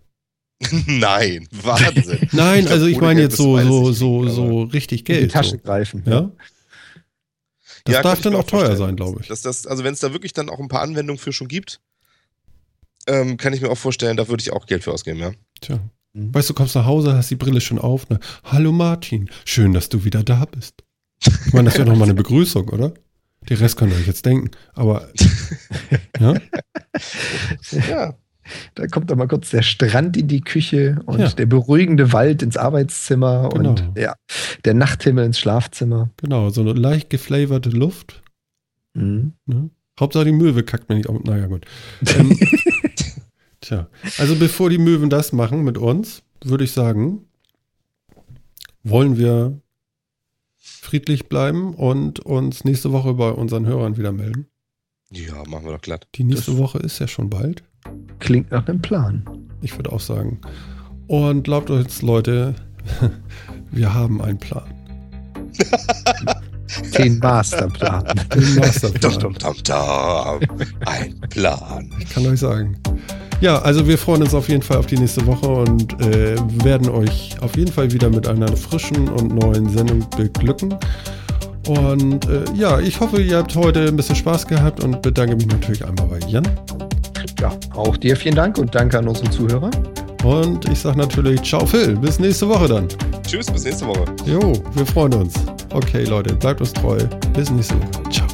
Nein, Wahnsinn. Nein, Ich glaub, also ich meine Geld jetzt so, so, so, so richtig In die Geld. Tasche So. greifen. Ja? Das Ja, darf dann auch teuer vorstellen. sein, glaube ich. Dass das, also wenn es da wirklich dann auch ein paar Anwendungen für schon gibt, ähm, kann ich mir auch vorstellen, da würde ich auch Geld für ausgeben, ja. Tja. Mhm. Weißt du, kommst nach Hause, hast die Brille schon auf. Ne? Hallo Martin, schön, dass du wieder da bist. Ich meine, das wäre doch mal eine Begrüßung, oder? Den Rest könnt ihr euch jetzt denken. Aber ja, Ja, Da kommt dann mal kurz der Strand in die Küche und Ja. der beruhigende Wald ins Arbeitszimmer Genau. und ja, der Nachthimmel ins Schlafzimmer. genau, so eine leicht geflaverte Luft. Mhm. Ne? Hauptsache die Möwe kackt mir nicht auf. Naja, gut. Ähm, tja, also bevor die Möwen das machen mit uns, würde ich sagen, wollen wir friedlich bleiben und uns nächste Woche bei unseren Hörern wieder melden. ja, machen wir doch glatt. Die nächste Das- Woche ist ja schon bald. Klingt nach einem Plan. Ich würde auch sagen. Und glaubt uns, Leute, wir haben einen Plan. Den Masterplan. Den Masterplan. Dum, dum, dum. Ein Plan. Ich kann euch sagen. Ja, also wir freuen uns auf jeden Fall auf die nächste Woche und äh, werden euch auf jeden Fall wieder mit einer frischen und neuen Sendung beglücken. Und äh, ja, ich hoffe, ihr habt heute ein bisschen Spaß gehabt und bedanke mich natürlich einmal bei Jan. ja, auch dir vielen Dank und danke an unsere Zuhörer. Und ich sage natürlich Ciao Phil, bis nächste Woche dann. Tschüss, bis nächste Woche. Jo, wir freuen uns. Okay Leute, bleibt uns treu. Bis nächste Woche. Ciao.